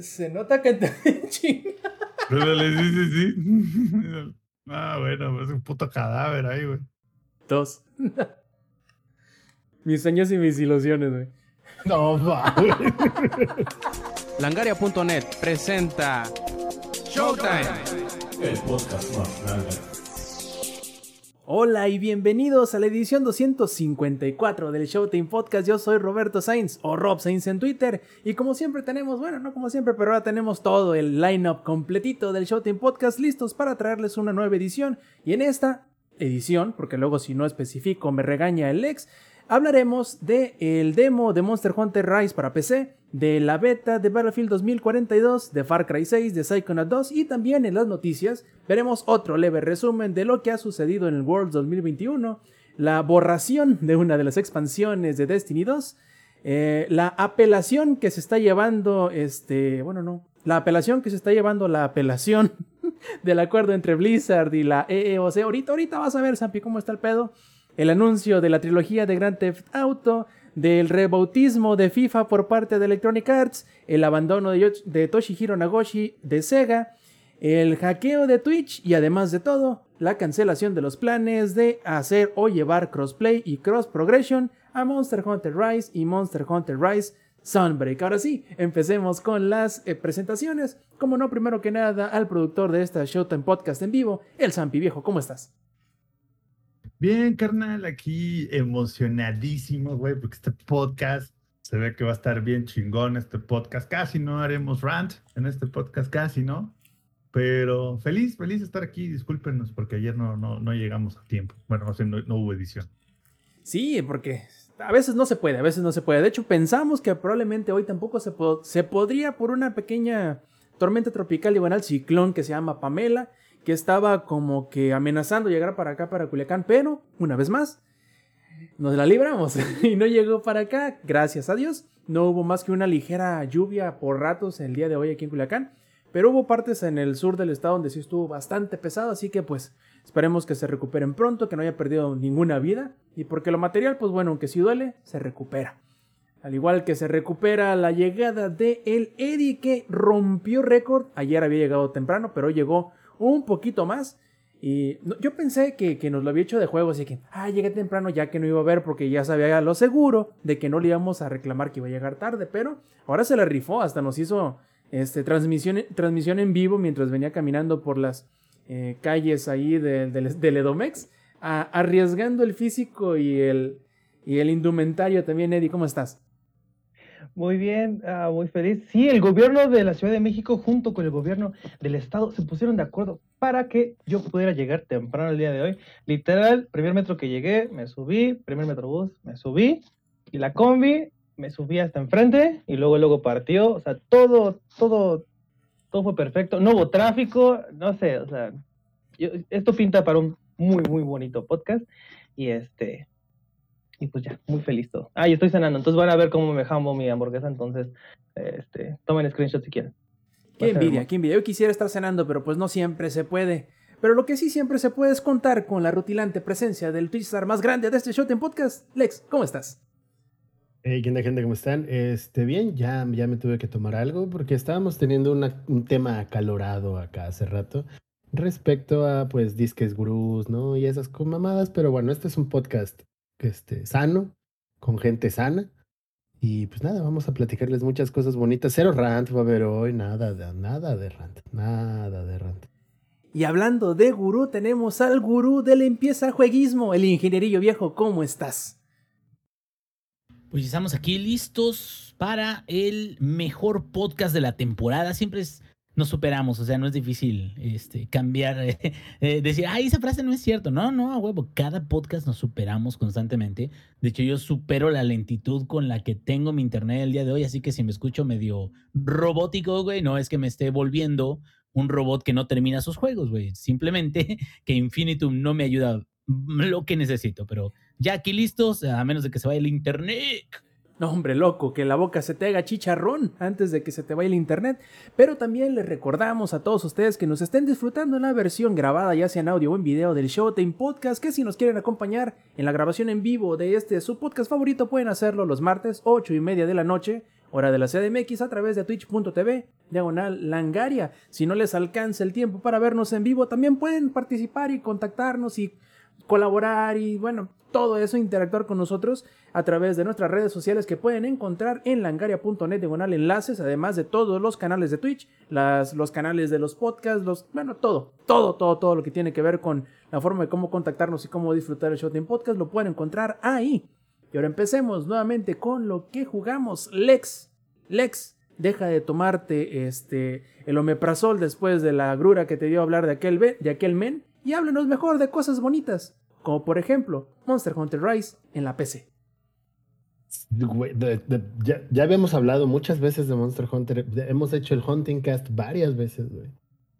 Se nota que te chinga. Sí, sí, sí. Ah, bueno, es un puto cadáver ahí, güey. Dos. mis sueños y mis ilusiones, güey. No, va. Langaria.net presenta Showtime. El podcast más grande. Hola y bienvenidos a la edición 254 del Showtime Podcast. Yo soy Roberto Sainz o Rob Sainz en Twitter. Y como siempre tenemos, bueno, no como siempre, pero ahora tenemos todo el lineup completito del Showtime Podcast listos para traerles una nueva edición. Y en esta edición, porque luego si no especifico me regaña el ex, hablaremos del el demo de Monster Hunter Rise para PC, de la beta de Battlefield 2042, de Far Cry 6, de Psychonaut 2 y también en las noticias veremos otro leve resumen de lo que ha sucedido en el World 2021, la borración de una de las expansiones de Destiny 2, eh, la apelación que se está llevando, este, bueno, no, la apelación que se está llevando la apelación del acuerdo entre Blizzard y la EEOC. Ahorita, ahorita vas a ver, Sampi, cómo está el pedo. El anuncio de la trilogía de Grand Theft Auto, del rebautismo de FIFA por parte de Electronic Arts, el abandono de, Toshihiro Nagoshi de Sega, el hackeo de Twitch y además de todo, la cancelación de los planes de hacer o llevar crossplay y cross progression a Monster Hunter Rise y Monster Hunter Rise Sunbreak. Ahora sí, empecemos con las eh, presentaciones. Como no, primero que nada, al productor de esta Showtime Podcast en vivo, el Zampi Viejo, ¿cómo estás? Bien, carnal, aquí emocionadísimo, güey, porque este podcast se ve que va a estar bien chingón. Este podcast casi no haremos rant en este podcast, casi, ¿no? Pero feliz, feliz de estar aquí. Discúlpenos porque ayer no, no, no llegamos a tiempo. Bueno, no sé, no, hubo edición. Sí, porque a veces no se puede, a veces no se puede. De hecho, pensamos que probablemente hoy tampoco se, se podría por una pequeña tormenta tropical igual al ciclón que se llama Pamela que estaba como que amenazando llegar para acá, para Culiacán, pero una vez más, nos la libramos y no llegó para acá, gracias a Dios. No hubo más que una ligera lluvia por ratos el día de hoy aquí en Culiacán, pero hubo partes en el sur del estado donde sí estuvo bastante pesado, así que pues esperemos que se recuperen pronto, que no haya perdido ninguna vida, y porque lo material, pues bueno, aunque sí duele, se recupera. Al igual que se recupera la llegada de el Eddie que rompió récord, ayer había llegado temprano, pero llegó un poquito más. Y yo pensé que, que, nos lo había hecho de juego, así que, ah, llegué temprano ya que no iba a ver porque ya sabía lo seguro de que no le íbamos a reclamar que iba a llegar tarde, pero ahora se la rifó, hasta nos hizo este, transmisión, transmisión en vivo mientras venía caminando por las eh, calles ahí del de, de Edomex, arriesgando el físico y el, y el indumentario también, Eddie, ¿cómo estás? Muy bien, uh, muy feliz. Sí, el gobierno de la Ciudad de México junto con el gobierno del estado se pusieron de acuerdo para que yo pudiera llegar temprano el día de hoy. Literal, primer metro que llegué, me subí, primer metrobús, me subí y la combi me subí hasta enfrente y luego luego partió, o sea, todo todo todo fue perfecto, no hubo tráfico, no sé, o sea, yo, esto pinta para un muy muy bonito podcast y este y pues ya, muy feliz todo. Ah, y estoy cenando, entonces van a ver cómo me jambo mi hamburguesa, entonces este, tomen screenshot si quieren. Qué envidia, qué envidia. Yo quisiera estar cenando, pero pues no siempre se puede. Pero lo que sí siempre se puede es contar con la rutilante presencia del Twitter más grande de este show en podcast. Lex, ¿cómo estás? Hey, ¿qué onda, gente? ¿Cómo están? Este, bien, ya, ya me tuve que tomar algo porque estábamos teniendo una, un tema acalorado acá hace rato respecto a, pues, disques gurús, ¿no? Y esas mamadas, pero bueno, este es un podcast este, sano, con gente sana. Y pues nada, vamos a platicarles muchas cosas bonitas. Cero rant va a haber hoy, nada de, nada de rant, nada de rant. Y hablando de gurú, tenemos al gurú de limpieza jueguismo, el ingenierillo viejo. ¿Cómo estás? Pues estamos aquí listos para el mejor podcast de la temporada. Siempre es nos superamos, o sea, no es difícil este, cambiar, eh, decir, ay, esa frase no es cierto. No, no, a huevo, cada podcast nos superamos constantemente. De hecho, yo supero la lentitud con la que tengo mi internet el día de hoy, así que si me escucho medio robótico, güey, no es que me esté volviendo un robot que no termina sus juegos, güey. Simplemente que Infinitum no me ayuda lo que necesito, pero ya aquí listos, a menos de que se vaya el internet. Hombre, loco, que la boca se te haga chicharrón antes de que se te vaya el internet. Pero también les recordamos a todos ustedes que nos estén disfrutando en la versión grabada, ya sea en audio o en video, del Showtime Podcast, que si nos quieren acompañar en la grabación en vivo de este su podcast favorito, pueden hacerlo los martes, 8 y media de la noche, hora de la CDMX, a través de twitch.tv, diagonal langaria. Si no les alcanza el tiempo para vernos en vivo, también pueden participar y contactarnos y colaborar y bueno, todo eso, interactuar con nosotros a través de nuestras redes sociales que pueden encontrar en langaria.net diagonal enlaces, además de todos los canales de Twitch, las, los canales de los podcasts, los, bueno, todo, todo, todo, todo lo que tiene que ver con la forma de cómo contactarnos y cómo disfrutar el Showtime Podcast, lo pueden encontrar ahí. Y ahora empecemos nuevamente con lo que jugamos. Lex, Lex, deja de tomarte este, el omeprazol después de la grura que te dio hablar de aquel, de aquel men y háblenos mejor de cosas bonitas como por ejemplo Monster Hunter Rise en la PC. Ya, ya habíamos hablado muchas veces de Monster Hunter. hemos hecho el Hunting Cast varias veces, güey.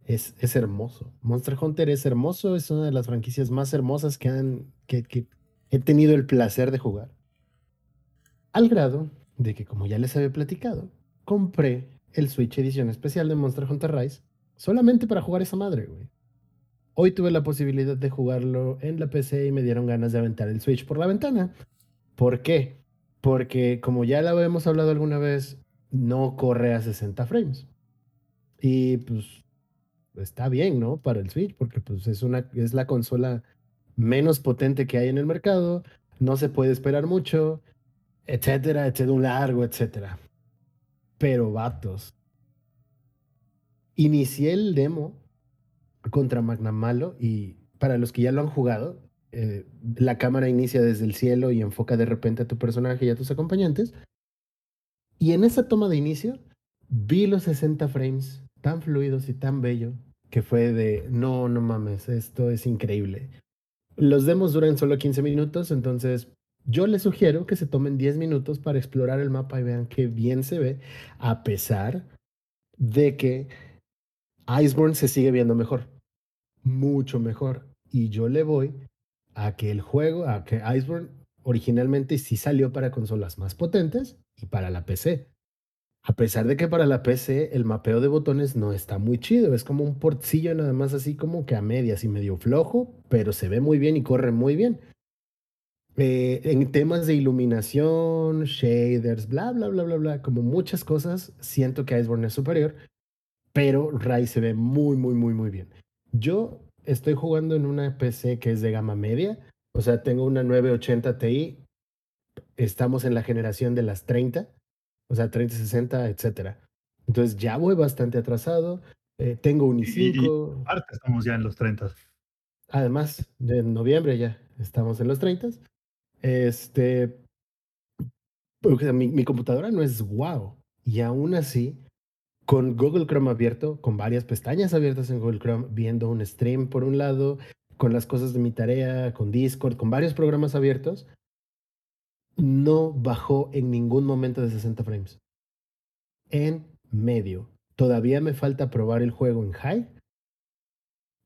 Es, es hermoso. Monster Hunter es hermoso. Es una de las franquicias más hermosas que, han, que, que he tenido el placer de jugar. Al grado de que, como ya les había platicado, compré el Switch edición especial de Monster Hunter Rise solamente para jugar esa madre, güey. Hoy tuve la posibilidad de jugarlo en la PC y me dieron ganas de aventar el Switch por la ventana. ¿Por qué? Porque como ya lo habíamos hablado alguna vez, no corre a 60 frames. Y pues está bien, ¿no? Para el Switch, porque pues es una es la consola menos potente que hay en el mercado, no se puede esperar mucho, etcétera, etcétera, un largo, etcétera. Pero vatos. Inicié el demo contra Magnamalo y para los que ya lo han jugado, eh, la cámara inicia desde el cielo y enfoca de repente a tu personaje y a tus acompañantes. Y en esa toma de inicio vi los 60 frames tan fluidos y tan bello que fue de, no, no mames, esto es increíble. Los demos duran solo 15 minutos, entonces yo les sugiero que se tomen 10 minutos para explorar el mapa y vean qué bien se ve, a pesar de que Iceborne se sigue viendo mejor, mucho mejor. Y yo le voy a que el juego, a que Iceborne originalmente sí salió para consolas más potentes y para la PC. A pesar de que para la PC el mapeo de botones no está muy chido, es como un portcillo nada más así como que a medias y medio flojo, pero se ve muy bien y corre muy bien. Eh, en temas de iluminación, shaders, bla, bla, bla, bla, bla, como muchas cosas, siento que Iceborne es superior, pero Rise se ve muy, muy, muy, muy bien. Yo estoy jugando en una PC que es de gama media, o sea, tengo una 980 Ti, estamos en la generación de las 30, o sea, 3060, etcétera. Entonces ya voy bastante atrasado, eh, tengo un Y- y- i5, Aparte, estamos ya en los 30. además, de noviembre ya estamos en los 30. Este, porque mi, mi computadora no es wow, y aún así con Google Chrome abierto, con varias pestañas abiertas en Google Chrome, viendo un stream por un lado, con las cosas de mi tarea, con Discord, con varios programas abiertos, no bajó en ningún momento de 60 frames. En medio. Todavía me falta probar el juego en high,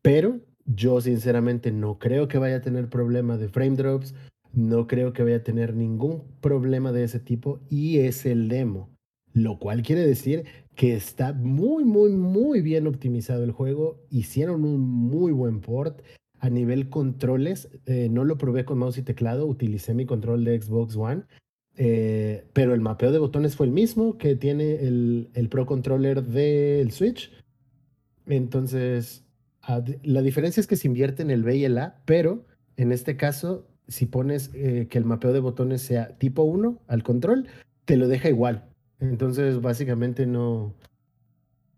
pero yo sinceramente no creo que vaya a tener problema de frame drops, no creo que vaya a tener ningún problema de ese tipo y es el demo, lo cual quiere decir que está muy, muy, muy bien optimizado el juego. Hicieron un muy buen port. A nivel controles, eh, no lo probé con mouse y teclado, utilicé mi control de Xbox One, eh, pero el mapeo de botones fue el mismo que tiene el, el Pro Controller del Switch. Entonces, la diferencia es que se invierte en el B y el A, pero en este caso, si pones eh, que el mapeo de botones sea tipo 1 al control, te lo deja igual. Entonces, básicamente no,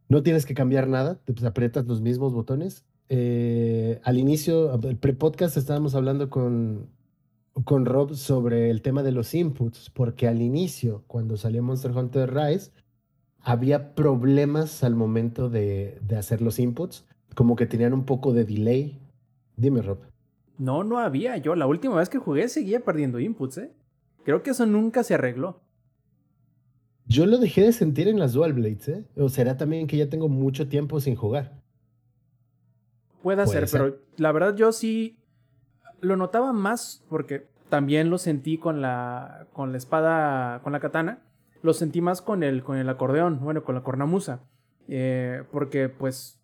no tienes que cambiar nada, pues, aprietas los mismos botones. Eh, al inicio, el pre-podcast estábamos hablando con, con Rob sobre el tema de los inputs, porque al inicio, cuando salió Monster Hunter Rise, había problemas al momento de, de hacer los inputs, como que tenían un poco de delay. Dime, Rob. No, no había. Yo la última vez que jugué seguía perdiendo inputs, ¿eh? Creo que eso nunca se arregló. Yo lo dejé de sentir en las Dual Blades, ¿eh? O será también que ya tengo mucho tiempo sin jugar. Puede Puede ser, ser. pero la verdad yo sí lo notaba más porque también lo sentí con la con la espada, con la katana. Lo sentí más con el con el acordeón, bueno, con la cornamusa. Eh, porque pues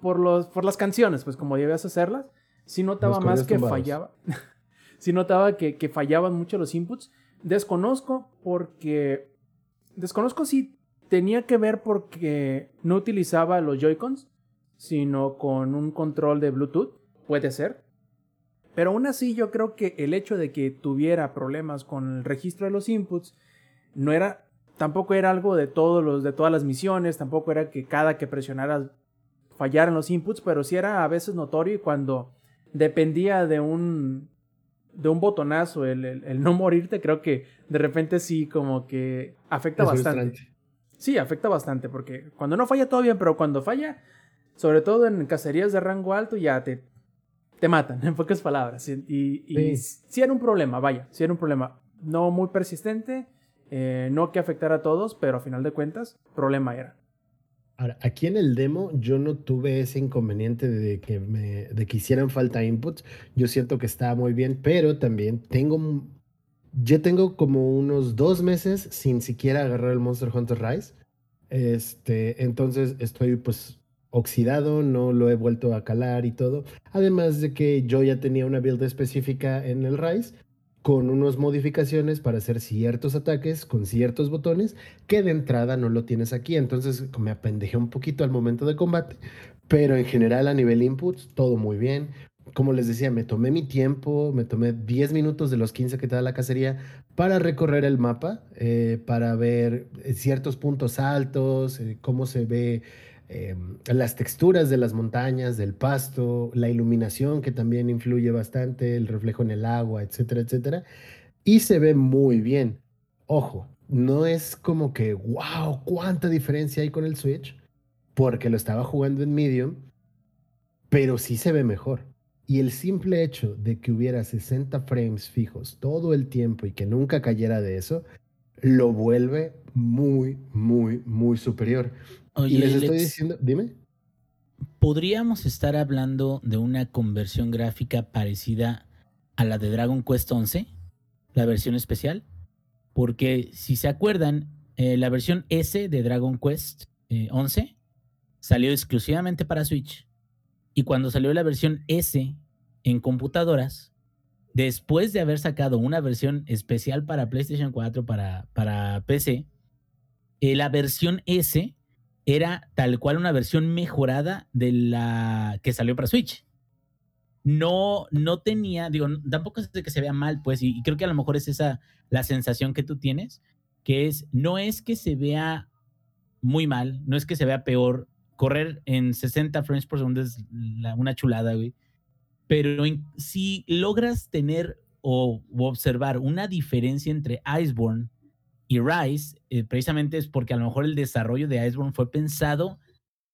por los por las canciones, pues como debías hacerlas, sí notaba Los más que tumbados. fallaba. sí notaba que, que fallaban mucho los inputs. Desconozco porque desconozco si tenía que ver porque no utilizaba los Joy-Cons, sino con un control de Bluetooth, puede ser. Pero aún así yo creo que el hecho de que tuviera problemas con el registro de los inputs no era tampoco era algo de todos los de todas las misiones, tampoco era que cada que presionara fallaran los inputs, pero sí era a veces notorio y cuando dependía de un de un botonazo el, el- el no morirte, creo que de repente sí como que afecta Es bastante. frustrante. Sí, afecta bastante porque cuando no falla todo bien, pero cuando falla, sobre todo en cacerías de rango alto, ya te, te matan, en pocas palabras. Y, y, sí era un problema, vaya, sí era un problema. No muy persistente, eh, no que afectara a todos, pero a final de cuentas, problema era. Ahora, aquí en el demo yo no tuve ese inconveniente de que me de que hicieran falta inputs. Yo siento que está muy bien, pero también tengo yo tengo como unos dos meses sin siquiera agarrar el Monster Hunter Rise. Este, entonces estoy pues oxidado, no lo he vuelto a calar y todo. Además de que yo ya tenía una build específica en el Rise con unas modificaciones para hacer ciertos ataques con ciertos botones que de entrada no lo tienes aquí. Entonces me apendejé un poquito al momento de combate, pero en general a nivel inputs, todo muy bien. Como les decía, me tomé mi tiempo, me tomé 10 minutos de los 15 que te da la cacería para recorrer el mapa, eh, para ver ciertos puntos altos, eh, cómo se ve eh, las texturas de las montañas, del pasto, la iluminación que también influye bastante, el reflejo en el agua, etcétera, etcétera. Y se ve muy bien. Ojo, no es como que, wow, cuánta diferencia hay con el Switch, porque lo estaba jugando en medium, pero sí se ve mejor. Y el simple hecho de que hubiera 60 frames fijos todo el tiempo y que nunca cayera de eso, lo vuelve muy, muy, muy superior. Oye, y les estoy Alex, diciendo, dime. ¿podríamos estar hablando de una conversión gráfica parecida a la de Dragon Quest 11? La versión especial. Porque si se acuerdan, eh, la versión S de Dragon Quest eh, 11 salió exclusivamente para Switch. Y cuando salió la versión S en computadoras, después de haber sacado una versión especial para PlayStation 4, para, para PC, eh, la versión S era tal cual una versión mejorada de la que salió para Switch. No, no tenía, digo, tampoco es de que se vea mal, pues, y, creo que a lo mejor es esa la sensación que tú tienes, que es, no es que se vea muy mal, no es que se vea peor. Correr en 60 frames por segundo es una chulada, güey. Pero si logras tener o, o observar una diferencia entre Iceborne y Rise, eh, precisamente es porque a lo mejor el desarrollo de Iceborne fue pensado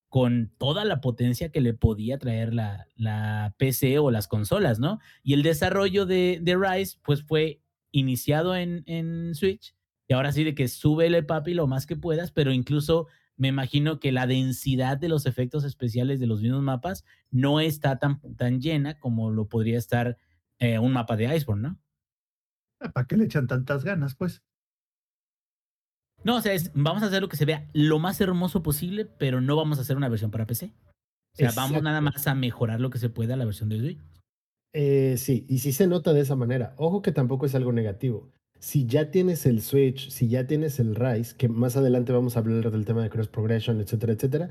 con toda la potencia que le podía traer la, la PC o las consolas, ¿no? Y el desarrollo de, de Rise, pues fue iniciado en, en Switch, y ahora sí de que sube el papi lo más que puedas, pero incluso me imagino que la densidad de los efectos especiales de los mismos mapas no está tan, tan llena como lo podría estar eh, un mapa de Iceborne, ¿no? ¿Para qué le echan tantas ganas, pues? No, o sea, es- vamos a hacer lo que se vea lo más hermoso posible, pero no vamos a hacer una versión para PC. O sea, vamos nada más a mejorar lo que se pueda la versión de Switch. Eh, sí, y sí se nota de esa manera. Ojo que tampoco es algo negativo. Si ya tienes el Switch, si ya tienes el Rise, que más adelante vamos a hablar del tema de cross progression, etcétera, etcétera,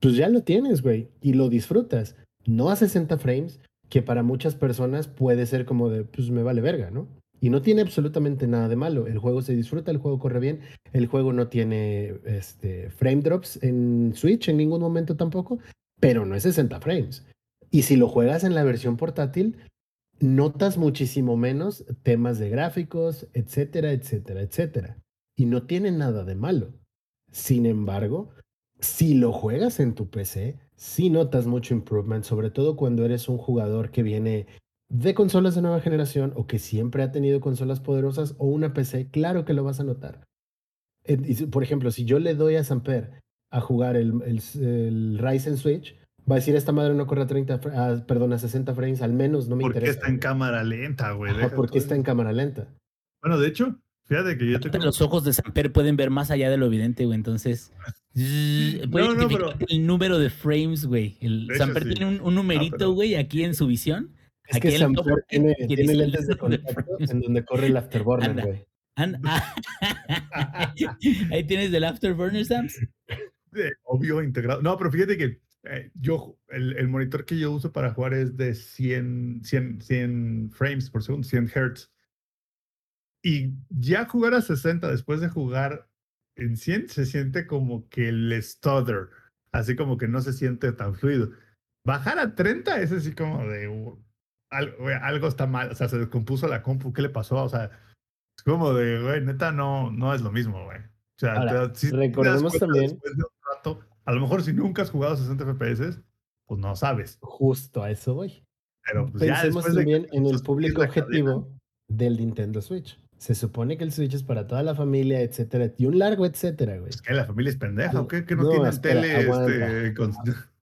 pues ya lo tienes, güey, y lo disfrutas. No a 60 frames, que para muchas personas puede ser como de, pues me vale verga, ¿no? Y no tiene absolutamente nada de malo. El juego se disfruta, el juego corre bien, el juego no tiene este, frame drops en Switch en ningún momento tampoco, pero no es 60 frames. Y si lo juegas en la versión portátil, notas muchísimo menos temas de gráficos, etcétera, etcétera, etcétera. Y no tiene nada de malo. Sin embargo, si lo juegas en tu PC, sí notas mucho improvement, sobre todo cuando eres un jugador que viene de consolas de nueva generación o que siempre ha tenido consolas poderosas o una PC, claro que lo vas a notar. Por ejemplo, si yo le doy a Samper a jugar el, el, el Ryzen Switch, va a decir esta madre no corre a 30, fra- ah, perdón, a 60 frames, al menos no me Porque interesa. está en cámara lenta, güey. Porque está en cámara lenta. Bueno, de hecho, fíjate que yo tengo... Los ojos de Samper pueden ver más allá de lo evidente, güey. Entonces, No, no, pero- el número de frames, güey. El De hecho, Samper sí. tiene un, un numerito, pero- güey, aquí en su visión. Es Aquí que topo tiene, lentes de contacto en donde corre el afterburner, güey. Ah, Ahí tienes el Afterburner, Sams. Eh, obvio integrado. No, pero fíjate que eh, yo, el, el monitor que yo uso para jugar es de 100, 100, 100 frames por segundo, 100 hertz. Y ya jugar a 60 después de jugar en 100 se siente como que el stutter, así como que no se siente tan fluido. Bajar a 30 es así como de al- güey, algo está mal, o sea, se descompuso la compu, ¿qué le pasó? O sea, es como de, güey, neta, no, no es lo mismo, güey. O sea, Ahora, te- te das recordemos cuenta también- después de un rato, a lo mejor si nunca has jugado 60 FPS, pues no sabes. Justo a eso voy. Pero pues ya Pensemos de que también en el público la cadena, objetivo del Nintendo Switch. Se supone que el Switch es para toda la familia, etcétera, y un largo etcétera, güey. Es que la familia es pendeja, ¿o qué? Que no, No, tienen espera, tele, este, con-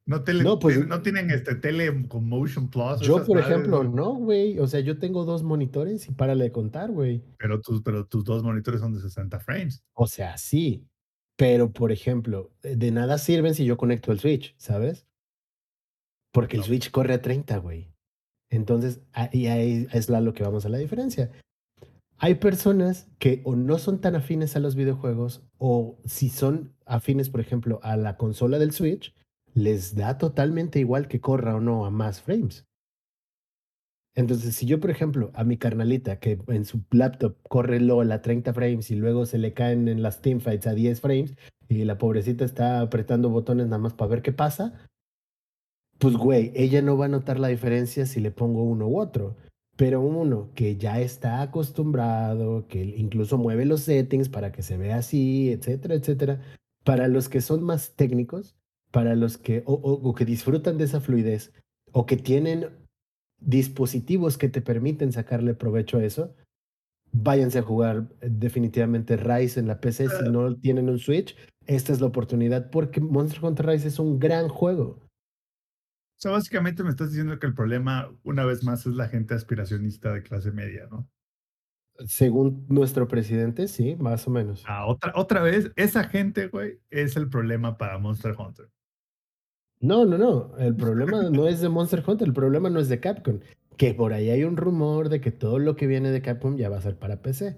no, tele, No, pues- no tienen este tele con Motion Plus. Yo, por ejemplo, ¿no? no, güey. O sea, yo tengo dos monitores y párale de contar, güey. Pero tus, pero tus dos monitores son de 60 frames. O sea, sí. Pero, por ejemplo, de nada sirven si yo conecto el Switch, ¿sabes? Porque el. Switch corre a 30, güey. Entonces, ahí, ahí es la, lo que vamos a la diferencia. Hay personas que o no son tan afines a los videojuegos, o si son afines, por ejemplo, a la consola del Switch, les da totalmente igual que corra o no a más frames. Entonces, si yo, por ejemplo, a mi carnalita que en su laptop corre LOL a 30 frames y luego se le caen en las teamfights a 10 frames y la pobrecita está apretando botones nada más para ver qué pasa, pues güey, ella no va a notar la diferencia si le pongo uno u otro. Pero uno que ya está acostumbrado, que incluso mueve los settings para que se vea así, etcétera, etcétera, para los que son más técnicos, para los que o, o- o que disfrutan de esa fluidez o que tienen dispositivos que te permiten sacarle provecho a eso, váyanse a jugar eh, definitivamente Rise en la PC si no tienen un Switch. Esta es la oportunidad porque Monster Hunter Rise es un gran juego. O sea, básicamente me estás diciendo que el problema, una vez más, es la gente aspiracionista de clase media, ¿no? Según nuestro presidente, sí, más o menos. Ah, otra, otra vez, esa gente, güey, es el problema para Monster Hunter. No, no, no. El problema no es de Monster Hunter, el problema no es de Capcom. Que por ahí hay un rumor de que todo lo que viene de Capcom ya va a ser para PC.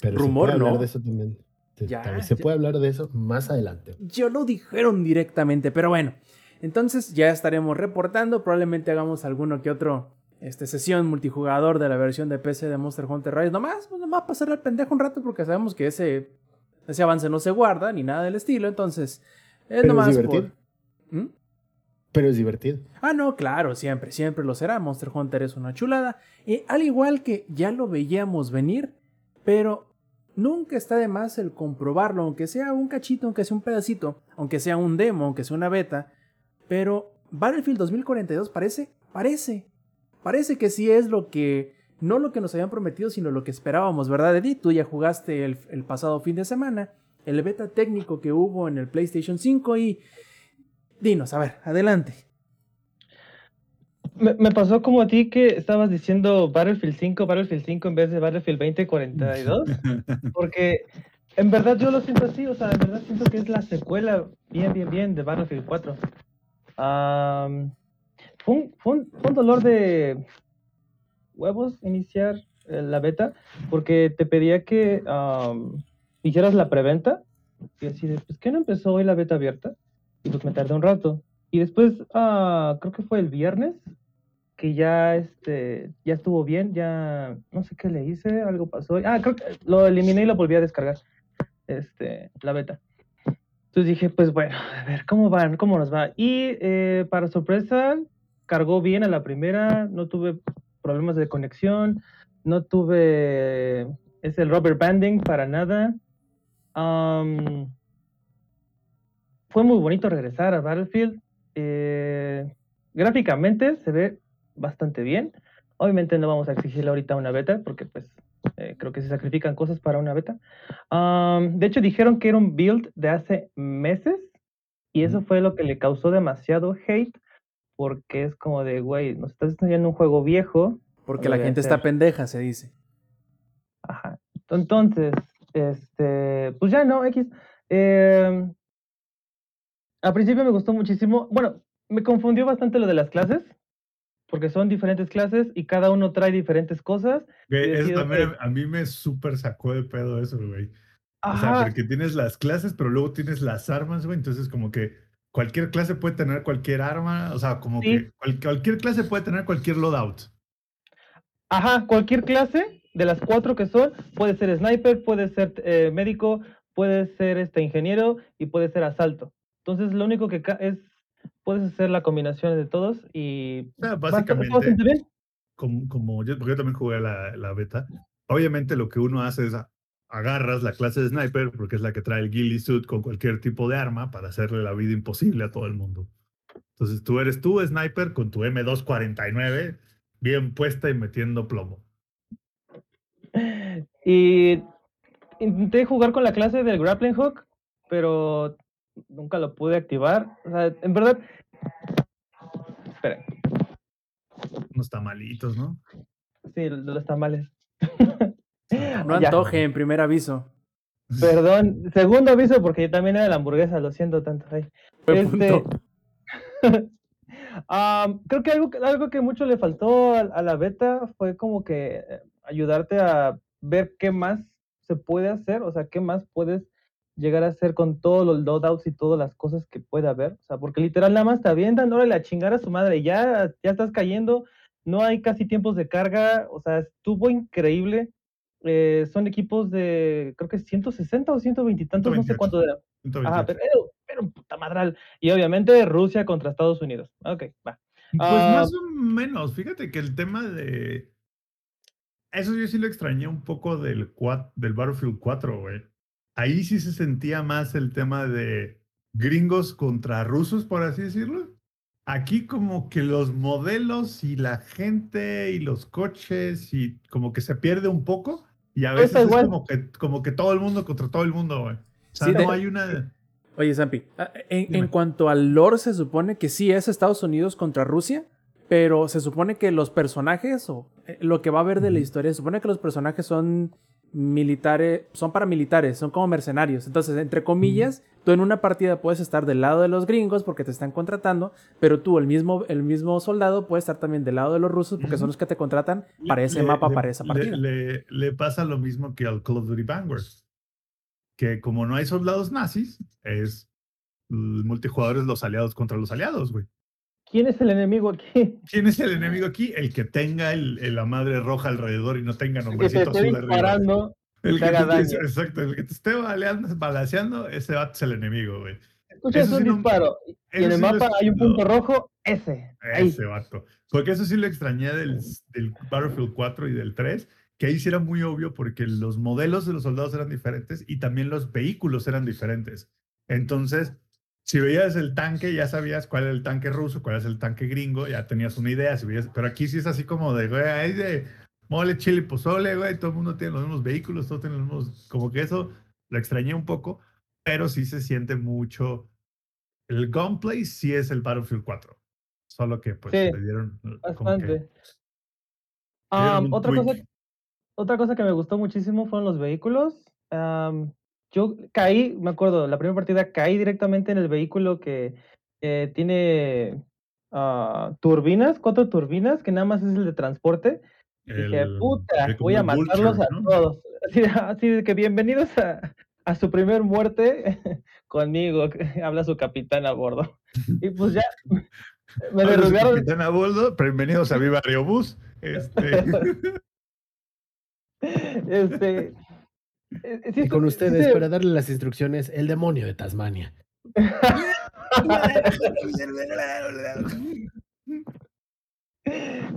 Pero Rumor, se puede hablar no. de eso también. Se, Ya, también se ya. puede hablar de eso más adelante. Yo lo dijeron directamente, pero bueno. Entonces ya estaremos reportando. Probablemente hagamos alguno que otro este, sesión multijugador de la versión de PC de Monster Hunter Rise. Nomás, pues, nomás pasar al pendejo un rato porque sabemos que ese, ese avance no se guarda ni nada del estilo. Entonces, es Pero es nomás divertido. por- ¿Mm? Pero es divertido. Ah, no, claro, siempre, siempre lo será. Monster Hunter es una chulada. Y al igual que ya lo veíamos venir, pero nunca está de más el comprobarlo, aunque sea un cachito, aunque sea un pedacito, aunque sea un demo, aunque sea una beta. Pero Battlefield 2042 parece, parece, parece que sí es lo que, no lo que nos habían prometido, sino lo que esperábamos, ¿verdad, Eddie? Tú ya jugaste el, el pasado fin de semana, el beta técnico que hubo en el PlayStation 5 y... Dinos, a ver, adelante. Me, me pasó como a ti que estabas diciendo Battlefield 5, Battlefield 5 en vez de Battlefield 2042. Porque en verdad yo lo siento así, o sea, en verdad siento que es la secuela bien, bien, bien de Battlefield 4. Am, fue, un, fue, un, fue un dolor de huevos iniciar eh, la beta porque te pedía que hicieras la preventa y así de, pues, ¿qué no empezó hoy la beta abierta? Y pues me tardé un rato. Y después, ah, creo que fue el viernes, que ya este ya estuvo bien, ya no sé qué le hice, algo pasó. Ah, creo que lo eliminé y lo volví a descargar. Este, la beta. Entonces dije, pues bueno, a ver, ¿cómo van? ¿Cómo nos va? Y eh, para sorpresa, cargó bien a la primera, no tuve problemas de conexión, no tuve ese rubber banding para nada. Am, fue muy bonito regresar a Battlefield. Eh, gráficamente se ve bastante bien. Obviamente no vamos a exigirle ahorita una beta porque pues eh, creo que se sacrifican cosas para una beta. De hecho dijeron que era un build de hace meses y eso fue lo que le causó demasiado hate porque es como de, güey, nos estás enseñando un juego viejo. Porque la gente está hacer". pendeja, se dice. Ajá. Entonces, este, pues ya no, X. Eh, al principio me gustó muchísimo. Bueno, me confundió bastante lo de las clases. porque son diferentes clases y cada uno trae diferentes cosas. Eso también ok, a mí me súper sacó de pedo eso, güey. O sea, Ajá, porque tienes las clases, pero luego tienes las armas, güey. Entonces, como que cualquier clase puede tener cualquier arma. O sea, como Sí. que cual- cualquier clase puede tener cualquier loadout. ajá, cualquier clase de las cuatro que son, puede ser sniper, puede ser eh, médico, puede ser este ingeniero y puede ser asalto. Entonces, lo único que es, puedes hacer la combinación de todos y O sea, va- está básicamente, bien. como, como yo, porque yo también jugué la, la beta, obviamente lo que uno hace es agarras la clase de sniper, porque es la que trae el ghillie suit con cualquier tipo de arma para hacerle la vida imposible a todo el mundo. Entonces tú eres tú, sniper, con tu M249 bien puesta y metiendo plomo. Y intenté jugar con la clase del grappling hook, pero nunca lo pude activar. O sea, en verdad. Esperen, Unos tamalitos, ¿no? sí, de los tamales. No antoje en primer aviso. Perdón, segundo aviso porque yo también era la hamburguesa, lo siento tanto. ay. Este. Am, creo que algo, que- algo que mucho le faltó a, a la beta fue como que eh, ayudarte a ver qué más se puede hacer, o sea, qué más puedes llegar a hacer con todos los loadouts y todas las cosas que puede haber. O sea, porque literal nada más te avientan, órale a chingar a su madre, ya, ya estás cayendo, no hay casi tiempos de carga, o sea, estuvo increíble. Eh, son equipos de, creo que 160 o 120 y tantos, no sé 128. cuánto era. 128. Ajá, pero un puta madral. Y obviamente Rusia contra Estados Unidos. Ok, va. Pues Ah, más o menos, fíjate que el tema de... Eso yo sí lo extrañé un poco del, del Battlefield 4, güey. Ahí sí se sentía más el tema de gringos contra rusos, por así decirlo. Aquí como que los modelos y la gente y los coches y como que se pierde un poco y a veces es como que, como que todo el mundo contra todo el mundo, güey. O sea, Sí, no de- hay una... Oye, Zampi, ah, en, en cuanto al lore, se supone que sí es Estados Unidos contra Rusia, pero se supone que los personajes, o eh, lo que va a haber de la historia, se supone que los personajes son militares, son paramilitares, son como mercenarios. Entonces, entre comillas, tú en una partida puedes estar del lado de los gringos porque te están contratando, pero tú, el mismo, el mismo soldado, puede estar también del lado de los rusos porque son los que te contratan para ese Le- mapa, le- para esa partida. Le, le pasa lo mismo que al Call of Duty Vanguard. Que como no hay soldados nazis, es el multijugador es los aliados contra los aliados, güey. ¿Quién es el enemigo aquí? ¿Quién es el enemigo aquí? El que tenga el, el- la madre roja alrededor y no tenga nombrecito azul arriba. El que te- exacto, el que te esté baleando, balaseando, ese vato es el enemigo, güey. Escuchas un sí no- disparo y en el sí mapa hay un punto rojo, ese. Ahí. Ese vato. Porque eso sí lo extrañé del, del Battlefield 4 y del 3, que ahí sí era muy obvio porque los modelos de los soldados eran diferentes y también los vehículos eran diferentes. Entonces, si veías el tanque, ya sabías cuál era el tanque ruso, cuál es el tanque gringo, ya tenías una idea. Si veías, pero aquí sí es así como de, güey, ahí de mole, chile, pozole, güey, todo el mundo tiene los mismos vehículos, todos tienen los mismos, como que eso lo extrañé un poco, pero sí se siente mucho. El gunplay sí es el Battlefield 4. Solo que pues Sí, le dieron como que Bastante. dieron un otra, cosa, otra cosa que me gustó muchísimo fueron los vehículos. Am, yo caí, me acuerdo, la primera partida caí directamente en el vehículo que eh, tiene ah, turbinas, cuatro turbinas, que nada más es el de transporte. Y dije, puta, voy a matarlos Vulture, a todos. Así, de- así que bienvenidos a, a su primer muerte conmigo, habla su capitán a bordo. Y pues ya, me derrubaron. Capitán a bordo, bienvenidos a Viva Aerobús. Este, Este, eh, sí Y con ustedes, se- para darle las instrucciones, el demonio de Tasmania.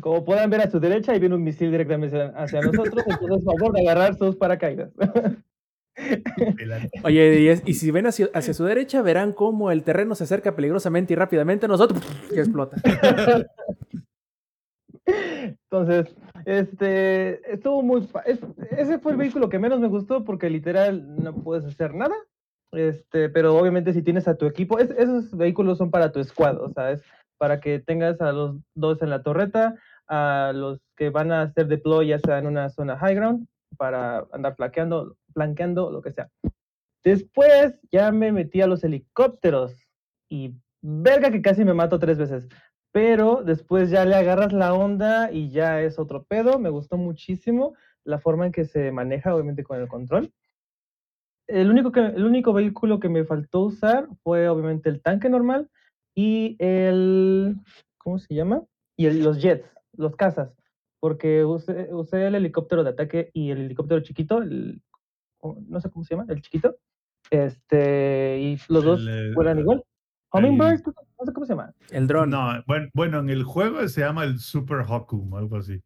Como puedan ver a su derecha, ahí viene un misil directamente hacia- nosotros, entonces favor de agarrar sus paracaídas. Oye, y, es- y si ven hacia, hacia su derecha, verán cómo el terreno se acerca peligrosamente y rápidamente a nosotros que explota. Entonces, este, estuvo muy... es- ese fue el vehículo que menos me gustó porque literal no puedes hacer nada. Este, pero obviamente si tienes a tu equipo, es- esos vehículos son para tu squad, o sea, es para que tengas a los dos en la torreta, a los que van a hacer deploy ya sea en una zona high ground, para andar flanqueando, flanqueando, lo que sea. Después ya me metí a los helicópteros y verga que casi me mato tres veces. Pero después ya le agarras la onda y ya es otro pedo. Me gustó muchísimo la forma en que se maneja, obviamente, con el control. El único, que, el único vehículo que me faltó usar fue, obviamente, el tanque normal y el. ¿Cómo se llama? Y el- los jets, los cazas. Porque usé, usé el helicóptero de ataque y el helicóptero chiquito, el- no sé cómo se llama, el chiquito. Este, y los dos El, eh, vuelan igual. Hummingbird, no sé cómo se llama. El dron. No, bueno, bueno, en el juego se llama el Super Hokum, algo así.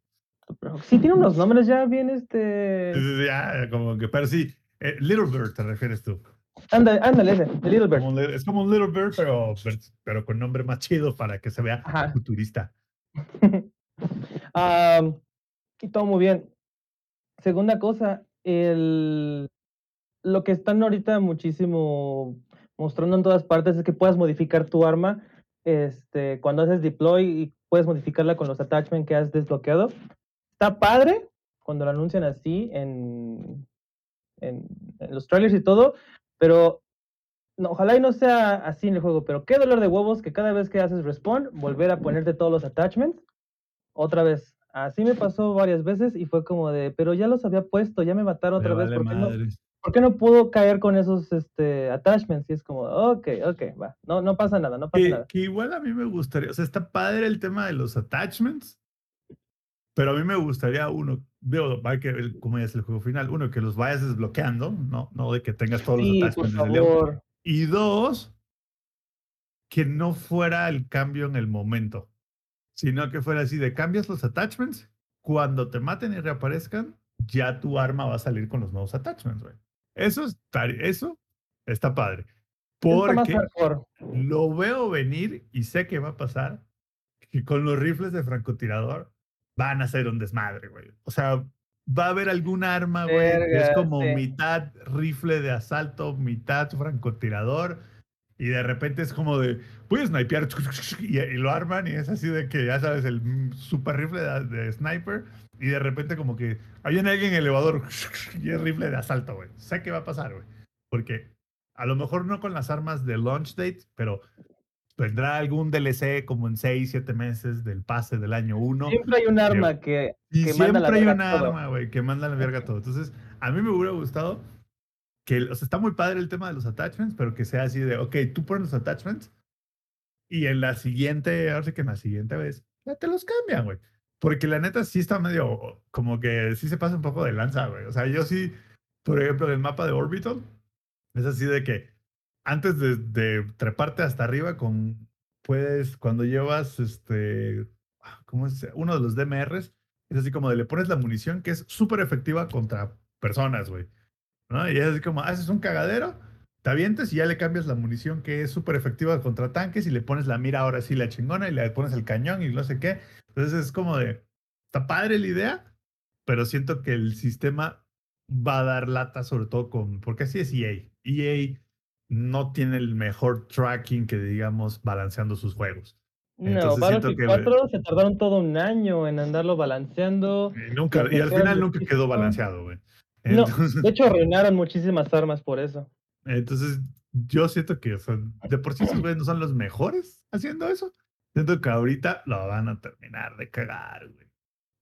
Sí tiene unos nombres ya bien, este... Ya, como que, pero sí, eh, Little Bird te refieres tú. Ándale, ándale, ese, el Little Bird. Como es como un Little Bird, pero, pero con nombre más chido para que se vea Ajá. futurista. Am, y todo muy bien. Segunda cosa, el, lo que están ahorita muchísimo mostrando en todas partes es que puedas modificar tu arma este, cuando haces deploy y puedes modificarla con los attachments que has desbloqueado. Está padre cuando lo anuncian así en, en, en los trailers y todo, pero no, ojalá y no sea así en el juego, pero qué dolor de huevos que cada vez que haces respawn, volver a ponerte todos los attachments otra vez. Así me pasó varias veces y fue como de, pero ya los había puesto, ya me mataron Me otra vez, vale ¿por qué, no, madres. Por qué no pudo caer con esos este, attachments? Y es como, ok, ok, va, no, no pasa nada, no pasa Que, nada. que igual a mí me gustaría, o sea, está padre el tema de los attachments, pero a mí me gustaría uno, veo, va que como ya es el juego final, uno, que los vayas desbloqueando, no, no de que tengas todos Sí, los por attachments uno. favor. Y dos, que no fuera el cambio en el momento, sino que fuera así de cambias los attachments, cuando te maten y reaparezcan, ya tu arma va a salir con los nuevos attachments, güey. Eso está, eso está padre. Porque lo veo venir y sé que va a pasar, que con los rifles de francotirador van a ser un desmadre, güey. O sea, va a haber algún arma, güey, que es como sí. mitad rifle de asalto, mitad francotirador, y de repente es como de, voy a snipear, y, y lo arman, y es así de que, ya sabes, el super rifle de, de sniper, y de repente como que hay alguien en el elevador, y es rifle de asalto, güey. Sé que va a pasar, güey. Porque a lo mejor no con las armas de launch date, pero vendrá algún DLC como en 6, 7 meses del pase del año 1. Siempre hay un arma que, Y que manda la siempre hay todo. arma, güey, que manda la verga todo. Entonces, a mí me hubiera gustado que, o sea, está muy padre el tema de los attachments, pero que sea así de, ok, tú pones los attachments y en la siguiente, ahora sí que en la siguiente vez, ya te los cambian, güey. Porque la neta sí está medio, como que sí se pasa un poco de lanza, güey. O sea, yo sí, por ejemplo, el mapa de Orbital, es así de que antes de, de treparte hasta arriba con, puedes, cuando llevas, este, ¿cómo es? Uno de los DMRs, es así como de le pones la munición que es súper efectiva contra personas, güey. ¿No? Y es como, haces un cagadero, te avientes y ya le cambias la munición que es súper efectiva contra tanques y le pones la mira ahora sí la chingona y le pones el cañón y no sé qué. Entonces es como de, está padre la idea, pero siento que el sistema va a dar lata sobre todo con, porque así es EA. EA no tiene el mejor tracking que digamos balanceando sus juegos. No, Entonces Battlefield que- 4 se tardaron todo un año en andarlo balanceando. Y, nunca, y al final nunca quedó balanceado, güey. No, de hecho arruinaron muchísimas armas por eso. entonces, yo siento que o sea, de por sí esos güeyes no son los mejores haciendo eso. Siento que ahorita lo van a terminar de cagar, güey.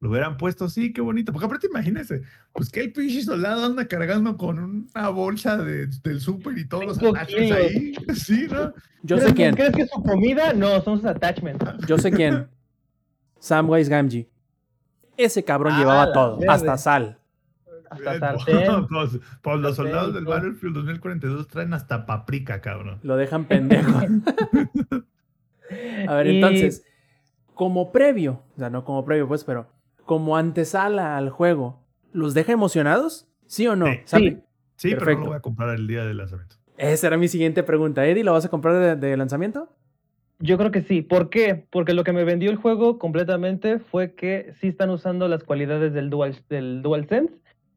Lo hubieran puesto, sí, qué bonito. Porque aparte, imagínense, pues que el pinche soldado anda cargando con una bolsa de- del súper y todos los attachments ahí. Sí, ¿no? Yo ¿Crees sé que- quién. ¿Crees que es su comida? No, son sus attachments. Yo sé quién. Samwise Gamgee. Ese cabrón Ah, llevaba todo, verde. hasta sal. Hasta Eh, sartén. pues, pues los soldados del Battlefield 2042 traen hasta paprika, cabrón. Lo dejan pendejo. A ver, Y- entonces, como previo, o sea, no como previo, pues, pero como antesala al juego, ¿los deja emocionados? ¿Sí o no? Sí. ¿Sabe? Sí. Sí, pero no lo voy a comprar el día del lanzamiento. Esa era mi siguiente pregunta. Eddie, ¿lo vas a comprar de, de lanzamiento? Yo creo que sí. ¿Por qué? Porque lo que me vendió el juego completamente fue que sí están usando las cualidades del Dual, del DualSense,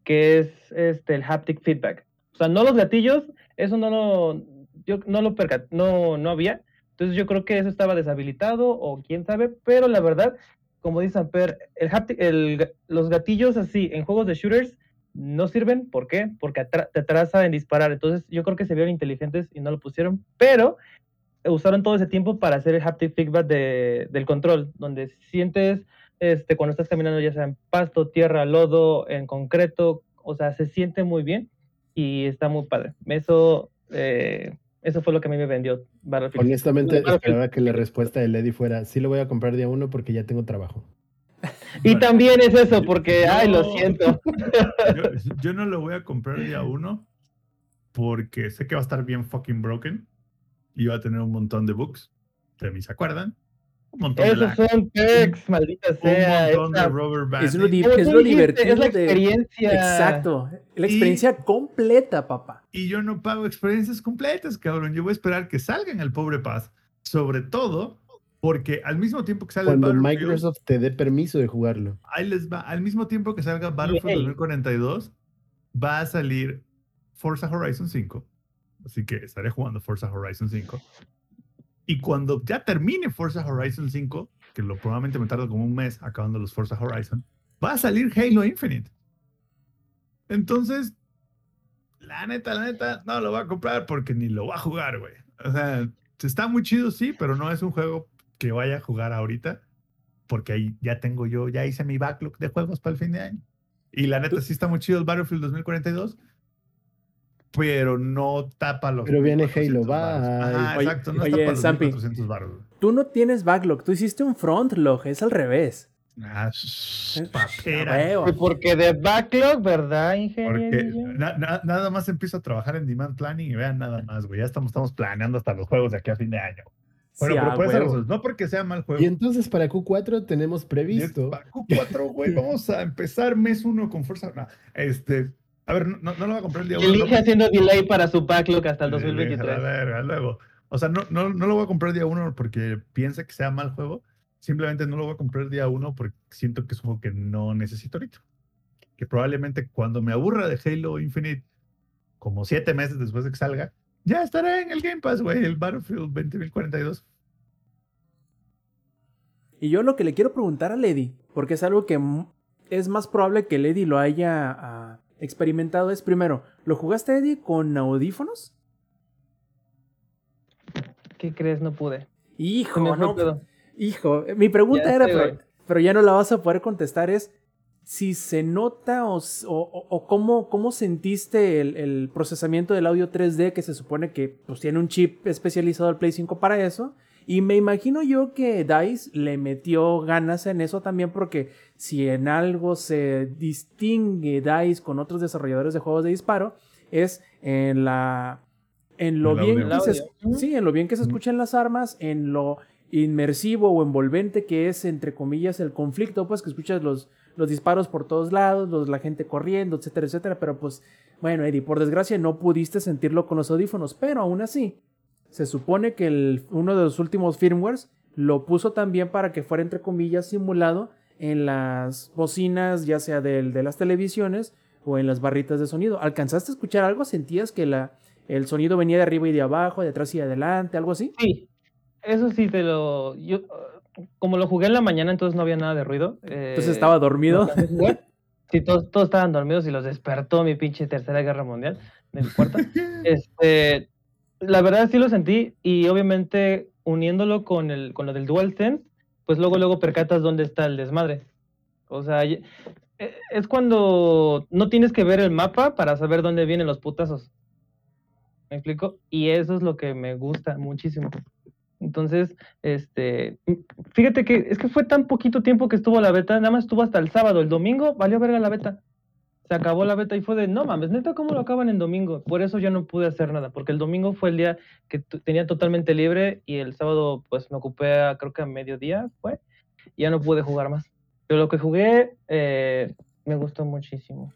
que es este, el haptic feedback. O sea, no los gatillos, eso no lo, yo no lo percat, no, no había. Entonces yo creo que eso estaba deshabilitado o quién sabe, pero la verdad, como dice Amper, el haptic, el los gatillos así en juegos de shooters no sirven. ¿Por qué? Porque atra- te atrasa en disparar. Entonces yo creo que se vieron inteligentes y no lo pusieron, pero usaron todo ese tiempo para hacer el haptic feedback de- del control, donde sientes este, cuando estás caminando ya sea en pasto, tierra, lodo, en concreto, o sea, se siente muy bien y está muy padre. Eso, eh, eso fue lo que a mí me vendió Battlefield. Honestamente, Battlefield. esperaba que la respuesta de Lady fuera, sí lo voy a comprar día uno porque ya tengo trabajo. Y también es eso, porque, ay, lo siento. Yo, yo no lo voy a comprar día uno porque sé que va a estar bien fucking broken y va a tener un montón de bugs. De mí se acuerdan. Un montón de Esos lag, son pecs, maldita un sea. montón de rubber Es lo, banding. di- Como es tú lo dijiste, divertido es la de- experiencia. Exacto. La Y- experiencia completa, papá. Y yo no pago experiencias completas, cabrón. Yo voy a esperar que salgan el pobre Paz. Sobre todo porque al mismo tiempo que sale el Cuando Battlefield, Microsoft te dé permiso de jugarlo. ahí les va. Al mismo tiempo que salga Battlefield Ey. 2042, va a salir Forza Horizon 5. Así que estaré jugando Forza Horizon 5. Y cuando ya termine Forza Horizon 5, que lo probablemente me tardo como un mes acabando los Forza Horizon, va a salir Halo Infinite. Entonces, la neta, la neta, no lo voy a comprar porque ni lo voy a jugar, güey. O sea, está muy chido, sí, pero no es un juego que vaya a jugar ahorita porque ahí ya tengo yo, ya hice mi backlog de juegos para el fin de año. Y la neta, sí está muy chido el Battlefield 2042, pero no tapa los. Pero viene 400 Halo, va. Oye, exacto, no oye, tapa los Zampi. 1400 varos. güey. Tú no tienes backlog, tú hiciste un frontlog, es al revés. Ah, papera. Porque de backlog, ¿verdad, Porque ingeniero? na- na- nada más empiezo a trabajar en demand planning y vean nada más, güey. Ya estamos, estamos planeando hasta los juegos de aquí a fin de año. Bueno, Sí, pero a por esa huevo. razón, no porque sea mal juego. Y entonces para Q4 tenemos previsto. pa- Q4, güey, vamos a empezar mes uno con fuerza. No, este, a ver, no, no lo voy a comprar el día Y uno. elige no, haciendo delay para su backlog hasta el Sí, A 2023. la verga, luego. O sea, no, no, no lo voy a comprar día uno porque piensa que sea mal juego. Simplemente no lo voy a comprar día uno porque siento que es un juego que no necesito ahorita. Que probablemente cuando me aburra de Halo Infinite, como siete meses después de que salga, ya estará en el Game Pass, güey, el Battlefield 2042. Y yo lo que le quiero preguntar a Lady, porque es algo que es más probable que Lady lo haya ah, experimentado, es primero, ¿lo jugaste Eddie con audífonos? ¿Qué crees? No pude. Hijo, no, pedo. hijo, mi pregunta Ya era, pero, ya no la vas a poder contestar, es si se nota o, o- o- o cómo, cómo sentiste el, el procesamiento del audio 3D que se supone que pues, tiene un chip especializado al Play 5 para eso. Y me imagino yo que DICE le metió ganas en eso también porque si en algo se distingue DICE con otros desarrolladores de juegos de disparo es en la en lo bien audio. que se, sí, en lo bien que se escuchan las armas, en lo inmersivo o envolvente que es entre comillas el conflicto, pues que escuchas los, los disparos por todos lados, los, la gente corriendo, etcétera, etcétera, pero pues bueno, Eddie, por desgracia no pudiste sentirlo con los audífonos, pero aún así se supone que el, uno de los últimos firmwares lo puso también para que fuera entre comillas simulado en las bocinas, ya sea del- de las televisiones o en las barritas de sonido. ¿Alcanzaste a escuchar algo? ¿Sentías que la, el sonido venía de arriba y de abajo, de atrás y de adelante, algo así? Sí, eso sí te lo. Yo, como lo jugué en la mañana, entonces no había nada de ruido. Entonces eh, estaba dormido. no. Sí, todos, todos estaban dormidos y los despertó mi pinche tercera guerra mundial cuarto. este, la verdad sí lo sentí y obviamente uniéndolo con el con lo del DualSense, pues luego luego percatas dónde está el desmadre. O sea, e- es cuando no tienes que ver el mapa para saber dónde vienen los putazos. ¿Me explico? Y eso es lo que me gusta muchísimo. Entonces, este, fíjate que es que fue tan poquito tiempo que estuvo la beta, nada más estuvo hasta el sábado, el domingo valió verga la beta. Se acabó la beta y fue de, no mames, neta, ¿cómo lo acaban en domingo? Por eso yo no pude hacer nada, porque el domingo fue el día que tenía totalmente libre y el sábado pues me ocupé a, creo que a mediodía fue, y ya no pude jugar más. Pero lo que jugué eh, me gustó muchísimo.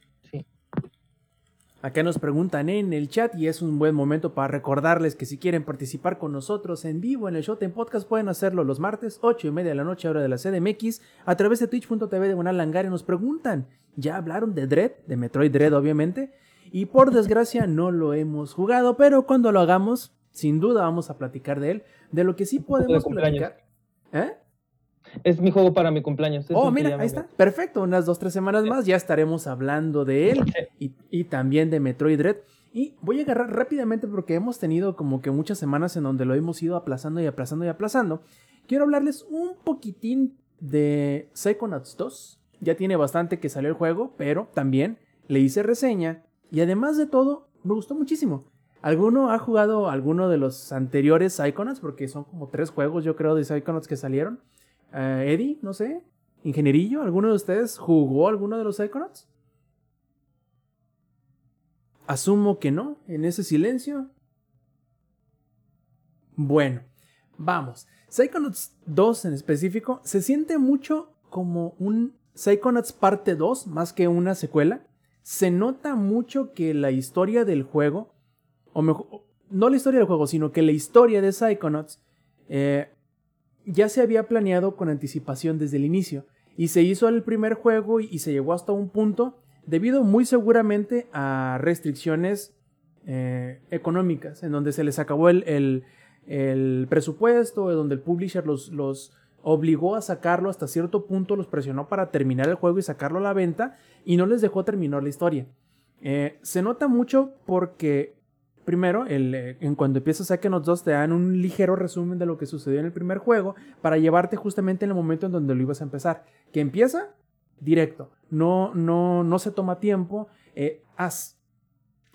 Acá nos preguntan en el chat y es un buen momento para recordarles que si quieren participar con nosotros en vivo en el Showtime Podcast pueden hacerlo los martes 8 y media de la noche hora de la CDMX a través de twitch.tv de una Langare nos preguntan, ¿ya hablaron de Dread? De Metroid Dread obviamente y por desgracia no lo hemos jugado pero cuando lo hagamos sin duda vamos a platicar de él, de lo que sí podemos platicar. ¿Eh? Es mi juego para mi cumpleaños. Oh, mira, ahí está. Perfecto. Unas dos, tres semanas más ya estaremos hablando de él y, y también de Metroid Dread. Y voy a agarrar rápidamente porque hemos tenido como que muchas semanas en donde lo hemos ido aplazando y aplazando y aplazando. Quiero hablarles un poquitín de Psychonauts 2. Ya tiene bastante que salió el juego, pero también le hice reseña y además de todo, me gustó muchísimo. ¿Alguno ha jugado alguno de los anteriores Psychonauts? Porque son como tres juegos, yo creo, de Psychonauts que salieron. Eh, Eddie, no sé. Ingenierillo, ¿alguno de ustedes jugó alguno de los Psychonauts? Asumo que no, en ese silencio. Bueno, vamos. Psychonauts 2 en específico se siente mucho como un Psychonauts parte 2 más que una secuela. Se nota mucho que la historia del juego, o mejor, no la historia del juego, sino que la historia de Psychonauts eh, ya se había planeado con anticipación desde el inicio. Y se hizo el primer juego y, se llegó hasta un punto debido muy seguramente a restricciones eh, económicas, en donde se les acabó el, el, presupuesto, donde el publisher los, los, obligó a sacarlo hasta cierto punto, los presionó para terminar el juego y sacarlo a la venta, y no les dejó terminar la historia. Eh, se nota mucho porque, primero, eh, en cuando empiezas Psychonauts 2 te dan un ligero resumen de lo que sucedió en el primer juego para llevarte justamente en el momento en donde lo ibas a empezar. Que empieza directo. No, no, no se toma tiempo. Eh,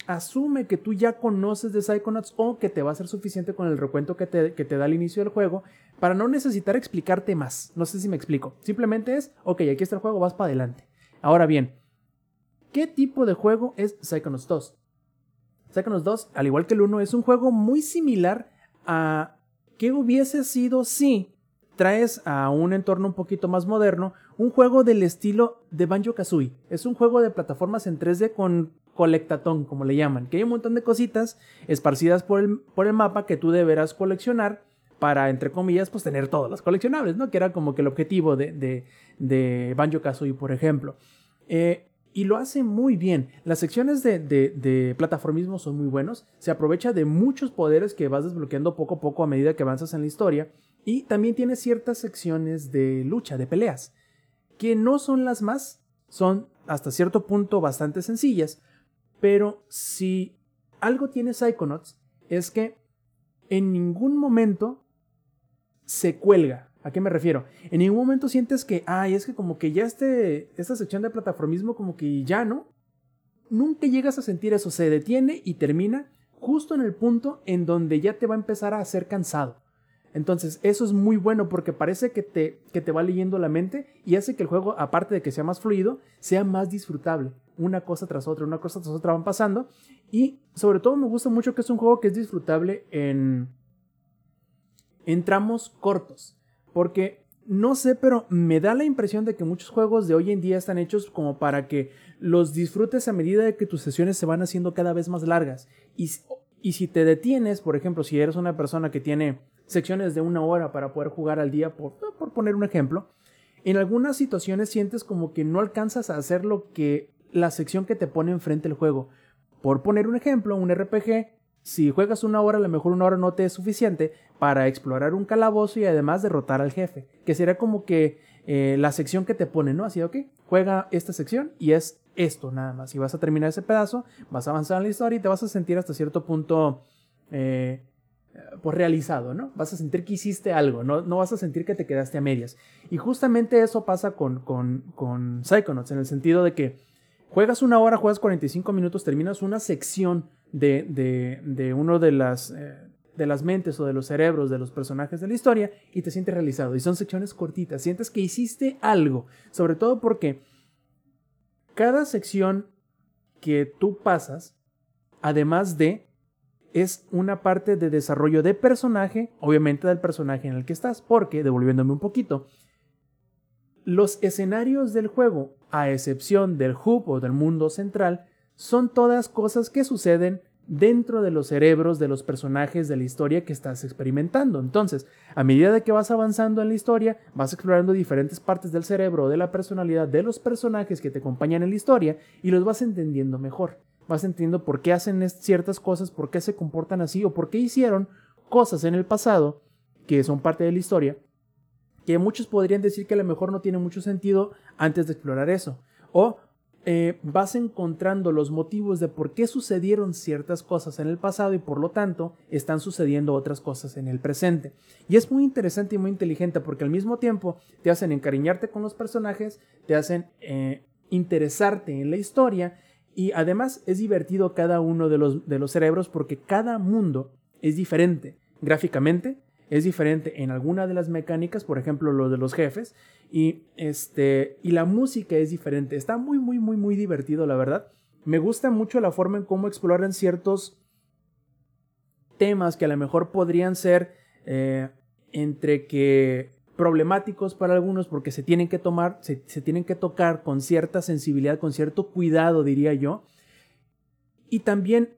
asume que tú ya conoces de Psychonauts o que te va a ser suficiente con el recuento que te, que te da al inicio del juego para no necesitar explicarte más. No sé si me explico. Simplemente es, ok, aquí está el juego, vas para adelante. Ahora bien, ¿qué tipo de juego es Psychonauts 2? Psychonauts 2, al igual que el 1, es un juego muy similar a qué hubiese sido si traes a un entorno un poquito más moderno un juego del estilo de Banjo Kazooie. Es un juego de plataformas en 3D con colectatón, como le llaman, que hay un montón de cositas esparcidas por el, por el mapa que tú deberás coleccionar para, entre comillas, pues tener todas las coleccionables, ¿no? Que era como que el objetivo de, de, de Banjo Kazooie, por ejemplo. Eh, y lo hace muy bien. Las secciones de, de, plataformismo son muy buenos. Se aprovecha de muchos poderes que vas desbloqueando poco a poco a medida que avanzas en la historia. Y también tiene ciertas secciones de lucha, de peleas que no son las más, son hasta cierto punto bastante sencillas, pero si algo tiene Psychonauts es que en ningún momento se cuelga. ¿A qué me refiero? En ningún momento sientes que, ay, es que como que ya este, esta sección de plataformismo como que ya no. Nunca llegas a sentir eso, se detiene y termina justo en el punto en donde ya te va a empezar a hacer cansado. Entonces, eso es muy bueno porque parece que te, que te va leyendo la mente y hace que el juego, aparte de que sea más fluido, sea más disfrutable. Una cosa tras otra, una cosa tras otra van pasando. Y sobre todo me gusta mucho que es un juego que es disfrutable en, en tramos cortos. Porque no sé, pero me da la impresión de que muchos juegos de hoy en día están hechos como para que los disfrutes a medida de que tus sesiones se van haciendo cada vez más largas. Y, si te detienes, por ejemplo, si eres una persona que tiene secciones de una hora para poder jugar al día, por, por poner un ejemplo, en algunas situaciones sientes como que no alcanzas a hacer lo que la sección que te pone enfrente el juego. Por poner un ejemplo, un RPG, si juegas una hora, a lo mejor una hora no te es suficiente para explorar un calabozo y además derrotar al jefe, que sería como que eh, la sección que te pone, ¿no? Así, ok, juega esta sección y es esto nada más. Y vas a terminar ese pedazo, vas a avanzar en la historia y te vas a sentir hasta cierto punto eh, pues realizado, ¿no? Vas a sentir que hiciste algo, no, no vas a sentir que te quedaste a medias. Y justamente eso pasa con, con, con Psychonauts, en el sentido de que juegas una hora, juegas 45 minutos, terminas una sección de, de, de uno de las, eh, de las mentes o de los cerebros de los personajes de la historia y te sientes realizado. Y son secciones cortitas, sientes que hiciste algo, sobre todo porque cada sección que tú pasas, además de es una parte de desarrollo de personaje, obviamente del personaje en el que estás, porque, devolviéndome un poquito, los escenarios del juego, a excepción del hub o del mundo central, son todas cosas que suceden dentro de los cerebros de los personajes de la historia que estás experimentando. Entonces, a medida de que vas avanzando en la historia, vas explorando diferentes partes del cerebro de la personalidad de los personajes que te acompañan en la historia y los vas entendiendo mejor vas entendiendo por qué hacen ciertas cosas, por qué se comportan así o por qué hicieron cosas en el pasado que son parte de la historia, que muchos podrían decir que a lo mejor no tiene mucho sentido antes de explorar eso. O eh, vas encontrando los motivos de por qué sucedieron ciertas cosas en el pasado y por lo tanto están sucediendo otras cosas en el presente. Y es muy interesante y muy inteligente porque al mismo tiempo te hacen encariñarte con los personajes, te hacen eh, interesarte en la historia y además es divertido cada uno de los, de los cerebros porque cada mundo es diferente gráficamente, es diferente en alguna de las mecánicas, por ejemplo lo de los jefes, y, este, y la música es diferente. Está muy, muy, muy, muy divertido, la verdad. Me gusta mucho la forma en cómo exploran ciertos temas que a lo mejor podrían ser eh, entre que problemáticos para algunos porque se tienen que tomar, se, se tienen que tocar con cierta sensibilidad, con cierto cuidado, diría yo. Y también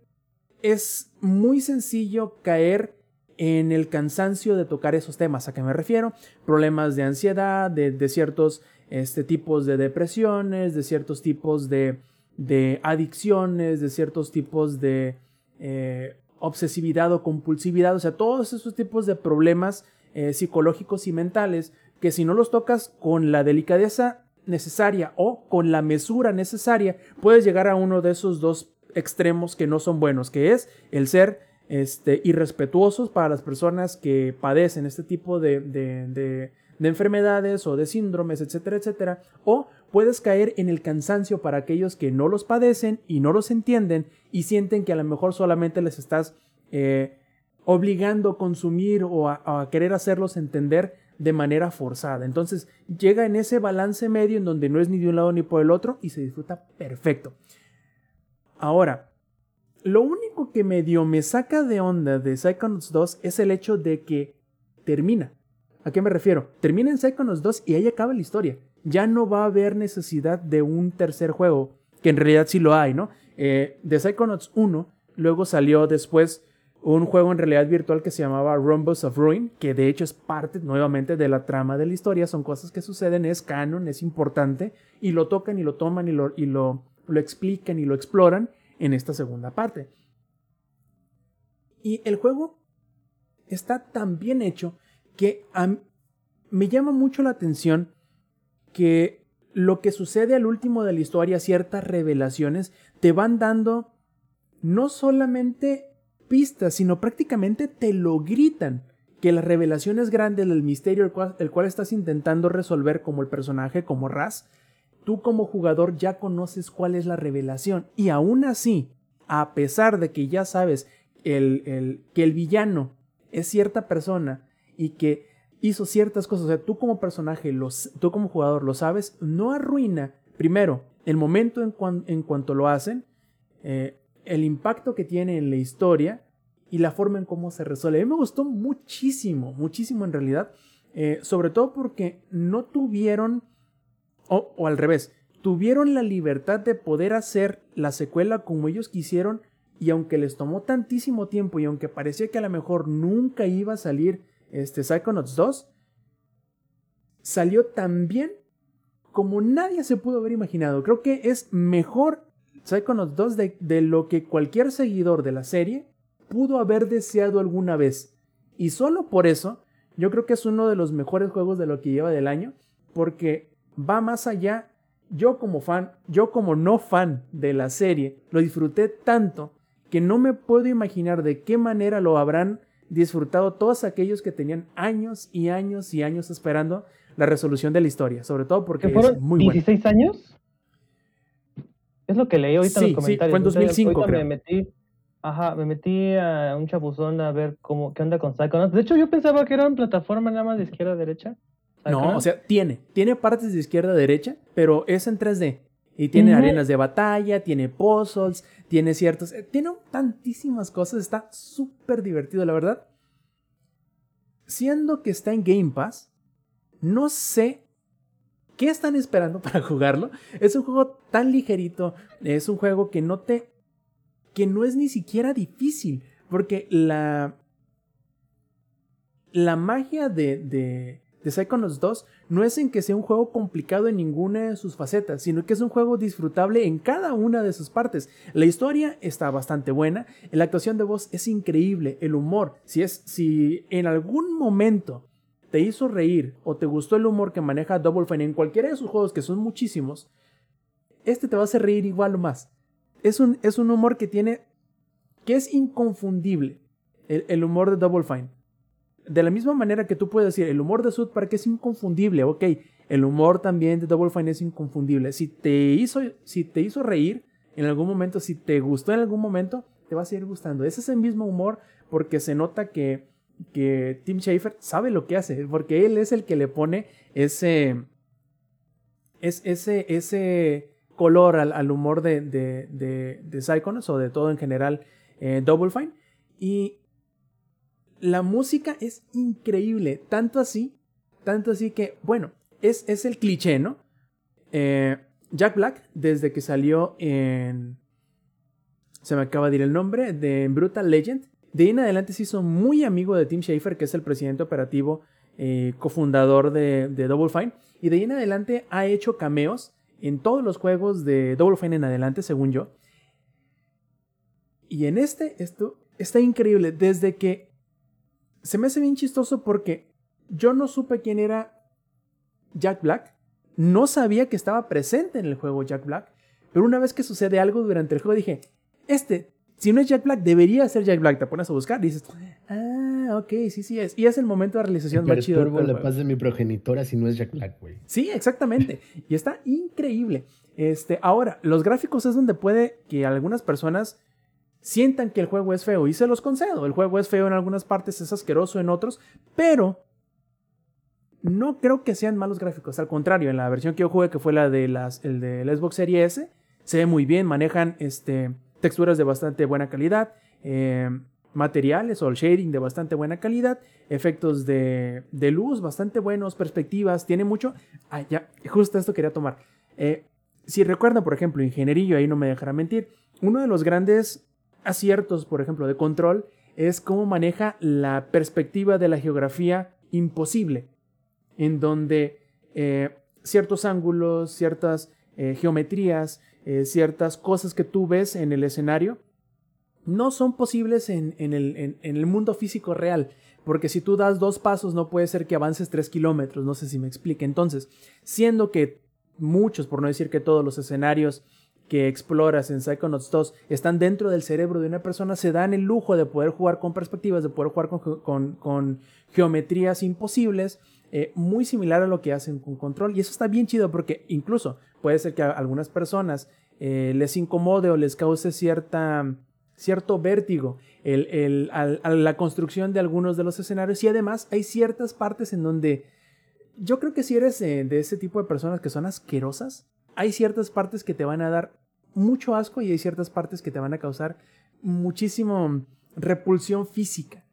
es muy sencillo caer en el cansancio de tocar esos temas. ¿A qué me refiero? Problemas de ansiedad, de, ciertos este, tipos de depresiones, de ciertos tipos de, de adicciones, de ciertos tipos de eh, obsesividad o compulsividad, o sea, todos esos tipos de problemas eh, psicológicos y mentales que si no los tocas con la delicadeza necesaria o con la mesura necesaria, puedes llegar a uno de esos dos extremos que no son buenos, que es el ser este, irrespetuosos para las personas que padecen este tipo de, de, enfermedades o de síndromes, etcétera, etcétera. O puedes caer en el cansancio para aquellos que no los padecen y no los entienden y sienten que a lo mejor solamente les estás eh, obligando a consumir o a, querer hacerlos entender de manera forzada. Entonces llega en ese balance medio en donde no es ni de un lado ni por el otro y se disfruta perfecto. Ahora, lo único que medio me saca de onda de Psychonauts 2 es el hecho de que termina. ¿A qué me refiero? Termina en Psychonauts 2 y ahí acaba la historia. Ya no va a haber necesidad de un tercer juego, que en realidad sí lo hay, ¿no? Eh, de Psychonauts 1, luego salió después un juego en realidad virtual que se llamaba Rumbles of Ruin, que de hecho es parte nuevamente de la trama de la historia, son cosas que suceden, es canon, es importante, y lo tocan y lo toman y lo, y lo, lo explican y lo exploran, en esta segunda parte. Y el juego está tan bien hecho que me llama mucho la atención que lo que sucede al último de la historia, ciertas revelaciones, te van dando no solamente pistas, sino prácticamente te lo gritan. Que las revelaciones grandes del misterio el cual, el cual estás intentando resolver como el personaje, como Raz, tú como jugador ya conoces cuál es la revelación. Y aún así, a pesar de que ya sabes el, que el villano es cierta persona y que hizo ciertas cosas, o sea, tú como personaje, los, tú como jugador lo sabes, no arruina, primero, el momento en, en cuanto lo hacen, eh, el impacto que tiene en la historia y la forma en cómo se resuelve. A mí me gustó muchísimo, muchísimo en realidad, eh, sobre todo porque no tuvieron o, al revés, tuvieron la libertad de poder hacer la secuela como ellos quisieron y aunque les tomó tantísimo tiempo y aunque parecía que a lo mejor nunca iba a salir este Psychonauts 2, salió tan bien como nadie se pudo haber imaginado. Creo que es mejor Psychonauts 2 de, de lo que cualquier seguidor de la serie pudo haber deseado alguna vez. Y solo por eso, yo creo que es uno de los mejores juegos de lo que lleva del año, porque va más allá. Yo como fan, yo como no fan de la serie, lo disfruté tanto que no me puedo imaginar de qué manera lo habrán disfrutado todos aquellos que tenían años y años y años esperando la resolución de la historia, sobre todo porque es muy 16 años? Es lo que leí ahorita en los comentarios. Sí, fue en 2005, Me metí, ajá, me metí a un chapuzón a ver cómo, qué onda con Psychonauts. De hecho, yo pensaba que era una plataforma nada más de izquierda a derecha. No, o sea, tiene, tiene partes de izquierda a derecha, pero es en 3D. Y tiene arenas de batalla, tiene puzzles, tiene ciertos... Eh, tiene tantísimas cosas, está súper divertido, la verdad. Siendo que está en Game Pass, no sé qué están esperando para jugarlo. Es un juego tan ligerito, es un juego que no te... que no es ni siquiera difícil, porque la... La magia de, de de Psychonauts 2 no es en que sea un juego complicado en ninguna de sus facetas, sino que es un juego disfrutable en cada una de sus partes. La historia está bastante buena, la actuación de voz es increíble, el humor, si es si en algún momento te hizo reír o te gustó el humor que maneja Double Fine en cualquiera de sus juegos que son muchísimos, este te va a hacer reír igual o más. Es un, es un humor que tiene, que es inconfundible, el, el humor de Double Fine. De la misma manera que tú puedes decir, el humor de South Park es inconfundible, ok, el humor también de Double Fine es inconfundible. Si te hizo, si te hizo reír en algún momento, si te gustó en algún momento, te va a seguir gustando. Ese Es el mismo humor porque se nota que, que Tim Schafer sabe lo que hace, porque él es el que le pone ese, es, ese, ese color al, al humor de, de, de, de Psychonauts o de todo en general eh, Double Fine. Y la música es increíble, tanto así, tanto así que, bueno, es, es el cliché, ¿no? Eh, Jack Black, desde que salió en... Se me acaba de ir el nombre, de Brutal Legend. De ahí en adelante se hizo muy amigo de Tim Schafer, que es el presidente operativo, eh, cofundador de, de Double Fine. Y de ahí en adelante ha hecho cameos en todos los juegos de Double Fine en adelante, según yo. Y en este, esto está increíble. Desde que se me hace bien chistoso porque yo no supe quién era Jack Black. No sabía que estaba presente en el juego Jack Black. Pero una vez que sucede algo durante el juego dije, este, si no es Jack Black, debería ser Jack Black. Te pones a buscar y dices, ah, ok, sí, sí es. Y es el momento de realización más chido. la juego. paz de mi progenitora si no es Jack Black, güey. Sí, exactamente. y está increíble. Este, ahora, los gráficos es donde puede que algunas personas sientan que el juego es feo. Y se los concedo. El juego es feo en algunas partes, es asqueroso en otros. Pero no creo que sean malos gráficos. Al contrario, en la versión que yo jugué, que fue la de las, el de la Xbox Series S, se ve muy bien. Manejan este, texturas de bastante buena calidad. eh, materiales o el shading de bastante buena calidad, efectos de, de luz bastante buenos, perspectivas, tiene mucho. Ah, ya, justo esto quería tomar. Eh, si recuerdan, por ejemplo, Ingenierillo, ahí no me dejará mentir, uno de los grandes aciertos, por ejemplo, de control es cómo maneja la perspectiva de la geografía imposible, en donde eh, ciertos ángulos, ciertas eh, geometrías, eh, ciertas cosas que tú ves en el escenario, no son posibles en, el, en el mundo físico real. Porque si tú das dos pasos, no puede ser que avances tres kilómetros. No sé si me explique. Entonces, siendo que muchos, por no decir que todos los escenarios que exploras en Psychonauts 2 están dentro del cerebro de una persona, se dan el lujo de poder jugar con perspectivas, de poder jugar con, con- con geometrías imposibles, eh, muy similar a lo que hacen con control. Y eso está bien chido porque incluso puede ser que a algunas personas eh, les incomode o les cause cierta, cierto vértigo el, el- al- a la construcción de algunos de los escenarios. Y además hay ciertas partes en donde yo creo que si eres de ese tipo de personas que son asquerosas, hay ciertas partes que te van a dar mucho asco y hay ciertas partes que te van a causar muchísimo repulsión física.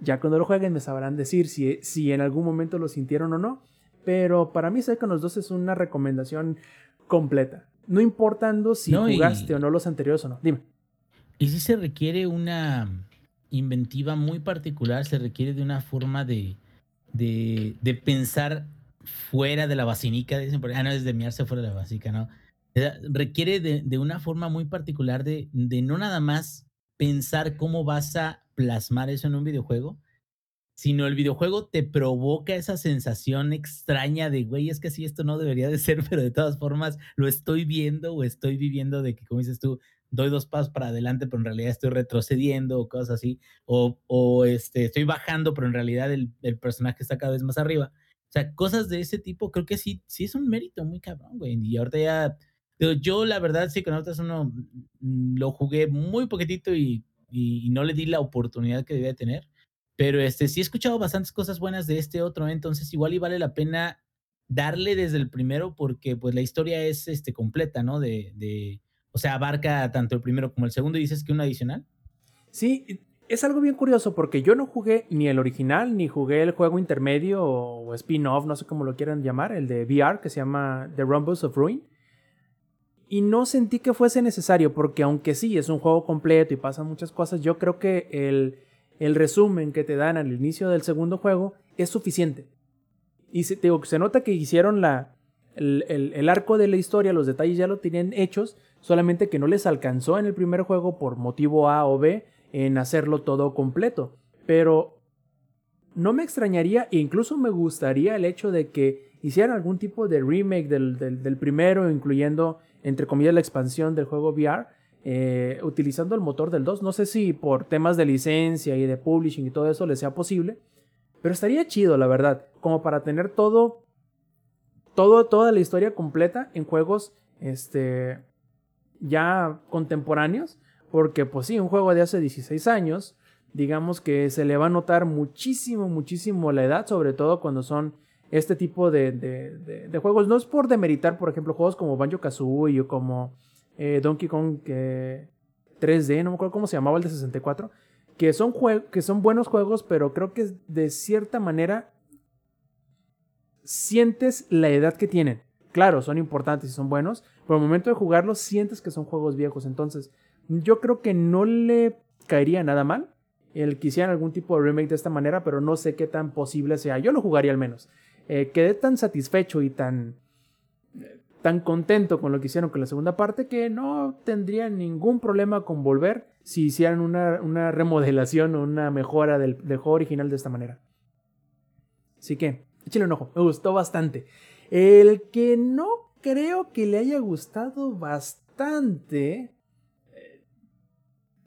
Ya cuando lo jueguen me sabrán decir si, si en algún momento lo sintieron o no. Pero para mí Psychonauts 2 es una recomendación completa. No importando si No, y- jugaste o no los anteriores o no. Dime. Y sí se requiere una inventiva muy particular, se requiere de una forma de, de, de pensar fuera de la basinica, dicen por. Ah, no, es de miarse fuera de la basica, ¿no? Requiere de, de una forma muy particular de, de no nada más pensar cómo vas a plasmar eso en un videojuego, sino el videojuego te provoca esa sensación extraña de, güey, es que así esto no debería de ser, pero de todas formas lo estoy viendo o estoy viviendo de que, como dices tú, doy dos pasos para adelante, pero en realidad estoy retrocediendo o cosas así, o, o este, estoy bajando, pero en realidad el, el personaje está cada vez más arriba. Sea, cosas de ese tipo, creo que sí, sí es un mérito muy cabrón, güey. Y ahorita ya, yo la verdad otras uno mm, lo jugué muy poquitito y, y, y no le di la oportunidad que debía tener. Pero este, sí he escuchado bastantes cosas buenas de este otro, ¿eh? entonces igual y vale la pena darle desde el primero porque pues la historia es este, completa, ¿no? De, de, o sea, abarca tanto el primero como el segundo y dices que un adicional. Sí, es algo bien curioso porque yo no jugué ni el original, ni jugué el juego intermedio o, spin-off, no sé cómo lo quieran llamar, el de VR que se llama The Rumbles of Ruin. Y no sentí que fuese necesario porque aunque sí es un juego completo y pasan muchas cosas, yo creo que el, el resumen que te dan al inicio del segundo juego es suficiente. Y se, digo, se nota que hicieron la, el, el- el arco de la historia, los detalles ya lo tenían hechos, solamente que no les alcanzó en el primer juego por motivo A o B en hacerlo todo completo. Pero no me extrañaría e incluso me gustaría el hecho de que hicieran algún tipo de remake del, del, primero, incluyendo, entre comillas, la expansión del juego VR, eh, utilizando el motor del 2. No sé si por temas de licencia y de publishing y todo eso les sea posible, pero estaría chido, la verdad, como para tener todo, todo toda la historia completa en juegos este, ya contemporáneos, porque pues sí, un juego de hace 16 años, digamos que se le va a notar muchísimo, muchísimo la edad, sobre todo cuando son este tipo de, de, juegos. No es por demeritar, por ejemplo, juegos como Banjo Kazooie o como eh, Donkey Kong eh, 3D, no me acuerdo cómo se llamaba el de 64, que son, que son buenos juegos, pero creo que de cierta manera sientes la edad que tienen. Claro, son importantes y son buenos, pero al momento de jugarlos sientes que son juegos viejos. Entonces, yo creo que no le caería nada mal el que hicieran algún tipo de remake de esta manera, pero no sé qué tan posible sea. Yo lo jugaría al menos. Eh, quedé tan satisfecho y tan, tan contento con lo que hicieron con la segunda parte que no tendría ningún problema con volver si hicieran una, una remodelación o una mejora del, del, juego original de esta manera. Así que, échale un ojo, me gustó bastante. El que no creo que le haya gustado bastante.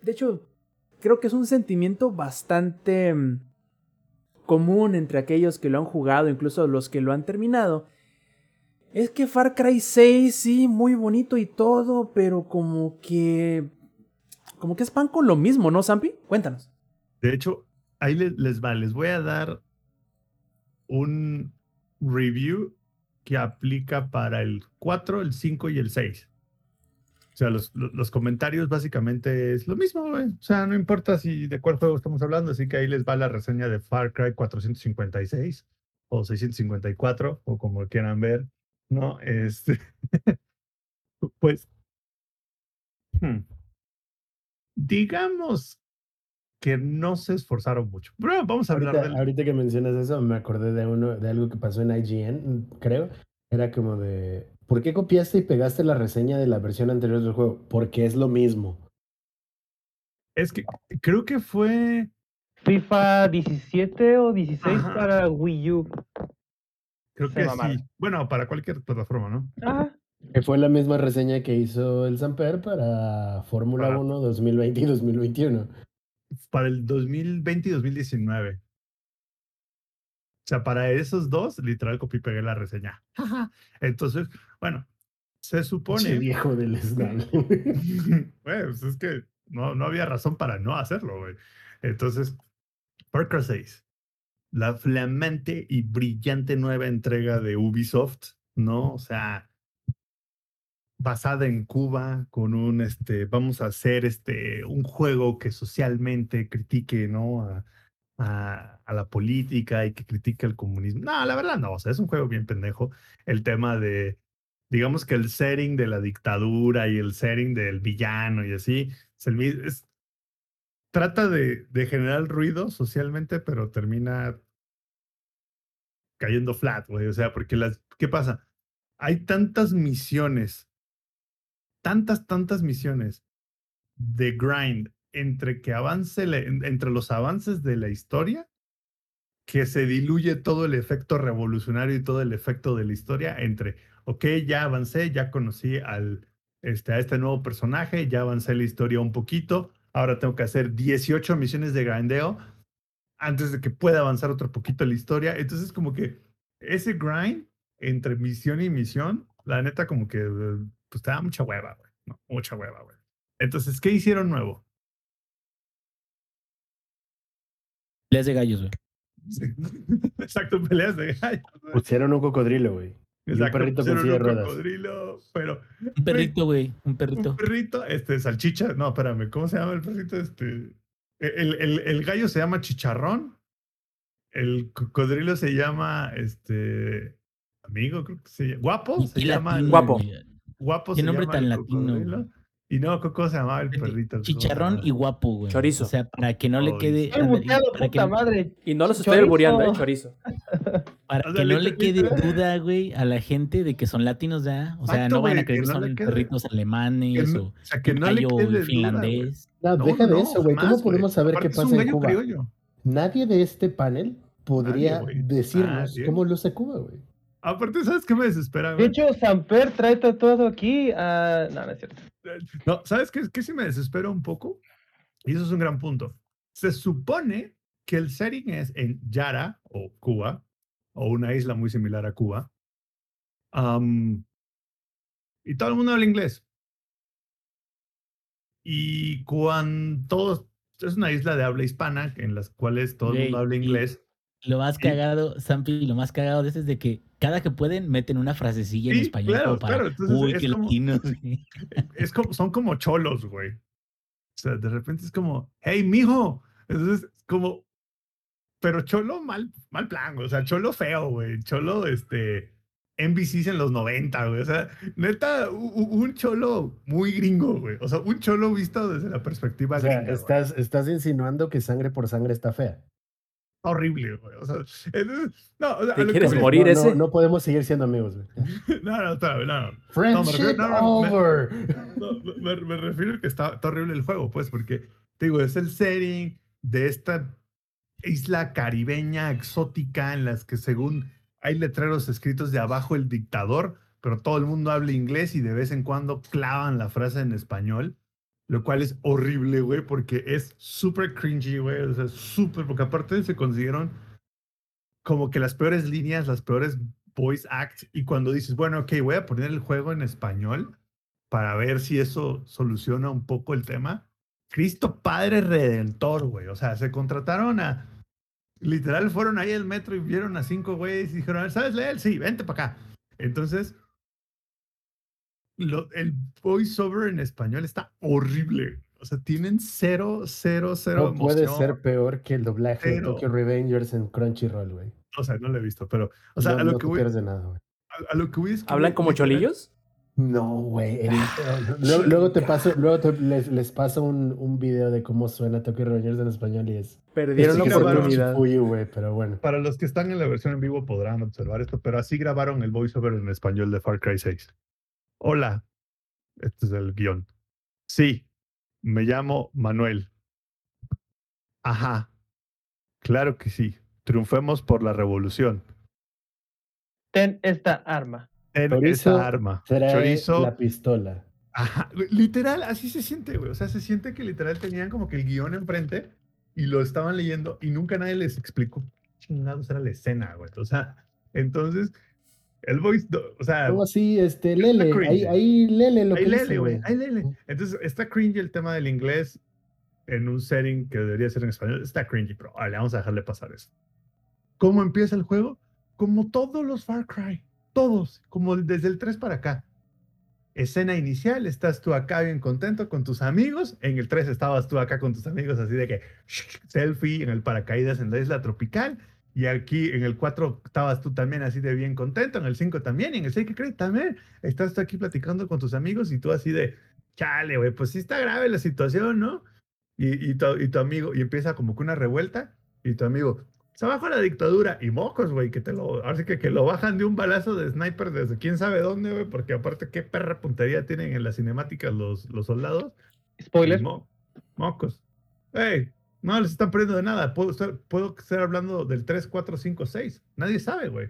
De hecho, creo que es un sentimiento bastante mm, común entre aquellos que lo han jugado, incluso los que lo han terminado. Es que Far Cry 6, sí, muy bonito y todo, pero como que. Como que es pan con lo mismo, ¿no, Zampi? Cuéntanos. De hecho, ahí les, les va, les voy a dar un review que aplica para el 4, el 5 y el 6. O sea, los, los, comentarios básicamente es lo mismo, güey. O sea, no importa si de cuál juego estamos hablando, así que ahí les va la reseña de Far Cry 456 o 654 o como quieran ver, ¿no? Este, pues, hmm. digamos que no se esforzaron mucho. Pero vamos a hablar ahorita, del... ahorita que mencionas eso, me acordé de uno, de algo que pasó en IGN, creo. Era como de ¿Por qué copiaste y pegaste la reseña de la versión anterior del juego? Porque es lo mismo. Es que creo que fue. FIFA 17 o 16 Ajá. para Wii U. Creo que sí. Bueno, para cualquier plataforma, ¿no? Ajá. Que fue la misma reseña que hizo el Samper para Fórmula para... 1 2020 y 2021. Para el 2020 y 2019. O sea, para esos dos, literal, copié y pegué la reseña. Entonces, bueno, se supone. Che viejo del Snap. pues es que no, no había razón para no hacerlo, güey. Entonces, Cry 6, la flamante y brillante nueva entrega de Ubisoft, ¿no? O sea, basada en Cuba, con un, este, vamos a hacer este, un juego que socialmente critique, ¿no? A, a, a, la política y que critica el comunismo. No, la verdad no, o sea, es un juego bien pendejo. El tema de, digamos que el setting de la dictadura y el setting del villano y así, es el, es, trata de, de generar ruido socialmente, pero termina cayendo flat, güey. O sea, porque las, ¿qué pasa? Hay tantas misiones, tantas, tantas misiones de grind entre que avance, entre los avances de la historia, que se diluye todo el efecto revolucionario y todo el efecto de la historia entre, ok, ya avancé, ya conocí al, este, a este nuevo personaje, ya avancé la historia un poquito, ahora tengo que hacer 18 misiones de grindeo antes de que pueda avanzar otro poquito la historia. Entonces, como que ese grind entre misión y misión, la neta, como que pues te da mucha hueva, güey. No, mucha hueva, güey. Entonces, ¿qué hicieron nuevo? Peleas de gallos, güey. Sí. Exacto, peleas de gallos. Güey. Pusieron un cocodrilo, güey. Exacto, un perrito con silla de un ruedas. cocodrilo, pero... Un perrito, güey. Un perrito. Un perrito, este, salchicha. No, espérame, ¿cómo se llama el perrito? Este... El, el, el gallo se llama chicharrón. El cocodrilo se llama, este... Amigo, creo que se llama... Guapo, Y se llama... latino, Guapo. Guapo Qué se nombre llama tan el latino. Y no, ¿cómo se llamaba el perrito? Chicharrón y guapo, güey. Chorizo. O sea, para que no le quede. Estoy que, puta madre. Y no los estoy albureando, ¿eh? Chorizo. para O que no le quede literal- duda, güey, a la gente de que son latinos ya. O sea, no van a creer que que no son le perritos alemanes Que no- o o sea, que no le gallo duda, güey. finlandés. No, No, deja de eso, güey. ¿Cómo podemos saber qué Aparte pasa en Cuba? criollo. Nadie de este panel podría Nadie, decirnos Nadie. cómo luce Cuba, güey. Aparte, ¿sabes qué me desespera, De güey? hecho, Samper trae todo aquí. ah, no, no es cierto. No, ¿sabes qué, qué sí me desespera un poco? Y eso es un gran punto. Se supone que el setting es en Yara o Cuba, o una isla muy similar a Cuba. y todo el mundo habla inglés. Y cuando todos, es una isla de habla hispana en las cuales todo el mundo habla inglés. Lo más cagado, Sampi, lo más cagado de eso es de que cada que pueden meten una frasecilla en español claro, para, claro, entonces uy, es qué como- latinos. güey". es como, son como cholos, güey. O sea, de repente es como, hey, mijo. Entonces, como, pero cholo mal, mal plan, güey. O sea, cholo feo, güey. Cholo, este, NBCs en los 90, güey. O sea, neta, u- u- un cholo muy gringo, güey. O sea, un cholo visto desde la perspectiva O sea, gringa, güey. estás, estás insinuando que sangre por sangre está fea. horrible, güey. O sea, entonces, no, o sea, ¿Te que quieres voy- morir no, ese? No, no podemos seguir siendo amigos, güey. No, no, no, no. Friendship no, no, me- over. No, me, me refiero a que está, está horrible el juego, pues, porque, te digo, es el setting de esta isla caribeña exótica en las que según hay letreros escritos de abajo el dictador, pero todo el mundo habla inglés y de vez en cuando clavan la frase en español, lo cual es horrible, güey, porque es súper cringy, güey, o sea, súper, porque aparte se consiguieron como que las peores líneas, las peores voice acts, y cuando dices, bueno, ok, voy a poner el juego en español, para ver si eso soluciona un poco el tema. Cristo Padre Redentor, güey. O sea, se contrataron a. Literal, fueron ahí al metro y vieron a cinco güeyes y dijeron, ¿sabes leer? Sí, vente para acá. Entonces, lo- el voiceover en español está horrible. O sea, tienen cero, cero, cero No puede emoción. ser peor que el doblaje de Cero. Tokyo Revengers en Crunchyroll, güey. O sea, no lo he visto, pero, o sea, no, a, lo no que te voy, pierdes de nada, güey. a, a lo que voy es que. ¿Hablan como literal- cholillos? No, güey. el- luego, luego te paso, luego te- les, les paso un, un video de cómo suena Tokyo Revengers en español y es. Perdieron la grabaron oportunidad. Güey, pero bueno. Para los que están en la versión en vivo podrán observar esto, pero así grabaron el voiceover en español de Far Cry 6. Hola, este es el guion. Sí, me llamo Manuel. Ajá, claro que sí. Triunfemos por la revolución. Ten esta arma. En Chorizo esa arma. Trae Chorizo. la pistola. Ajá, literal, así se siente, güey. O sea, se siente que literal tenían como que el guion enfrente y lo estaban leyendo y nunca nadie les explicó qué chingados era la escena, güey. O sea, entonces, el voice, do- o sea, Algo así, este, Lele. cringe. Ahí, ahí Lele lo ahí que lele, güey, güey. ahí lele. Entonces, está cringy el tema del inglés en un setting que debería ser en español. Está cringy, pero vale, vamos a dejarle pasar eso. ¿Cómo empieza el juego? Como todos los Far Cry. Todos, como desde el 3 para acá. Escena inicial, estás tú acá bien contento con tus amigos. En el 3 estabas tú acá con tus amigos, así de que selfie en el paracaídas en la isla tropical. Y aquí en el 4 estabas tú también así de bien contento. En el 5 también. Y en el 6, ¿qué crees? También estás tú aquí platicando con tus amigos y tú así de, chale, güey, pues sí está grave la situación, ¿no? Y, y, tu, y tu amigo, y empieza como que una revuelta. Y tu amigo, se bajó la dictadura y mocos, güey, que te lo, ahora sí que, que lo bajan de un balazo de sniper desde quién sabe dónde, güey, porque aparte qué perra puntería tienen en las cinemáticas los, los soldados. Spoiler. Mo- mocos. Ey, no les están perdiendo de nada. Puedo estar, puedo estar hablando del 3, 4, 5, 6. Nadie sabe, güey.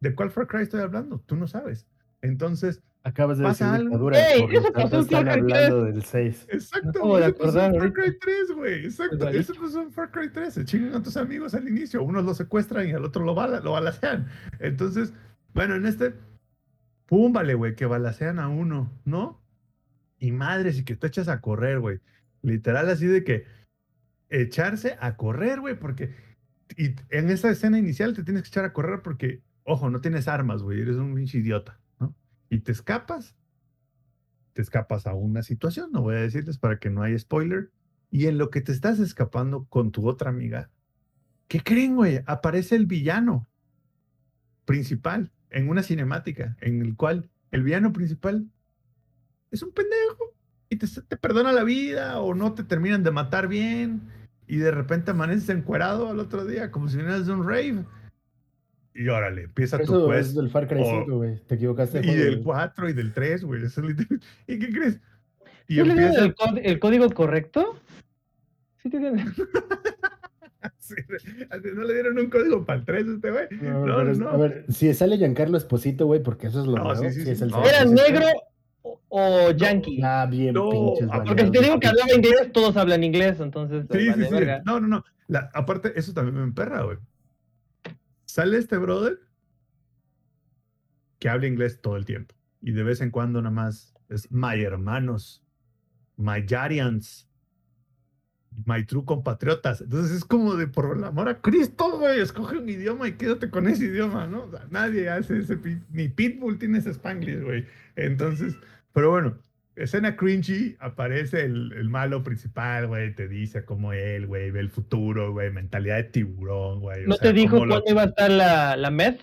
¿De cuál Far Cry estoy hablando? Tú no sabes. Entonces, Acabas de decir algo. dictadura. ¡Ey! Eso pasó en están Far Cry hablando del 6. exacto. de eso pasó en Far. Cry 3, güey. Exacto. Igualito. Eso pasó en Far Cry 3. Se chingan a tus amigos al inicio. Unos lo secuestran y al otro lo, bala, lo balacean. Entonces, bueno, en este, pum, vale, güey, que balacean a uno, ¿no? Y madres, y que te echas a correr, güey. Literal, así de que echarse a correr, güey, porque y en esa escena inicial te tienes que echar a correr porque, ojo, no tienes armas, güey, eres un pinche idiota, ¿no? Y te escapas, te escapas a una situación, no voy a decirles para que no haya spoiler, y en lo que te estás escapando con tu otra amiga, ¿qué creen, güey? Aparece el villano principal en una cinemática en el cual el villano principal es un pendejo y te, te perdona la vida o no te terminan de matar bien y de repente amaneces encuerado al otro día como si vinieras de un rave. Y órale, empieza Pero tu quest. es del Far Cry o- 5, güey. Te equivocaste. de Y juego, del güey. 4 y del 3, güey. ¿Y qué crees? Y ¿Sí le dieron empieza. el, el código correcto? Sí, te dieron. Así, así, no le dieron un código para el 3 a este güey. No, No, no. A ver, si sale Giancarlo Esposito, güey, porque eso es lo No, nuevo. sí, sí, si sí. es el No, ¿Era negro o, o yankee? Ah, bien No, pinches ah, Porque si te digo que hablaba inglés, todos hablan inglés, entonces. Sí, vale sí, sí. verga. No, no, no. La- aparte, eso también me emperra, güey. Sale este brother que habla inglés todo el tiempo. Y de vez en cuando nada más es my hermanos, my Yarians, my true compatriotas. Entonces es como de por el amor a Cristo, güey, escoge un idioma y quédate con ese idioma, ¿no? Nadie hace ese, ni Pitbull tiene ese Spanglish, güey. Entonces, pero bueno, escena cringy, aparece el, el malo principal, güey, te dice cómo él, güey, ve el futuro, güey, mentalidad de tiburón, güey. o ¿No sea, te dijo lo- cuándo iba a estar la, la meth?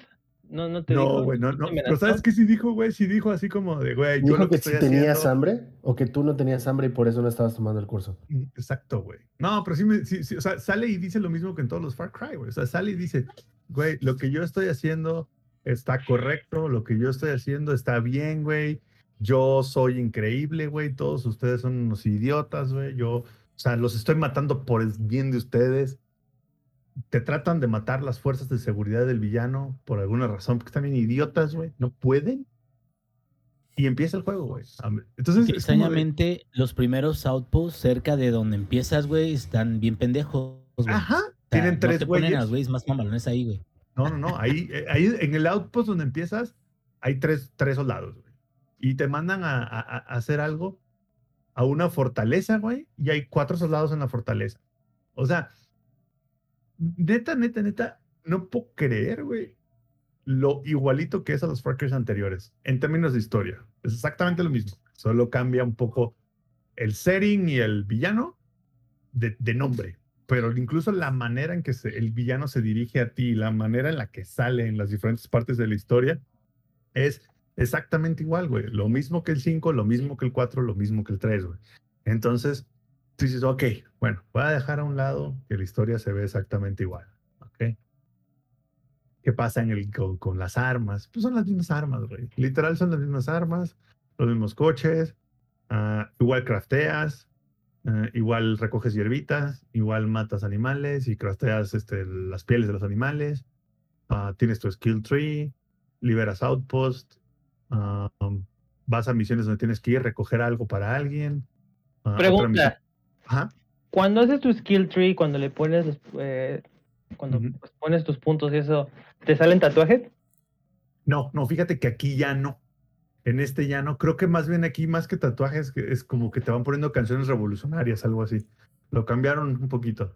No, no te dijo. No, güey, no, no. te Pero? ¿sabes qué sí dijo, güey? Sí dijo así como de, güey, yo Dijo lo que que si estoy tenías haciendo... hambre o que tú no tenías hambre y por eso no estabas tomando el curso. Mm, Exacto, güey. No, pero sí, me, sí, sí, o sea, sale y dice lo mismo que en todos los Far Cry, güey. O sea, sale y dice, güey, lo que yo estoy haciendo está correcto, lo que yo estoy haciendo está bien, güey. Yo soy increíble, güey. Todos ustedes son unos idiotas, güey. Yo, o sea, los estoy matando por el bien de ustedes. Te tratan de matar las fuerzas de seguridad del villano por alguna razón, porque están bien idiotas, güey. No pueden. Y empieza el juego, güey. Entonces, Que de- extrañamente, los primeros outposts cerca de donde empiezas, güey, están bien pendejos. Ajá. O sea, Tienen no tres güeyes. güeyes más mamalones ahí, güey. No, no, no. Ahí, eh, ahí en el outpost donde empiezas, hay tres, tres soldados, güey. Y te mandan a, hacer algo a una fortaleza, güey. Y hay cuatro soldados en la fortaleza. O sea, neta, neta, neta, no puedo creer, güey, lo igualito que es a los Cry anteriores. En términos de historia. Es exactamente lo mismo. Solo cambia un poco el setting y el villano de, nombre pero incluso la manera en que el villano se dirige a ti, la manera en la que sale en las diferentes partes de la historia, es exactamente igual, güey. Lo mismo que el 5, lo mismo que el 4, lo mismo que el 3, güey. Entonces, tú dices, ok, bueno, voy a dejar a un lado que la historia se ve exactamente igual, ¿ok? ¿Qué pasa en el, con, con las armas? Pues son las mismas armas, güey. Literal son las mismas armas, los mismos coches, ah, igual crafteas, eh, igual recoges hierbitas, igual matas animales y crafteas este, las pieles de los animales. ah, tienes tu skill tree, liberas outpost, ah, um, vas a misiones donde tienes que ir, recoger algo para alguien. ah, Pregunta. Cuando haces tu skill tree, cuando le pones los, eh, cuando pues, pones tus puntos y eso, ¿te salen tatuajes? No, no, fíjate que aquí ya no. En este ya no. Creo que más bien aquí, más que tatuajes, es como que te van poniendo canciones revolucionarias, algo así. Lo cambiaron un poquito.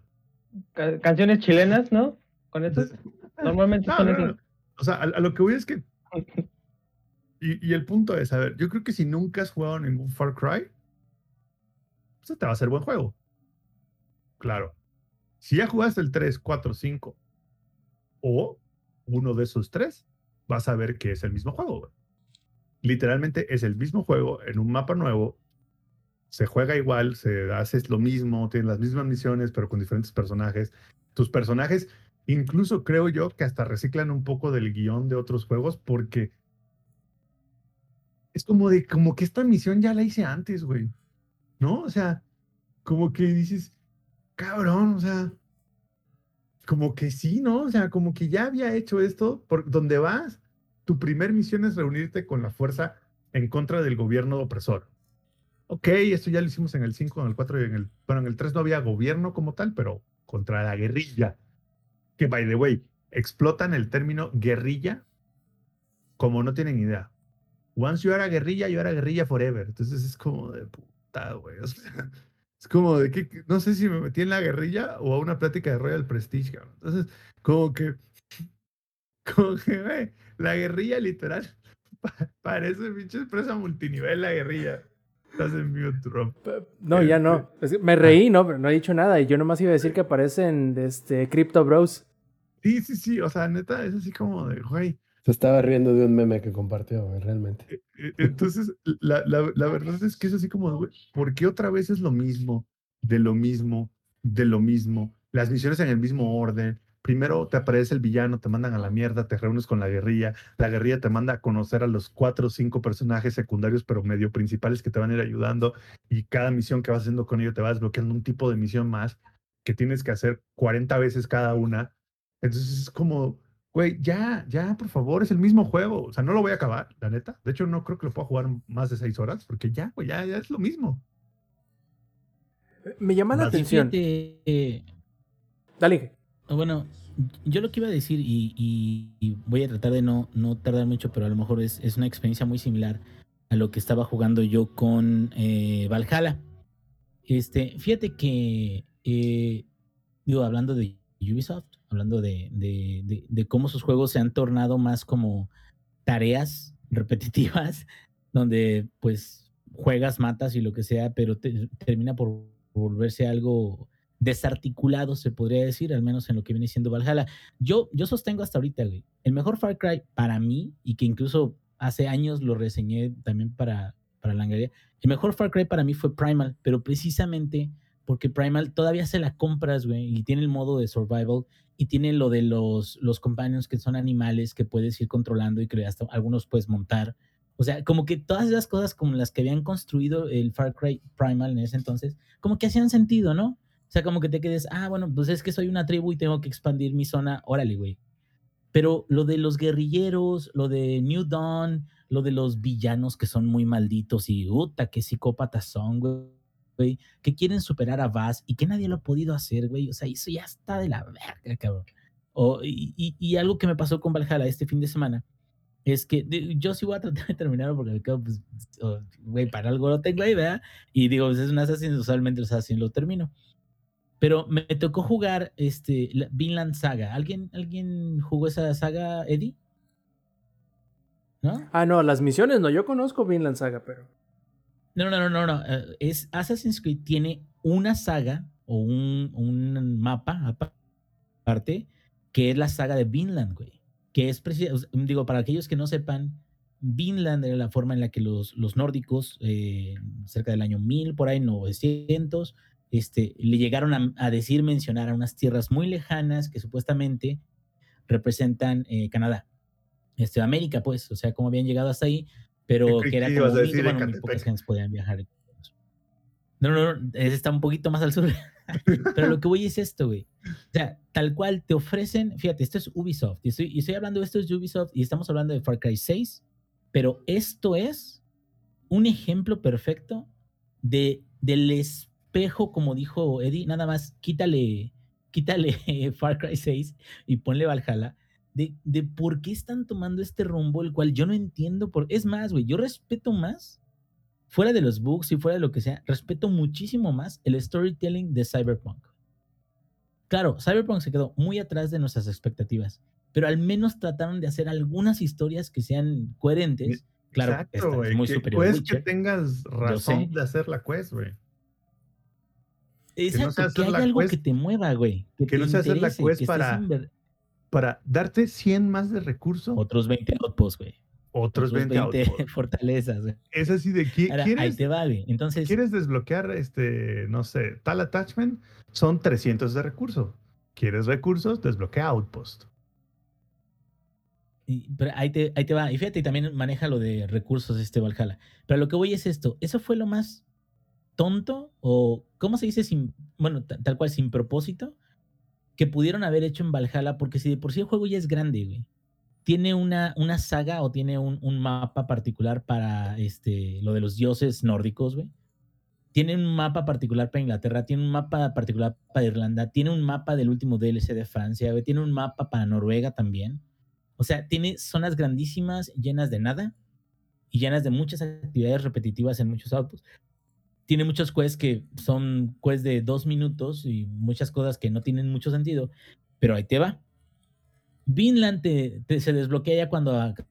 Ca- canciones chilenas, ¿no? Con eso. Normalmente No, son no. O sea, a, a lo que voy es que. Y, el punto es, a ver, yo creo que si nunca has jugado ningún Far Cry, pues te va a ser buen juego. Claro. Si ya jugaste el 3, 4, 5 o uno de esos tres, vas a ver que es el mismo juego. Literalmente es el mismo juego en un mapa nuevo. Se juega igual, se hace lo mismo, tienen las mismas misiones, pero con diferentes personajes. Tus personajes Incluso creo yo que hasta reciclan un poco del guion de otros juegos porque es como de, como que esta misión ya la hice antes, güey. ¿No? O sea, como que dices, cabrón, o sea, como que sí, ¿no? O sea, como que ya había hecho esto, por donde vas, tu primer misión es reunirte con la fuerza en contra del gobierno opresor. Ok, esto ya lo hicimos en el 5, en el 4 y en el, bueno, en el 3 no había gobierno como tal, pero contra la guerrilla que by the way, explotan el término guerrilla como no tienen idea. Once yo era guerrilla, yo era guerrilla forever. Entonces es como de puta, güey. O sea, es como de que no sé si me metí en la guerrilla o a una plática de Royal Prestige, cabrón. Entonces, como que, como que, güey, la guerrilla literal pa- parece pinche empresa multinivel, la guerrilla. Estás en mute, Rob. No, ya no. Es que me reí, no, pero no he dicho nada. Y yo nomás iba a decir que aparecen este Crypto Bros. Sí, sí, sí. O sea, neta, es así como de, güey. Se estaba riendo de un meme que compartió, güey, realmente. E- Entonces, la, la- la verdad es que es así como, güey, ¿por qué otra vez es lo mismo, de lo mismo, de lo mismo? Las misiones en el mismo orden. Primero te aparece el villano, te mandan a la mierda, te reúnes con la guerrilla. La guerrilla te manda a conocer a los cuatro o cinco personajes secundarios, pero medio principales que te van a ir ayudando. Y cada misión que vas haciendo con ellos te va desbloqueando un tipo de misión más. que tienes que hacer 40 veces cada una. Entonces es como, güey, ya, ya, por favor, es el mismo juego. O sea, no lo voy a acabar, la neta. De hecho, no creo que lo pueda jugar más de seis horas, porque ya, güey, ya, ya es lo mismo. Me llama la Más atención. Fíjate, eh, Dale. Bueno, yo lo que iba a decir, y, y- y voy a tratar de no, no tardar mucho, pero a lo mejor es, es una experiencia muy similar a lo que estaba jugando yo con eh, Valhalla. Este, fíjate que, eh, digo, hablando de Ubisoft, hablando de, de- de- cómo sus juegos se han tornado más como tareas repetitivas, donde pues juegas, matas y lo que sea, pero te- termina por volverse algo desarticulado, se podría decir, al menos en lo que viene siendo Valhalla. Yo, yo sostengo hasta ahorita, güey, el mejor Far Cry para mí, y que incluso hace años lo reseñé también para, para la galería, el mejor Far Cry para mí fue Primal, pero precisamente porque Primal todavía se la compras, güey, y tiene el modo de survival, y tiene lo de los, los companions que son animales que puedes ir controlando y que hasta algunos puedes montar. O sea, como que todas esas cosas como las que habían construido el Far Cry Primal en ese entonces, como que hacían sentido, ¿no? O sea, como que te quedes, ah, bueno, pues es que soy una tribu y tengo que expandir mi zona, órale, güey. Pero lo de los guerrilleros, lo de New Dawn, lo de los villanos que son muy malditos y, puta, qué psicópatas son, güey, que quieren superar a Vaz y que nadie lo ha podido hacer, güey. O sea, eso ya está de la verga, cabrón. O- y, y- y algo que me pasó con Valhalla este fin de semana es que de- yo sí voy a tratar de terminarlo porque me quedo, pues, oh, güey, para algo lo tengo ahí, ¿verdad? Y digo, pues es un Assassin, usualmente los Assassin lo termino. Pero me tocó jugar este, la Vinland Saga. ¿Alguien, ¿Alguien jugó esa saga, Eddie? ¿No? Ah, no, las misiones no. Yo conozco Vinland Saga, pero. No, no, no, no, no. eh, Es Assassin's Creed tiene una saga o un, un mapa aparte que es la saga de Vinland, güey. Que es sea, digo, para aquellos que no sepan, Vinland era la forma en la que los, los nórdicos, eh, cerca del año 1000, por ahí 900, este, le llegaron a, a decir, mencionar a unas tierras muy lejanas que supuestamente representan eh, Canadá. Este, América, pues, o sea, cómo habían llegado hasta ahí, pero ¿Qué- que era como de bueno, muy pocas gentes podían viajar. No, no, no, está un poquito más al sur. Pero lo que voy es esto, güey. O sea, tal cual te ofrecen, fíjate, esto es Ubisoft. Y estoy, y estoy hablando de esto es Ubisoft y estamos hablando de Far Cry 6, pero esto es un ejemplo perfecto de, del espejo, como dijo Eddie, nada más quítale, quítale Far Cry 6 y ponle Valhalla. De, de por qué están tomando este rumbo, el cual yo no entiendo. Por... Es más, güey, yo respeto más fuera de los bugs y fuera de lo que sea, respeto muchísimo más el storytelling de Cyberpunk. Claro, Cyberpunk se quedó muy atrás de nuestras expectativas, pero al menos trataron de hacer algunas historias que sean coherentes. Claro, Exacto, es muy que superior. quest que tengas razón de hacer la quest, güey. Exacto, que, haya la algo quest- que te mueva, güey. Que, no sea hacer la quest para- Para darte 100 más de recursos, Otros 20 outposts, güey. otros 20, outposts. fortalezas. güey. Es así de que ahí te va, güey. Entonces, quieres desbloquear, este, no sé, tal attachment, son 300 de recurso. ¿Quieres recursos? Desbloquea outpost. Y- pero ahí te, ahí te va. Y fíjate, también maneja lo de recursos este Valhalla. Pero lo que voy es esto. ¿Eso fue lo más tonto? O, ¿cómo se dice? Sin, bueno, ta- tal cual, sin propósito. Que pudieron haber hecho en Valhalla. Porque si de por sí el juego ya es grande. Tiene una, una saga o tiene un, un mapa particular para este, lo de los dioses nórdicos, güey. Tiene un mapa particular para Inglaterra, tiene un mapa particular para Irlanda, tiene un mapa del último DLC de Francia, tiene un mapa para Noruega también. O sea, tiene zonas grandísimas llenas de nada y llenas de muchas actividades repetitivas en muchos outputs. Tiene muchos quests que son quests de dos minutos y muchas cosas que no tienen mucho sentido, pero ahí te va. Vinland te, se desbloquea ya cuando ac-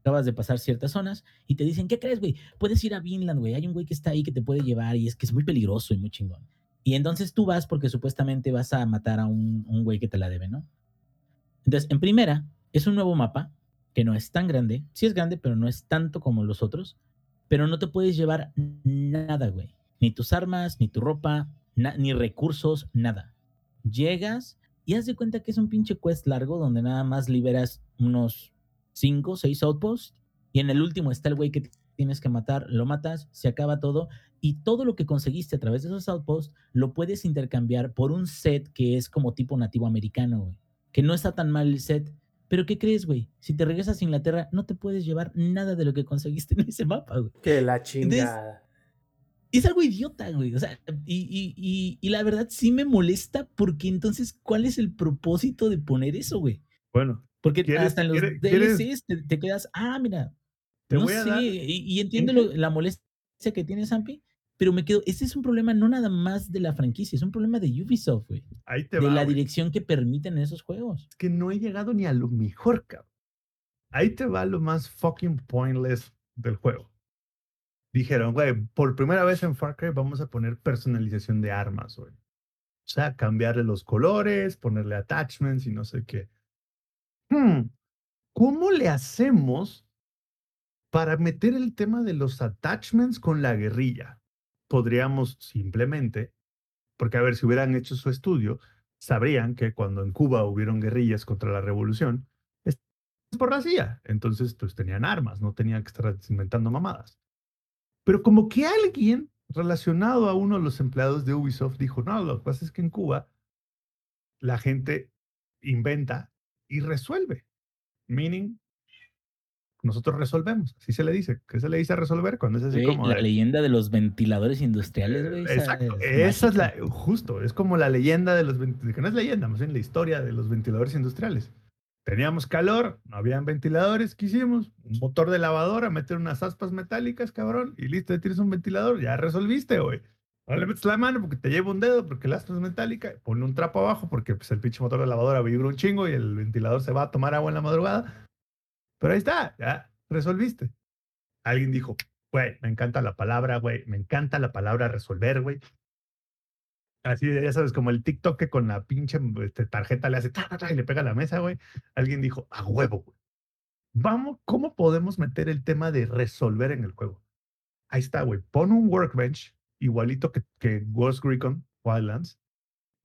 acabas de pasar ciertas zonas y te dicen, ¿qué crees, güey? Puedes ir a Vinland, güey. Hay un güey que está ahí que te puede llevar y es que es muy peligroso y muy chingón. Y entonces tú vas porque supuestamente vas a matar a un, un güey que te la debe, ¿no? Entonces, en primera, es un nuevo mapa que no es tan grande. Sí es grande, pero no es tanto como los otros. Pero no te puedes llevar nada, güey. Ni tus armas, ni tu ropa, ni recursos, nada. Llegas y haz de cuenta que es un pinche quest largo donde nada más liberas unos 5, 6 outposts. Y en el último está el güey que tienes que matar, lo matas, se acaba todo. y todo lo que conseguiste a través de esos outposts lo puedes intercambiar por un set que es como tipo nativo americano, güey. Que no está tan mal el set. Pero ¿qué crees, güey? Si te regresas a Inglaterra, no te puedes llevar nada de lo que conseguiste en ese mapa, güey. Que la chingada. Es algo idiota, güey. O sea, y, y, y, y la verdad sí me molesta porque entonces, ¿cuál es el propósito de poner eso, güey? Bueno, Porque ¿Quieres- hasta en los quieres- DLCs te, te quedas, ah, mira, Te no voy a sé, dar- y, y entiendo lo- la molestia que tiene Zampi, pero me quedo, este es un problema no nada más de la franquicia, es un problema de Ubisoft, güey, ahí te de va. la dirección que permiten esos juegos. Es que no he llegado ni a lo mejor, cabrón. Ahí te va lo más fucking pointless del juego. Dijeron, güey, por primera vez en Far Cry vamos a poner personalización de armas, güey. O sea, cambiarle los colores, ponerle attachments y no sé qué. Hmm, ¿Cómo le hacemos para meter el tema de los attachments con la guerrilla? Podríamos simplemente, porque a ver, si hubieran hecho su estudio, sabrían que cuando en Cuba hubieron guerrillas contra la revolución, es por la CIA. Entonces, pues tenían armas, no tenían que estar inventando mamadas. Pero como que alguien relacionado a uno de los empleados de Ubisoft dijo, no, lo que pasa es que en Cuba la gente inventa y resuelve. Meaning, nosotros resolvemos. Así se le dice. ¿Qué se le dice a resolver? Cuando es así Güey, como... la de- leyenda de los ventiladores industriales, güey. esa Exacto, es esa es la, justo, es como la leyenda de los, que no es leyenda, más bien la historia de los ventiladores industriales. Teníamos calor, no habían ventiladores, ¿qué hicimos? Un motor de lavadora, meter unas aspas metálicas, cabrón, y listo, ya tienes un ventilador, ya resolviste, güey. No le metes la mano porque te lleva un dedo, porque la aspa es metálica, pone un trapo abajo porque pues, el pinche motor de lavadora vibra un chingo y el ventilador se va a tomar agua en la madrugada. Pero ahí está, ya resolviste. Alguien dijo, güey, me encanta la palabra, güey, me encanta la palabra resolver, güey. Así, ya sabes, como el TikTok que con la pinche este, tarjeta le hace ta, ta, ta, y le pega a la mesa, güey. Alguien dijo, a huevo, güey. Vamos, ¿cómo podemos meter el tema de resolver en el juego? Ahí está, güey. Pon un workbench igualito que, que Ghost Recon Wildlands.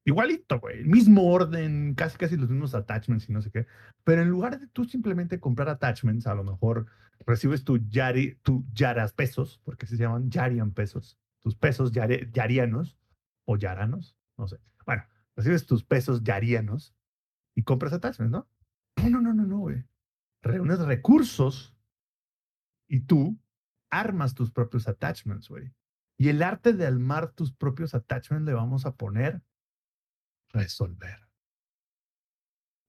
Igualito, güey. El mismo orden, casi casi los mismos attachments y no sé qué. Pero en lugar de tú simplemente comprar attachments, a lo mejor recibes tu yari, tu yaras pesos, porque se llaman yarian pesos, tus pesos yare- yarianos o yaranos, no sé. Bueno, recibes tus pesos yarianos y compras attachments, ¿no? No, no, no, no, no, güey. Reúnes recursos y tú armas tus propios attachments, güey. Y el arte de armar tus propios attachments le vamos a poner resolver.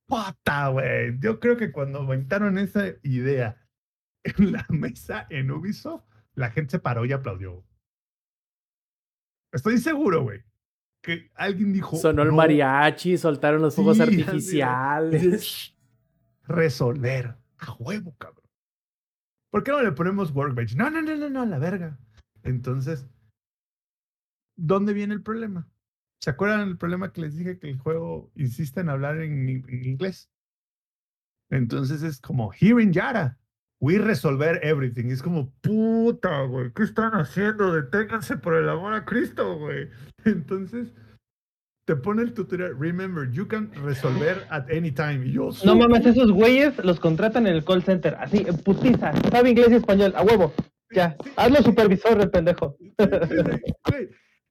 ¡Pata, güey! Yo creo que cuando aventaron esa idea en la mesa en Ubisoft, la gente se paró y aplaudió. Estoy seguro, güey, que alguien dijo. Sonó el "No, mariachi, soltaron los fuegos Sí, artificiales. Resolver. A huevo, cabrón. ¿Por qué no le ponemos workbench? No, no, no, no, no, la verga. Entonces, ¿dónde viene el problema? ¿Se acuerdan el problema que les dije que el juego insiste en hablar en, en inglés? Entonces es como, here in Yara, we resolver everything. Es como, puta, güey, ¿qué están haciendo? Deténganse por el amor a Cristo, güey. Entonces, te pone el tutorial, remember, you can resolver at any time. Y yo, No "Su mames, esos güeyes los contratan en el call center, así, putiza, sabe inglés y español, a huevo. Ya, hazlo supervisor, el pendejo.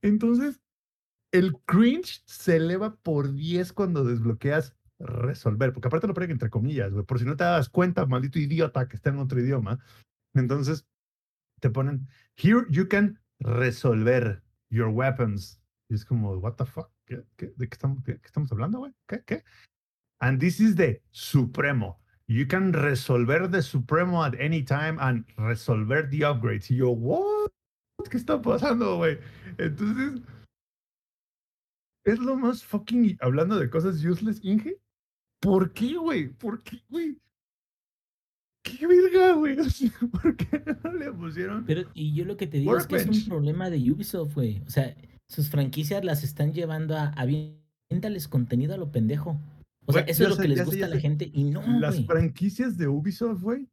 Entonces, el cringe se eleva por 10 cuando desbloqueas resolver, porque aparte lo ponen entre comillas, güey, por si no te das cuenta, maldito idiota que está en otro idioma. Entonces, te ponen, here you can resolver your weapons. Y es como, what the fuck? ¿Qué, qué- de qué estamos hablando, güey? ¿Qué? ¿Qué? And this is the Supremo. You can resolver the Supremo at any time and resolver the upgrades. Y yo, what? ¿Qué está pasando, güey? Entonces, es lo más fucking. Hablando de cosas useless, Inge. ¿Por qué, güey? ¿Por qué, güey? ¿Qué verga, güey? O sea, ¿Por qué no le pusieron? Pero, y yo lo que te digo es que es un problema de Ubisoft, güey. O sea, sus franquicias las están llevando a aviéntales contenido a lo pendejo. O sea, eso es lo sé, que les sé, gusta a la sé. gente y no, Las franquicias de Ubisoft, güey,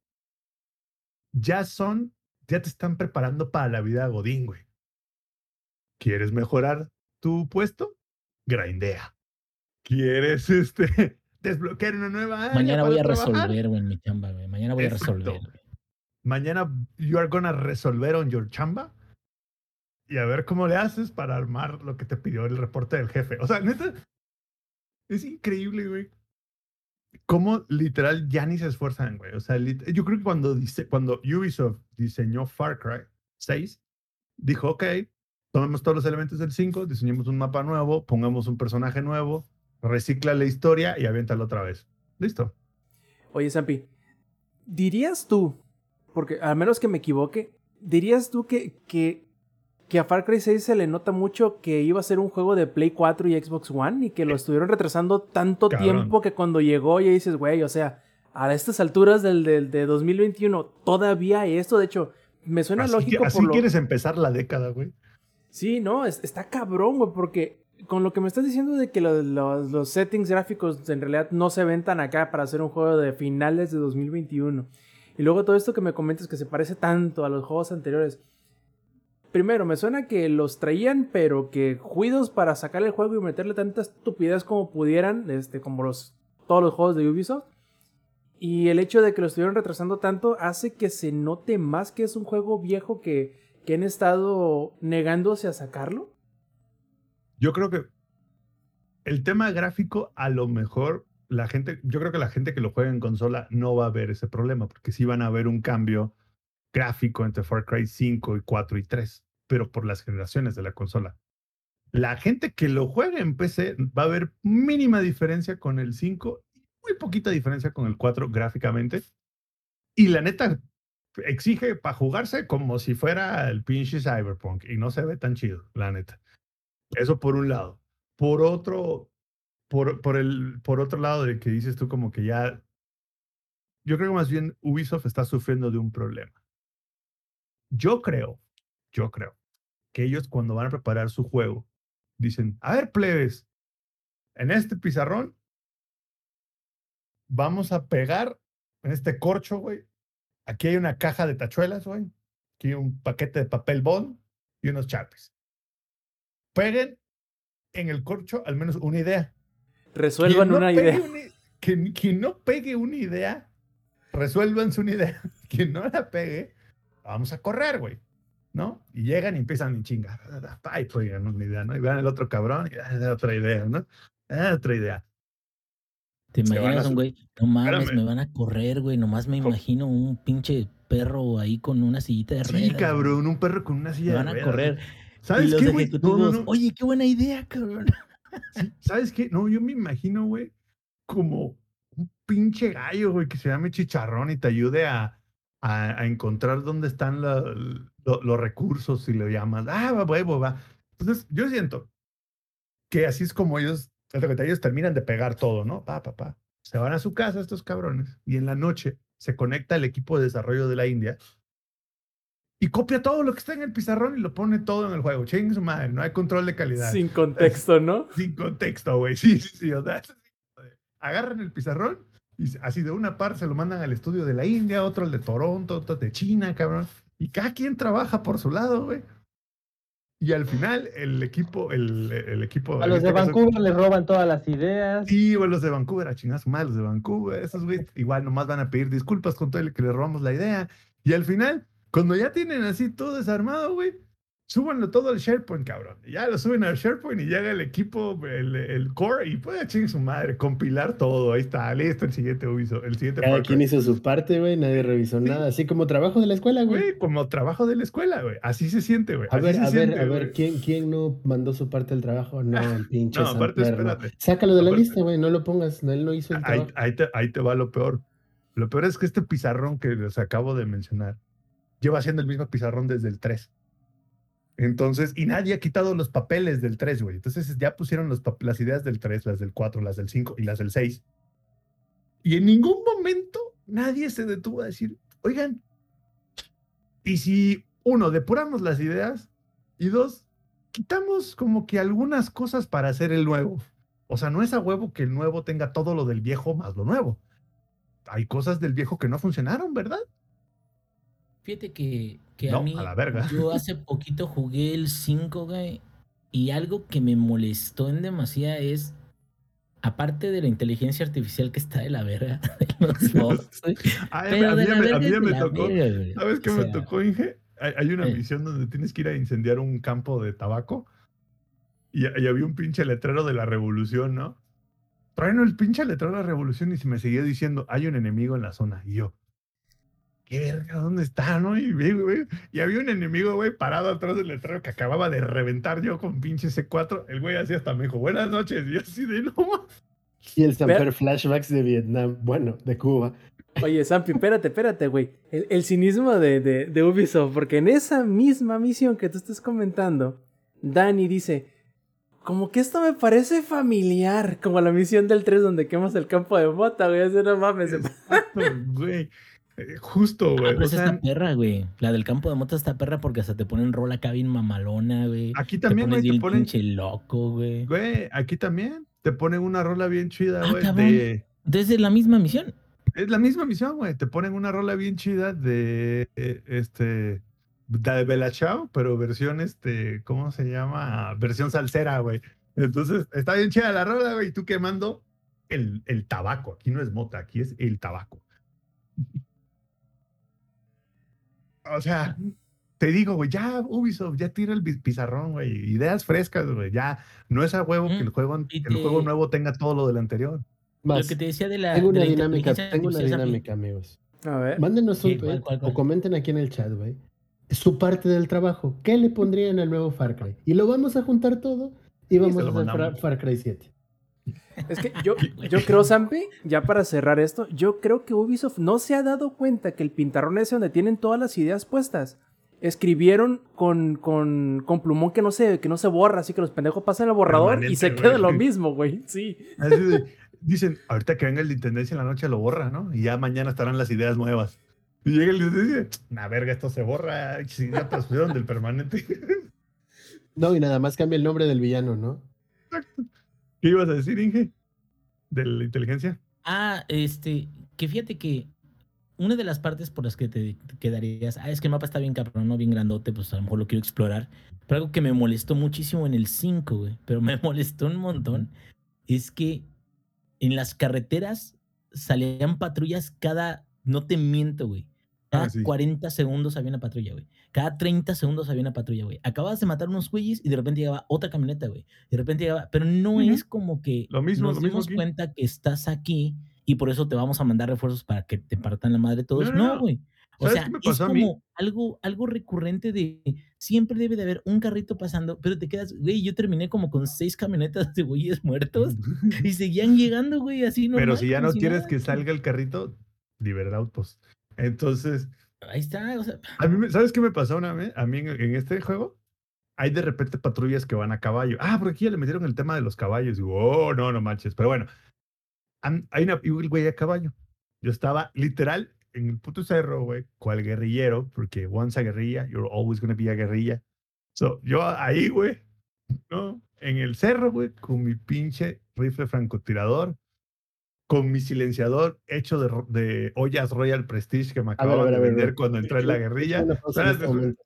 ya son, ya te están preparando para la vida Godín, güey. ¿Quieres mejorar tu puesto? Grindea. ¿Quieres este, desbloquear una nueva área Mañana voy a trabajar? resolver, güey, mi chamba, güey. Mañana voy a resolver, güey. Mañana you are gonna resolver on your chamba. y a ver cómo le haces para armar lo que te pidió el reporte del jefe. O sea, neta, es increíble, güey. Cómo literal ya ni se esfuerzan, güey. O sea, yo creo que cuando, dice, cuando Ubisoft diseñó Far Cry 6, dijo, ok, tomemos todos los elementos del 5, diseñemos un mapa nuevo, pongamos un personaje nuevo, recicla la historia y aviéntalo otra vez. Listo. Oye, Zampi, ¿dirías tú, porque al menos que me equivoque, dirías tú que, que, que a Far Cry 6 se le nota mucho que iba a ser un juego de Play 4 y Xbox One y que lo estuvieron retrasando tanto Cabrón. tiempo que cuando llegó ya dices, güey, o sea, a estas alturas del, del de 2021 todavía esto, de hecho, me suena así lógico así por lo... quieres empezar la década, güey. Sí, no, es- está cabrón, güey, porque con lo que me estás diciendo de que los, los- los settings gráficos en realidad no se ven tan acá para hacer un juego de finales de 2021. Y luego todo esto que me comentas que se parece tanto a los juegos anteriores. Primero, me suena que los traían, pero que juidos para sacar el juego y meterle tanta estupidez como pudieran, este, como los, todos los juegos de Ubisoft. Y el hecho de que lo estuvieron retrasando tanto hace que se note más que es un juego viejo que, que han estado negándose a sacarlo. Yo creo que el tema gráfico, a lo mejor la gente, yo creo que la gente que lo juega en consola no va a ver ese problema, porque sí van a ver un cambio gráfico entre Far Cry 5 y 4 y 3, pero por las generaciones de la consola. La gente que lo juega en PC va a ver mínima diferencia con el 5 y muy poquita diferencia con el 4 gráficamente. Y la neta exige para jugarse como si fuera el pinche Cyberpunk y no se ve tan chido, la neta. Eso por un lado. Por otro, por, por, el, por otro lado de que dices tú como que ya, yo creo que más bien Ubisoft está sufriendo de un problema. Yo creo, yo creo que ellos cuando van a preparar su juego, dicen, a ver, plebes, en este pizarrón vamos a pegar en este corcho, güey. Aquí hay una caja de tachuelas, güey. Aquí hay un paquete de papel bond y unos chapes. Peguen en el corcho al menos una idea. Resuelvan no una idea. una- quien, quien no pegue una idea, resuelvan su idea. Quien no la pegue, vamos a correr, güey. ¿No? Y llegan y empiezan en chinga. Ay, pues llegan una idea, ¿no? Y vean el otro cabrón y ah, otra idea, ¿no? Ah, otra idea. ¿Te a imaginas un güey? No mames, Espérame. me van a correr, güey. Nomás me imagino un pinche perro ahí con una sillita de ruedas. Sí, cabrón, un perro con una Me silla de van a ruedas, correr. Y ¿Sabes los qué, güey? No, ejecutivos, no, no. oye, qué buena idea, cabrón. Sí, ¿Sabes qué? No, yo me imagino, güey, como un pinche gallo, güey, que se llame chicharrón y te ayude a, a, a encontrar dónde están la- lo- los recursos, si lo llamas. Ah, va, huevo, va. Entonces, yo siento que así es como ellos, ellos terminan de pegar todo, ¿no? Pa, pa, pa. Se van a su casa estos cabrones y en la noche se conecta el equipo de desarrollo de la India y copia todo lo que está en el pizarrón y lo pone todo en el juego. Ching su madre, no hay control de calidad Sin contexto, ¿no? sin contexto, güey. Sí, sí, sí. O sea, agarran el pizarrón y así de una parte se lo mandan al estudio de la India, otro al de Toronto, otro de China, cabrón. Y cada quien trabaja por su lado, güey. Y al final, el equipo, el, el equipo. A los de este caso- Vancouver les roban todas las ideas. Sí, güey, los de Vancouver, a chingar su los de Vancouver, esos güey igual nomás van a pedir disculpas con todo el que le robamos la idea. Y al final, cuando ya tienen así todo desarmado, güey, súbanlo todo al SharePoint, cabrón. Ya lo suben al SharePoint y llega el equipo, el, el core, y puede chingar su madre, compilar todo. Ahí está, listo el siguiente Ubisoft, el siguiente Cada quien hizo su parte, güey, nadie revisó Sí. nada. Así como trabajo de la escuela, güey. Güey, como trabajo de la escuela, güey. Así se siente, güey. A así ver, se a ver, a ver, ¿quién, ¿quién no mandó su parte del trabajo? No, el pinche No, aparte, espérate. Sácalo de la Aparte- lista, güey, no lo pongas, él no hizo el Ahí, trabajo. ahí te, ahí te va lo peor. Lo peor es que este pizarrón que les acabo de mencionar lleva siendo el mismo pizarrón desde el 3. Entonces, y nadie ha quitado los papeles del 3, güey. Entonces ya pusieron las ideas del 3, las del 4, las del 5 y las del 6. Y en ningún momento nadie se detuvo a decir, oigan, y si, uno, depuramos las ideas y dos, quitamos como que algunas cosas para hacer el nuevo. O sea, no es a huevo que el nuevo tenga todo lo del viejo más lo nuevo. Hay cosas del viejo que no funcionaron, ¿verdad? Fíjate que, que a mí, a la verga. yo hace poquito jugué el 5, güey, y algo que me molestó en demasía es, aparte de la inteligencia artificial que está de la verga, de los bots, güey, Ay, pero a mí de ya la me, a mí ya tocó. verga. ¿Sabes qué O me tocó, Inge? hay, hay una Eh. misión donde tienes que ir a incendiar un campo de tabaco y, y había un pinche letrero de la revolución, ¿no? Traen el pinche letrero de la revolución y se me seguía diciendo, hay un enemigo en la zona. Y yo, ¿qué verga? ¿Dónde está, no? Y, güey, y había un enemigo, güey, parado atrás del letrero que acababa de reventar yo con pinche C4. El güey así hasta me dijo, buenas noches. Y yo así de, no, mames". Y el Samper flashbacks de Vietnam, bueno, de Cuba. Oye, Sampi, espérate, espérate, güey. El, el cinismo de, de, de Ubisoft, porque en esa misma misión que tú estás comentando, Dani dice, como que esto me parece familiar, como la misión del 3 donde quemas el campo de mota, güey. Así no mames. Exacto, güey. Eh, Justo, Ah, güey. pero o esa sea, está perra, güey. La del campo de moto está perra porque hasta te ponen rol acá bien mamalona, güey. aquí Te también, güey, te bien ponen, pinche loco, güey. güey, aquí también te ponen una rola bien chida, Ah, güey, de... Desde la misma misión. Es la misma misión, güey. Te ponen una rola bien chida de eh, este de Bella Ciao, pero versión este, ¿cómo se llama? Versión salsera, güey. Entonces, está bien chida la rola, güey. Y tú quemando el, el tabaco. Aquí no es mota, aquí es el tabaco. O sea, te digo, güey, ya Ubisoft, ya tira el pi- pizarrón, güey. Ideas frescas, güey. Ya no es a huevo que el juego, el juego nuevo tenga todo lo del anterior. Más, Lo que te decía de la. tengo de una la dinámica, tengo una dinámica, amigos. A ver. Mándenos un ¿Qué? ¿Cuál, tweet cuál, cuál? o comenten aquí en el chat, güey. Su parte del trabajo. ¿Qué le pondrían al nuevo Far Cry? Y lo vamos a juntar todo y vamos a hacer. Far Cry 7. Es que yo, yo creo, Sampi, ya para cerrar esto, yo creo que Ubisoft no se ha dado cuenta que el pintarrón ese donde tienen todas las ideas puestas, escribieron con, con, con plumón que no se, que no se borra, así que los pendejos pasan el borrador y se queda güey. lo mismo, güey. Sí. Así de- dicen, ahorita que venga el de Intendencia en la noche lo borra, ¿no? Y ya mañana estarán las ideas nuevas. Y llega el de Intendencia, y dice, una verga, esto se borra. Si ya pusieron del permanente. No, y nada más cambia el nombre del villano, ¿no? ¿Qué ibas a decir, Inge? ¿De la inteligencia? Ah, este, que fíjate que una de las partes por las que te quedarías, ah, es que el mapa está bien cabrón, no bien grandote, pues a lo mejor lo quiero explorar. Pero algo que me molestó muchísimo en el 5, güey, pero me molestó un montón, es que en las carreteras salían patrullas cada, no te miento, güey. Cada Ah, sí. 40 segundos había una patrulla, güey. Cada 30 segundos había una patrulla, güey. Acababas de matar unos güeyes y de repente llegaba otra camioneta, güey. De repente llegaba, pero no es como que Lo mismo, nos lo dimos cuenta que estás aquí y por eso te vamos a mandar refuerzos para que te partan la madre todos. No, no, No, no. güey. O ¿Sabes sea, es como algo, algo recurrente de siempre debe de haber un carrito pasando, pero te quedas, güey, yo terminé como con seis camionetas de güeyes muertos y seguían llegando, güey, así normal. Pero si ya no quieres nada, que salga el carrito, libera autos. Entonces, Ahí está, o sea, a mí, me- ¿sabes qué me pasó una vez? A mí en, en este juego hay de repente patrullas que van a caballo. Ah, porque aquí ya le metieron el tema de los caballos. Digo, oh, no, no manches. Pero bueno, hay una, y un güey a caballo. Yo estaba literal en el puto cerro, güey, cual guerrillero, porque once a guerrilla, you're always gonna be a guerrilla. So, yo ahí, güey, ¿no? En el cerro, güey, con mi pinche rifle francotirador, con mi silenciador hecho de, ollas Royal Prestige que me acababan ver, de ver, vender cuando entré en la guerrilla. Este.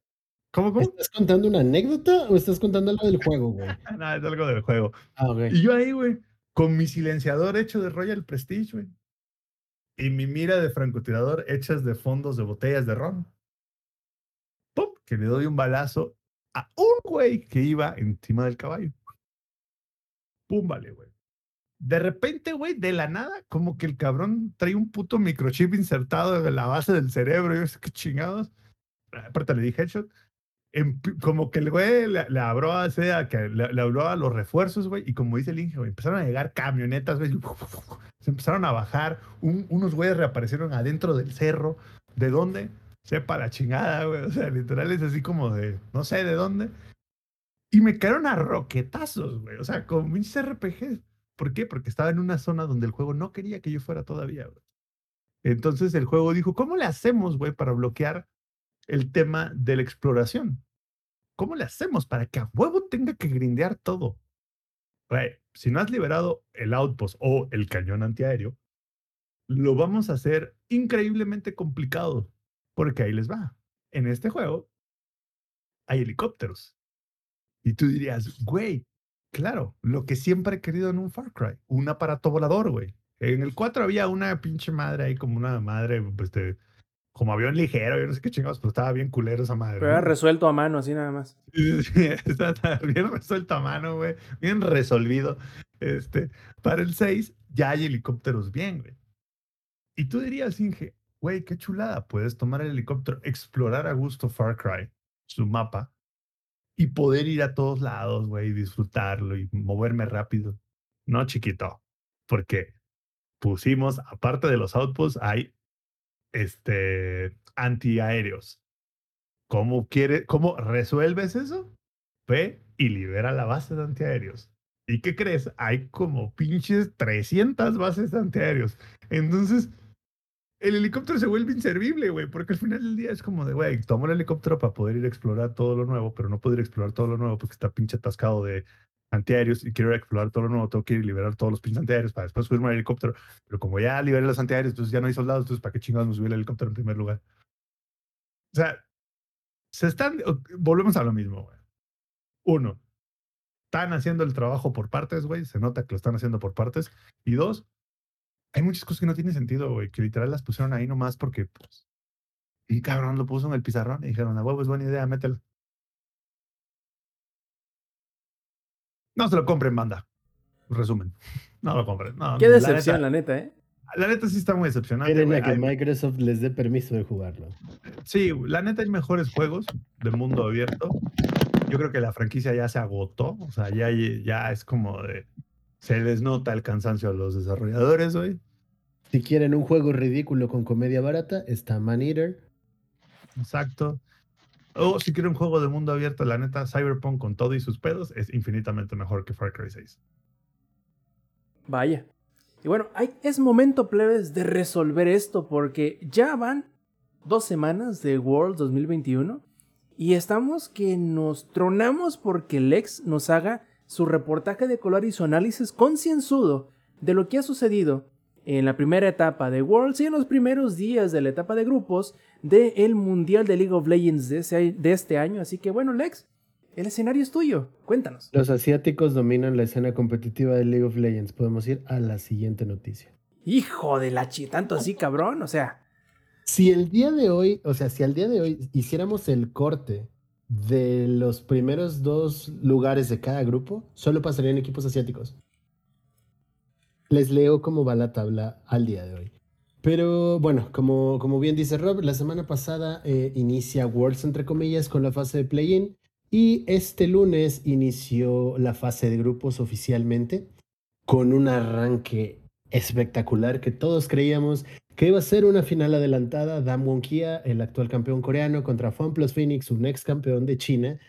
¿Cómo, cómo? ¿Estás contando una anécdota o estás contando algo del juego, güey? Nada, es algo del juego. Ah. Y yo ahí, güey, con mi silenciador hecho de Royal Prestige, güey. Y mi mira de francotirador hechas de fondos de botellas de ron. ¡Pum! Que le doy un balazo a un güey que iba encima del caballo. ¡Pum! Vale, güey. De repente, güey, de la nada, como que el cabrón trae un puto microchip insertado en la base del cerebro. Y yo, qué chingados. Aparte le dije headshot. Empi- como que el güey le, le habló a, le, le habló a los refuerzos, güey, y como dice el Inge, güey, empezaron a llegar camionetas, güey, se empezaron a bajar, un- unos güeyes reaparecieron adentro del cerro, ¿de dónde? Sepa la chingada, güey, o sea, literal es así como de, no sé de dónde, y me cayeron a roquetazos, güey, o sea, como pinches RPG, ¿por qué? Porque estaba en una zona donde el juego no quería que yo fuera todavía. Entonces el juego dijo, ¿cómo le hacemos, güey, para bloquear el tema de la exploración. ¿Cómo le hacemos para que a huevo tenga que grindear todo? Si no has liberado el outpost o el cañón antiaéreo, lo vamos a hacer increíblemente complicado. Porque ahí les va. En este juego hay helicópteros. Y tú dirías, güey, claro, lo que siempre he querido en un Far Cry, un aparato volador, güey. En el 4 había una pinche madre ahí como una madre, pues, de, como avión ligero, yo no sé qué chingados, pero estaba bien culero esa madre. Pero era ¿no? resuelto a mano, así nada más. Bien resuelto a mano, güey. Bien resolvido. Este, para el 6 ya hay helicópteros bien, güey. Y tú dirías, Inge, güey, qué chulada. Puedes tomar el helicóptero, explorar a gusto Far Cry, su mapa, y poder ir a todos lados, güey, disfrutarlo y moverme rápido. No, chiquito, porque pusimos, aparte de los outposts, hay este, antiaéreos. ¿Cómo, quiere, ¿Cómo resuelves eso? Ve y libera la base de antiaéreos. ¿Y qué crees? Hay como pinches 300 bases de antiaéreos. Entonces, el helicóptero se vuelve inservible, güey, porque al final del día es como de, güey, tomo el helicóptero para poder ir a explorar todo lo nuevo, pero no puedo ir a explorar todo lo nuevo porque está pinche atascado de antiaéreos y quiero explorar todo lo nuevo, tengo que ir a liberar todos los pinches antiaéreos para después subirme al helicóptero. Pero como ya liberé los antiaéreos, entonces ya no hay soldados, entonces ¿para qué chingados me subí al helicóptero en primer lugar? O sea, se están, volvemos a lo mismo, güey. Uno, están haciendo el trabajo por partes, güey, se nota que lo están haciendo por partes. Y dos, hay muchas cosas que no tienen sentido, güey, que literal las pusieron ahí nomás porque, pues, y cabrón, lo puso en el pizarrón y dijeron, a huevo, es buena idea, mételo. No se lo compren, banda. Resumen. No lo compren. No, Qué la decepción, neta- la neta, ¿eh? La neta sí está muy decepcionante. Quieren a que Microsoft les dé permiso de jugarlo. Sí, la neta hay mejores juegos de mundo abierto. Yo creo que la franquicia ya se agotó. O sea, ya, ya es como de. Se les nota el cansancio a los desarrolladores, güey. Si quieren un juego ridículo con comedia barata, está Man Eater. Exacto. O si quieren un juego de mundo abierto, la neta, Cyberpunk con todo y sus pedos es infinitamente mejor que Far Cry 6. Vaya. Y bueno, hay- es momento, plebes, de resolver esto porque ya van dos semanas de World 2021 y estamos que nos tronamos porque Lex nos haga su reportaje de color y su análisis concienzudo de lo que ha sucedido en la primera etapa de Worlds y en los primeros días de la etapa de grupos del Mundial de League of Legends de, ese- de este año. Así que bueno, Lex, el escenario es tuyo. Cuéntanos. Los asiáticos dominan la escena competitiva de League of Legends. Podemos ir a la siguiente noticia. Hijo de la chi, tanto así, cabrón. O sea, Si el día de hoy, o sea, si al día de hoy hiciéramos el corte de los primeros dos lugares de cada grupo, solo pasarían equipos asiáticos. Les leo cómo va la tabla al día de hoy. Pero bueno, como, como bien dice Rob, la semana pasada eh, inicia Worlds, entre comillas, con la fase de play-in. Y este lunes inició la fase de grupos oficialmente con un arranque espectacular que todos creíamos que iba a ser una final adelantada. Dam Won-kia, el actual campeón coreano, contra FunPlus Phoenix, un ex campeón de China,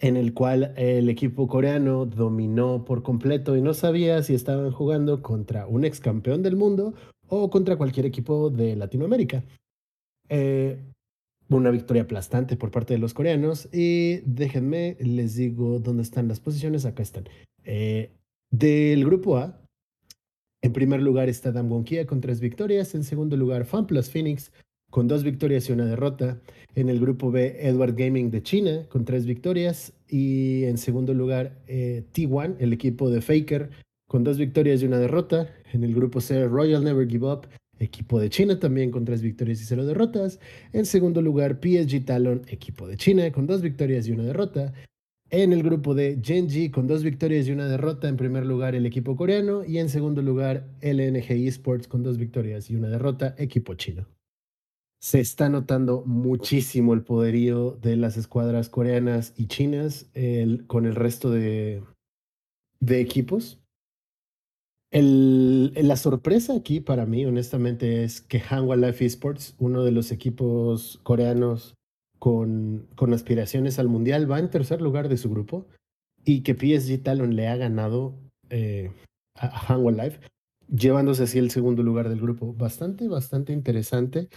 en el cual el equipo coreano dominó por completo y no sabía si estaban jugando contra un ex campeón del mundo o contra cualquier equipo de Latinoamérica. Eh, una victoria aplastante por parte de los coreanos y déjenme, les digo dónde están las posiciones, acá están. Eh, del grupo A, en primer lugar está Dam Won-kia con tres victorias. En segundo lugar, FunPlus Phoenix con dos victorias y una derrota. En el grupo B, Edward Gaming de China con tres victorias. Y en segundo lugar, eh, T1, el equipo de Faker, con dos victorias y una derrota. En el grupo C, Royal Never Give Up, equipo de China también con tres victorias y cero derrotas. En segundo lugar, PSG Talon, equipo de China, con dos victorias y una derrota. En el grupo de Genji, con dos victorias y una derrota, en primer lugar el equipo coreano y en segundo lugar LNG Esports con dos victorias y una derrota, equipo chino. Se está notando muchísimo el poderío de las escuadras coreanas y chinas con el resto de, de equipos. El- la sorpresa aquí para mí, honestamente, es que Hanwha Life Esports, uno de los equipos coreanos con, con aspiraciones al mundial, va en tercer lugar de su grupo y que PSG Talon le ha ganado eh, a Hanwha Life, llevándose así el segundo lugar del grupo. Bastante, bastante interesante,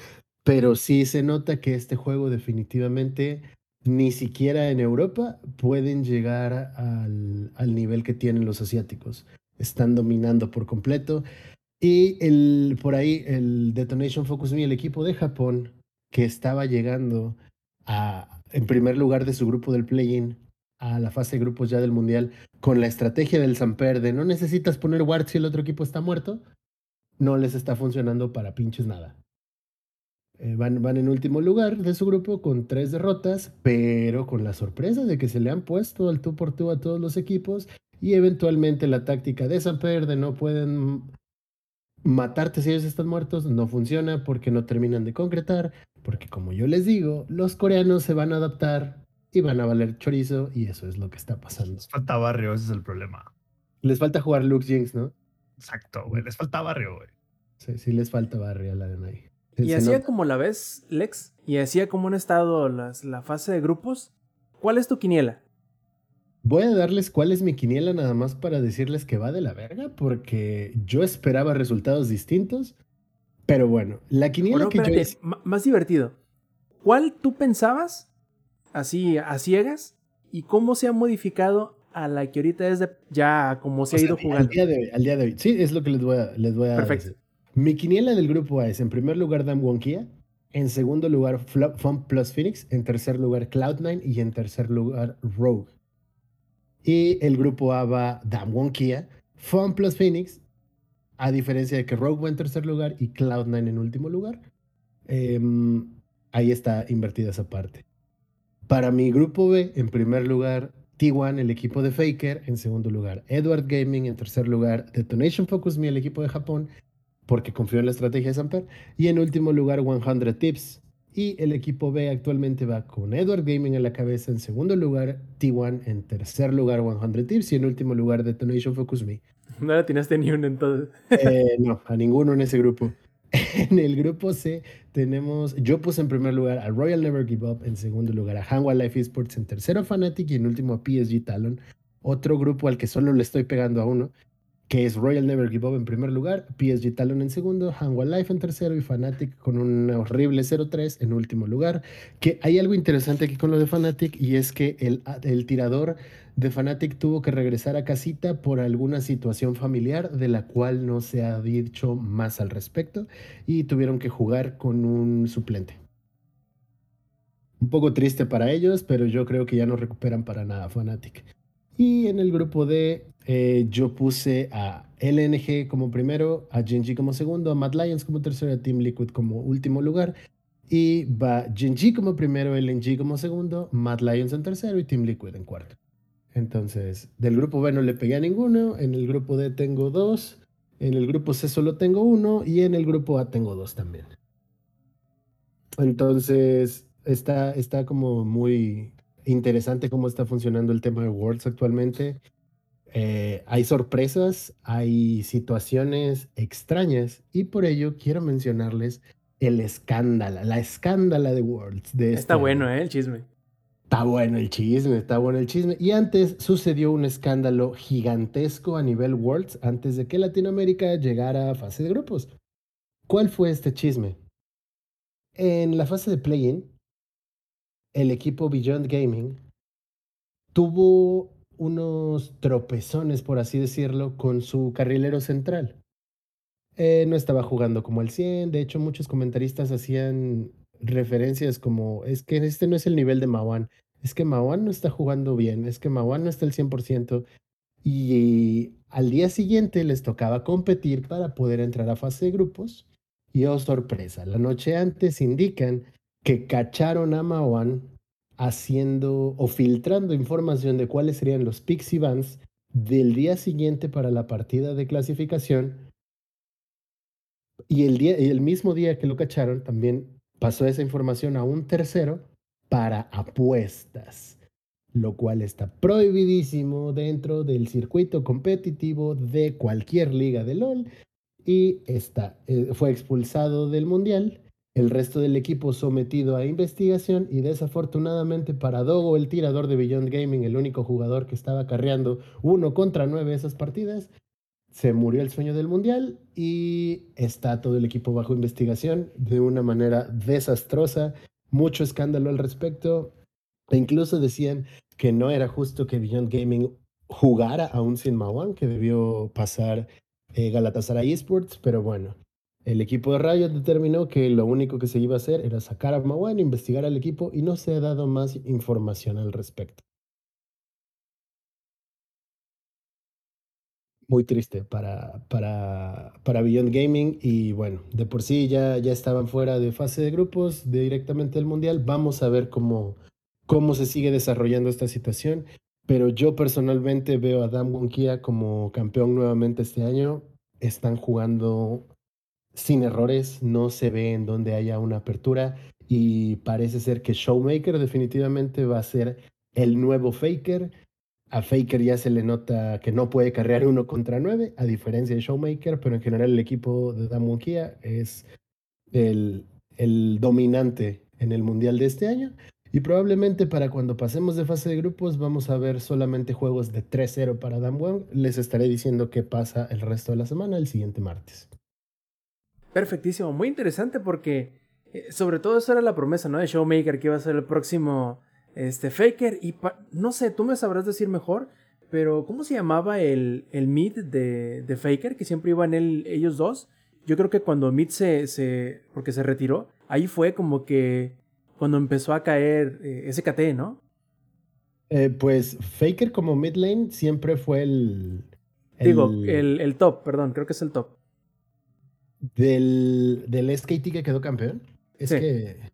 pero sí se nota que este juego definitivamente ni siquiera en Europa pueden llegar al, al nivel que tienen los asiáticos. Están dominando por completo. Y el, por ahí el Detonation Focus Me, el equipo de Japón, que estaba llegando en primer lugar de su grupo del play-in a la fase de grupos ya del Mundial, con la estrategia del Samper de no necesitas poner ward si el otro equipo está muerto, no les está funcionando para pinches nada. Eh, van, van en último lugar de su grupo con tres derrotas, pero con la sorpresa de que se le han puesto al tú por tú a todos los equipos y eventualmente la táctica de Samper de no pueden matarte si ellos están muertos no funciona porque no terminan de concretar, porque como yo les digo, los coreanos se van a adaptar y van a valer chorizo y eso es lo que está pasando. Les falta barrio, ese es el problema. Les falta jugar Lux Jinx, ¿no? Exacto, güey. Les falta barrio, güey. Sí, sí les falta barrio a la de Nai. Y nota. como la ves, Lex, y así como han estado las, la fase de grupos, ¿cuál es tu quiniela? Voy a darles cuál es mi quiniela nada más para decirles que va de la verga, porque yo esperaba resultados distintos. Pero bueno, la quiniela Bueno, que espérate, más divertido. ¿Cuál tú pensabas, así a ciegas, y cómo se ha modificado a la que ahorita es de ya como se o ha sea, ido al jugando? día de hoy, al día de hoy. Sí, es lo que les voy a, les voy a Perfecto. decir. Mi quiniela del grupo A es en primer lugar Dan Wonkia, en segundo lugar Flop Fun Plus Phoenix, en tercer lugar Cloud9 y en tercer lugar Rogue. Y el grupo A va Dan Wonkia, Fun Plus Phoenix, a diferencia de que Rogue va en tercer lugar y Cloud9 en último lugar. Em, ahí está invertida esa parte. Para mi grupo B, en primer lugar, T1, el equipo de Faker, en segundo lugar, Edward Gaming, en tercer lugar, Detonation Focus Me, el equipo de Japón, porque confío en la estrategia de Samper, y en último lugar, 100 Tips. Y el equipo B actualmente va con Edward Gaming en la cabeza, en segundo lugar, T1, en tercer lugar, 100 Tips, y en último lugar, Detonation Focus Me. No le tienes ni uno entonces. Eh, no, a ninguno en ese grupo. En el grupo C tenemos, yo puse en primer lugar a Royal Never Give Up, en segundo lugar a Hanwha Life Esports, en tercero a Fnatic y en último a PSG Talon. Otro grupo al que solo le estoy pegando a uno, que es Royal Never Give Up en primer lugar, PSG Talon en segundo, Hanwha Life en tercero y Fnatic con un horrible 0-3 en último lugar. Que hay algo interesante aquí con lo de Fnatic y es que el, el tirador de Fnatic tuvo que regresar a casita por alguna situación familiar de la cual no se ha dicho más al respecto y tuvieron que jugar con un suplente. Un poco triste para ellos, pero yo creo que ya no recuperan para nada Fnatic. Y en el grupo D eh, yo puse a LNG como primero, a Genji como segundo, a Mad Lions como tercero, a Team Liquid como último lugar. Y va Genji como primero, LNG como segundo, Mad Lions en tercero y Team Liquid en cuarto. Entonces, del grupo B no le pegué a ninguno, en el grupo D tengo dos, en el grupo C solo tengo uno y en el grupo A tengo dos también. Entonces, está, está como muy interesante cómo está funcionando el tema de Worlds actualmente. Eh, hay sorpresas, hay situaciones extrañas y por ello quiero mencionarles el escándalo, la escándala de Worlds. De Está este bueno. ¿eh? El chisme. Está bueno el chisme, está bueno el chisme. Y antes sucedió un escándalo gigantesco a nivel Worlds antes de que Latinoamérica llegara a fase de grupos. ¿Cuál fue este chisme? En la fase de play-in, el equipo Beyond Gaming tuvo unos tropezones, por así decirlo, con su carrilero central. Eh, no estaba jugando como al 100, de hecho muchos comentaristas hacían referencias como, es que este no es el nivel de Mawan, es que Mawan no está jugando bien, es que Mawan no está al 100%, y al día siguiente les tocaba competir para poder entrar a fase de grupos, y oh sorpresa, la noche antes indican que cacharon a Mawan haciendo o filtrando información de cuáles serían los picks y bans del día siguiente para la partida de clasificación. Y el, día, el mismo día que lo cacharon, también pasó esa información a un tercero para apuestas, lo cual está prohibidísimo dentro del circuito competitivo de cualquier liga de LOL y está, eh, fue expulsado del mundial. El resto del equipo sometido a investigación y desafortunadamente para Dogo, el tirador de Beyond Gaming, el único jugador que estaba carreando uno contra nueve esas partidas, se murió el sueño del mundial y está todo el equipo bajo investigación de una manera desastrosa, mucho escándalo al respecto. E incluso decían que no era justo que Beyond Gaming jugara aún sin Mawan, que debió pasar eh, Galatasaray Esports, pero bueno, el equipo de Riot determinó que lo único que se iba a hacer era sacar a Mawan, investigar al equipo y no se ha dado más información al respecto. muy triste para, para, para Beyond Gaming y bueno, de por sí ya, ya estaban fuera de fase de grupos directamente del Mundial. Vamos a ver cómo, cómo se sigue desarrollando esta situación, pero yo personalmente veo a Dan Wonkia como campeón nuevamente este año. Están jugando sin errores, no se ve en donde haya una apertura y parece ser que Showmaker definitivamente va a ser el nuevo Faker a Faker ya se le nota que no puede carrear uno contra nueve, a diferencia de Showmaker, pero en general el equipo de Damonquía es el, dominante en el Mundial de este año. Y probablemente para cuando pasemos de fase de grupos vamos a ver solamente juegos de 3-0 para Damwon. Les estaré diciendo qué pasa el resto de la semana el siguiente martes. Perfectísimo, muy interesante porque eh, sobre todo eso era la promesa, ¿no? De Showmaker que iba a ser el próximo este, Faker, y no sé, tú me sabrás decir mejor, pero ¿cómo se llamaba el, el mid de, de Faker? Que siempre iban él, ellos dos. Yo creo que cuando Mid se, se. porque se retiró, ahí fue como que. Cuando empezó a caer eh, SKT, ¿no? Eh, pues Faker como mid lane siempre fue el. Digo, el, el, top, perdón, creo que es el top. Del, del SKT que quedó campeón. Es que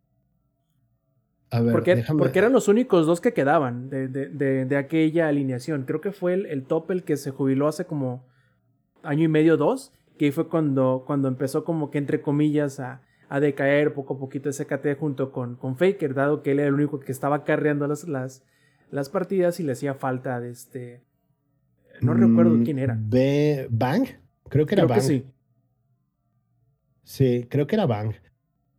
porque, porque, eran los únicos dos que quedaban de, de, de, aquella alineación. Creo que fue el, el, top el que se jubiló hace como año y medio, dos, que fue cuando, cuando empezó como que entre comillas a, a decaer poco a poquito ese KT junto con, con Faker, dado que él era el único que estaba carreando las, las, las partidas y le hacía falta de este... No recuerdo mm, quién era. ¿B Bang? Creo que era Bang. sí. Sí, creo que era Bang.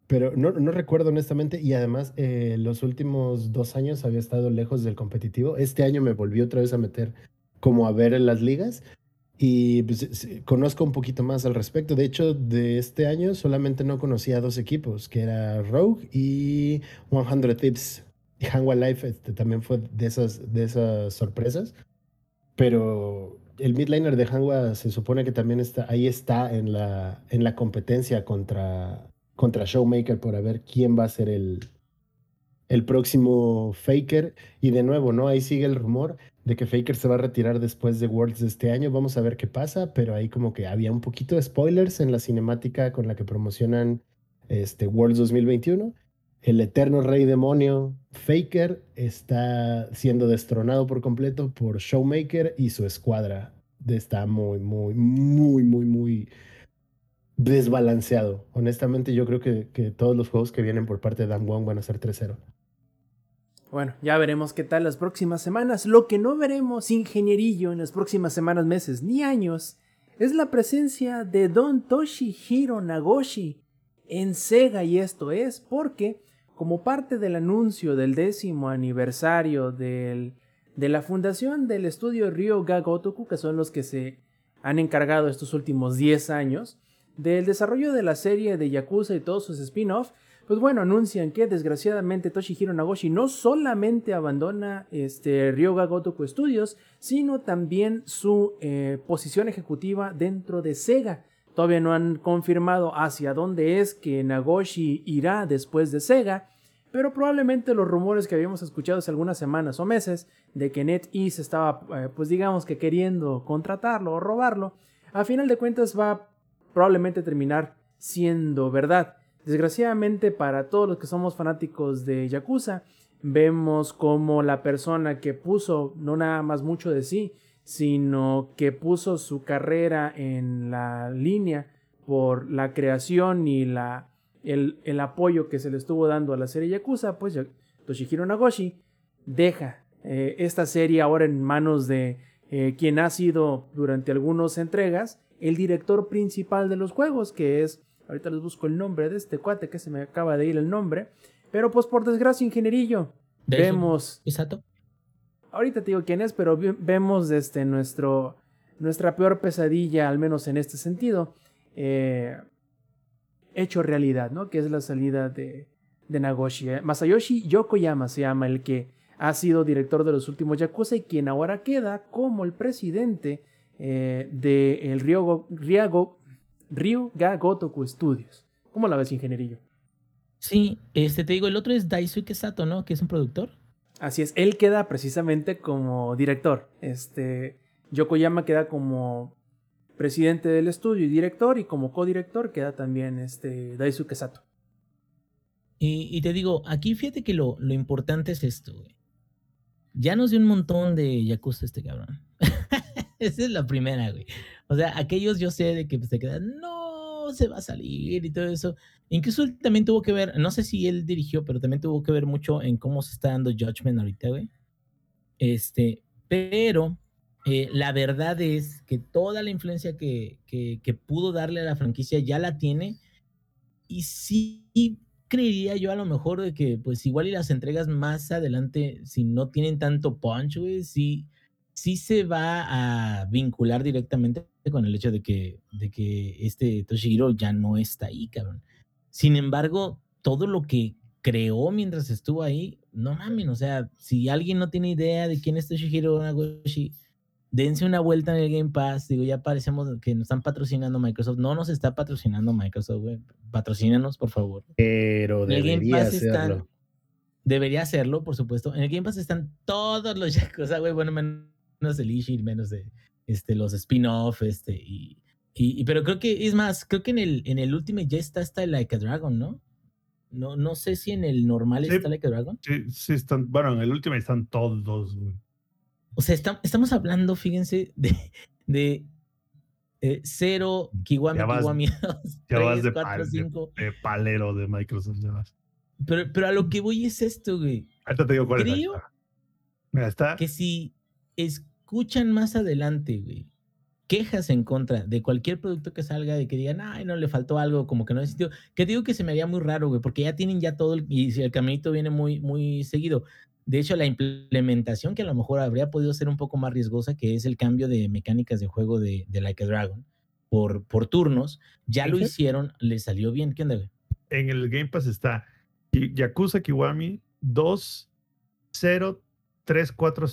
Pero no, no, recuerdo honestamente y además eh, los últimos dos años había estado lejos del competitivo. Este año me volví otra vez a meter como a ver en las ligas y pues, conozco un poquito más al respecto. De hecho, de este año solamente no conocía dos equipos, que era Rogue y 100 Tips. Y Hanwha Life este, también fue de esas, de esas sorpresas. Pero el midliner de Hanwha se supone que también está, ahí está en la, en la competencia contra contra Showmaker por ver quién va a ser el, el próximo Faker. Y de nuevo, ¿no? Ahí sigue el rumor de que Faker se va a retirar después de Worlds este año. Vamos a ver qué pasa, pero ahí como que había un poquito de spoilers en la cinemática con la que promocionan este Worlds 2021. El eterno rey demonio Faker está siendo destronado por completo por Showmaker y su escuadra. Está muy, muy, muy, muy, muy desbalanceado. Honestamente, yo creo que, que, todos los juegos que vienen por parte de Dan Wong van a ser 3-0. Bueno, ya veremos qué tal las próximas semanas. Lo que no veremos, ingenierillo, en las próximas semanas, meses ni años, es la presencia de Don Toshihiro Nagoshi en Sega. Y esto es porque, como parte del anuncio del décimo aniversario de la fundación del estudio Ryo Gagotoku, que son los que se han encargado estos últimos 10 años, del desarrollo de la serie de Yakuza y todos sus spin-off, pues bueno, anuncian que desgraciadamente Toshihiro Nagoshi no solamente abandona este Ryoga Gotoku Studios, sino también su eh, posición ejecutiva dentro de Sega. Todavía no han confirmado hacia dónde es que Nagoshi irá después de Sega, pero probablemente los rumores que habíamos escuchado hace algunas semanas o meses de que NetEase estaba, eh, pues digamos que queriendo contratarlo o robarlo, a final de cuentas va probablemente terminar siendo verdad. Desgraciadamente para todos los que somos fanáticos de Yakuza, vemos como la persona que puso no nada más mucho de sí, sino que puso su carrera en la línea por la creación y la, el, el apoyo que se le estuvo dando a la serie Yakuza, pues Toshihiro Nagoshi deja eh, esta serie ahora en manos de eh, quien ha sido durante algunas entregas el director principal de los juegos, que es, ahorita les busco el nombre de este cuate que se me acaba de ir el nombre, pero pues por desgracia, ingenierillo, vemos... Exacto. Ahorita te digo quién es, pero vemos desde nuestro, nuestra peor pesadilla, al menos en este sentido, eh, hecho realidad, ¿no? Que es la salida de, de Nagoshi. Eh, Masayoshi Yokoyama se llama el que ha sido director de los últimos Yakuza y quien ahora queda como el presidente eh, de el Ryo, Ryuga Gotoku Studios. ¿Cómo la ves, ingenierillo? Sí, este te digo, el otro es Daisuke Sato, ¿no? Que es un productor. Así es, él queda precisamente como director. Este, Yokoyama queda como presidente del estudio y director, y como codirector queda también este Daisuke Sato. Y, te digo, aquí fíjate que lo, lo importante es esto, güey. Ya nos dio un montón de Yakuza este cabrón. Esa es la primera, güey. O sea, aquellos yo sé de que pues, se quedan, no, se va a salir y todo eso. Incluso él también tuvo que ver, no sé si él dirigió, pero también tuvo que ver mucho en cómo se está dando Judgment ahorita, güey. Este, pero eh, la verdad es que toda la influencia que, que, que pudo darle a la franquicia ya la tiene. Y sí creería yo a lo mejor de que pues igual y las entregas más adelante, si no tienen tanto punch, güey, sí, sí se va a vincular directamente con el hecho de que, de que este Toshihiro ya no está ahí, cabrón. Sin embargo, todo lo que creó mientras estuvo ahí, no mames, o sea, si alguien no tiene idea de quién es Toshihiro Nagoshi, dense una vuelta en el Game Pass. Digo, ya parecemos que nos están patrocinando Microsoft. No nos está patrocinando Microsoft, güey. Patrocínanos, por favor. Pero En el Game debería Pass están. hacerlo. Debería hacerlo, por supuesto. En el Game Pass están todos los Yakuza, güey. Bueno, menos el Ishii, menos de este, los spin-off, este, y, y, y- pero creo que, es más, creo que en el, en el Ultimate ya está hasta el Like a Dragon, ¿no? No, no sé si en el normal Sí. está Like a Dragon. Sí, sí están, bueno, en el último están todos, güey. O sea, estam- estamos hablando, fíjense, de, de eh, cero, Kiwami, Ya vas- Kiwami 2, ya vas 3, de 4, pal- de- 5. De palero de Microsoft, ya vas. Pero, pero a lo que voy es esto, güey. Ahorita te digo cuál es. Creo. Mira, está. que si escuchan más adelante, güey, quejas en contra de cualquier producto que salga, de que digan, ay, no le faltó algo, como que no existió, que digo que se me haría muy raro, güey, porque ya tienen ya todo, el, y si el caminito viene muy, muy seguido. De hecho, la implementación que a lo mejor habría podido ser un poco más riesgosa, que es el cambio de mecánicas de juego de, de Like a Dragon por, por turnos, ya lo hicieron, le salió bien. ¿Qué onda, güey? En el Game Pass está Yakuza Kiwami 2, 0, 3, 4,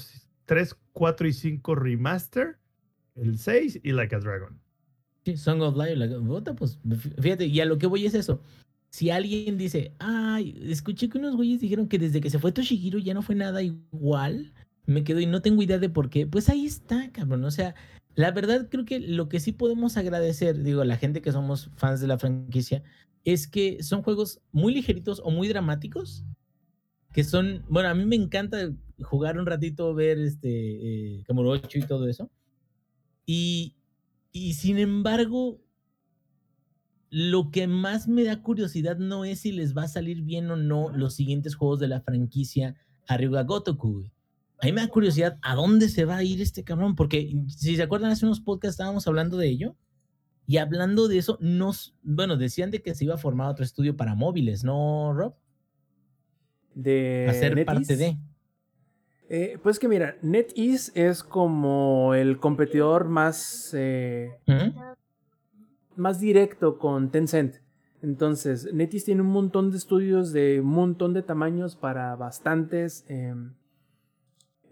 3, 4 y 5 Remaster, el 6 y Like a Dragon. Sí, Song of Life, puta, pues fí- fíjate, y a lo que voy es eso. Si alguien dice, ay, escuché que unos güeyes dijeron que desde que se fue Toshihiro ya no fue nada igual, me quedo y no tengo idea de por qué, pues ahí está, cabrón. O sea, la verdad creo que lo que sí podemos agradecer, digo, a la gente que somos fans de la franquicia, es que son juegos muy ligeritos o muy dramáticos, que son, bueno, a mí me encanta jugar un ratito, ver este, eh, Kamurocho y todo eso. Y, y sin embargo, lo que más me da curiosidad no es si les va a salir bien o no los siguientes juegos de la franquicia Arriba Gotoku. güey. A mí me da curiosidad a dónde se va a ir este cabrón, porque si se acuerdan, hace unos podcasts estábamos hablando de ello. Y hablando de eso, nos, bueno, decían de que se iba a formar otro estudio para móviles, ¿no, Rob? De a ser parte de. Eh, pues que mira, NetEase es como el competidor más, eh, más directo con Tencent. Entonces, NetEase tiene un montón de estudios de un montón de tamaños para bastantes, eh,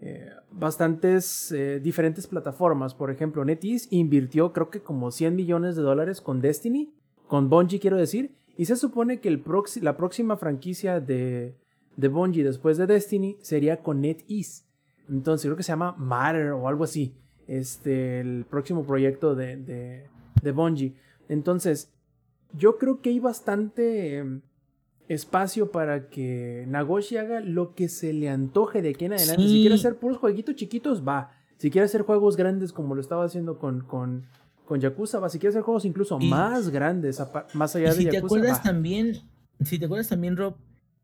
eh, bastantes eh, diferentes plataformas. Por ejemplo, NetEase invirtió creo que como 100 millones de dólares con Destiny, con Bungie quiero decir, y se supone que el la próxima franquicia de, de Bungie después de Destiny sería con NetEase. Entonces creo que se llama Matter o algo así. Este, el próximo proyecto de, de, de Bungie. Entonces, yo creo que hay bastante em, espacio para que Nagoshi haga lo que se le antoje de aquí en adelante. Si quiere hacer puros jueguitos chiquitos, va. Si quiere hacer juegos grandes como lo estaba haciendo con, con, con Yakuza, va. Si quiere hacer juegos incluso Y- más grandes, más Y allá de si te Yakuza, acuerdas va. también, si te acuerdas también, Rob,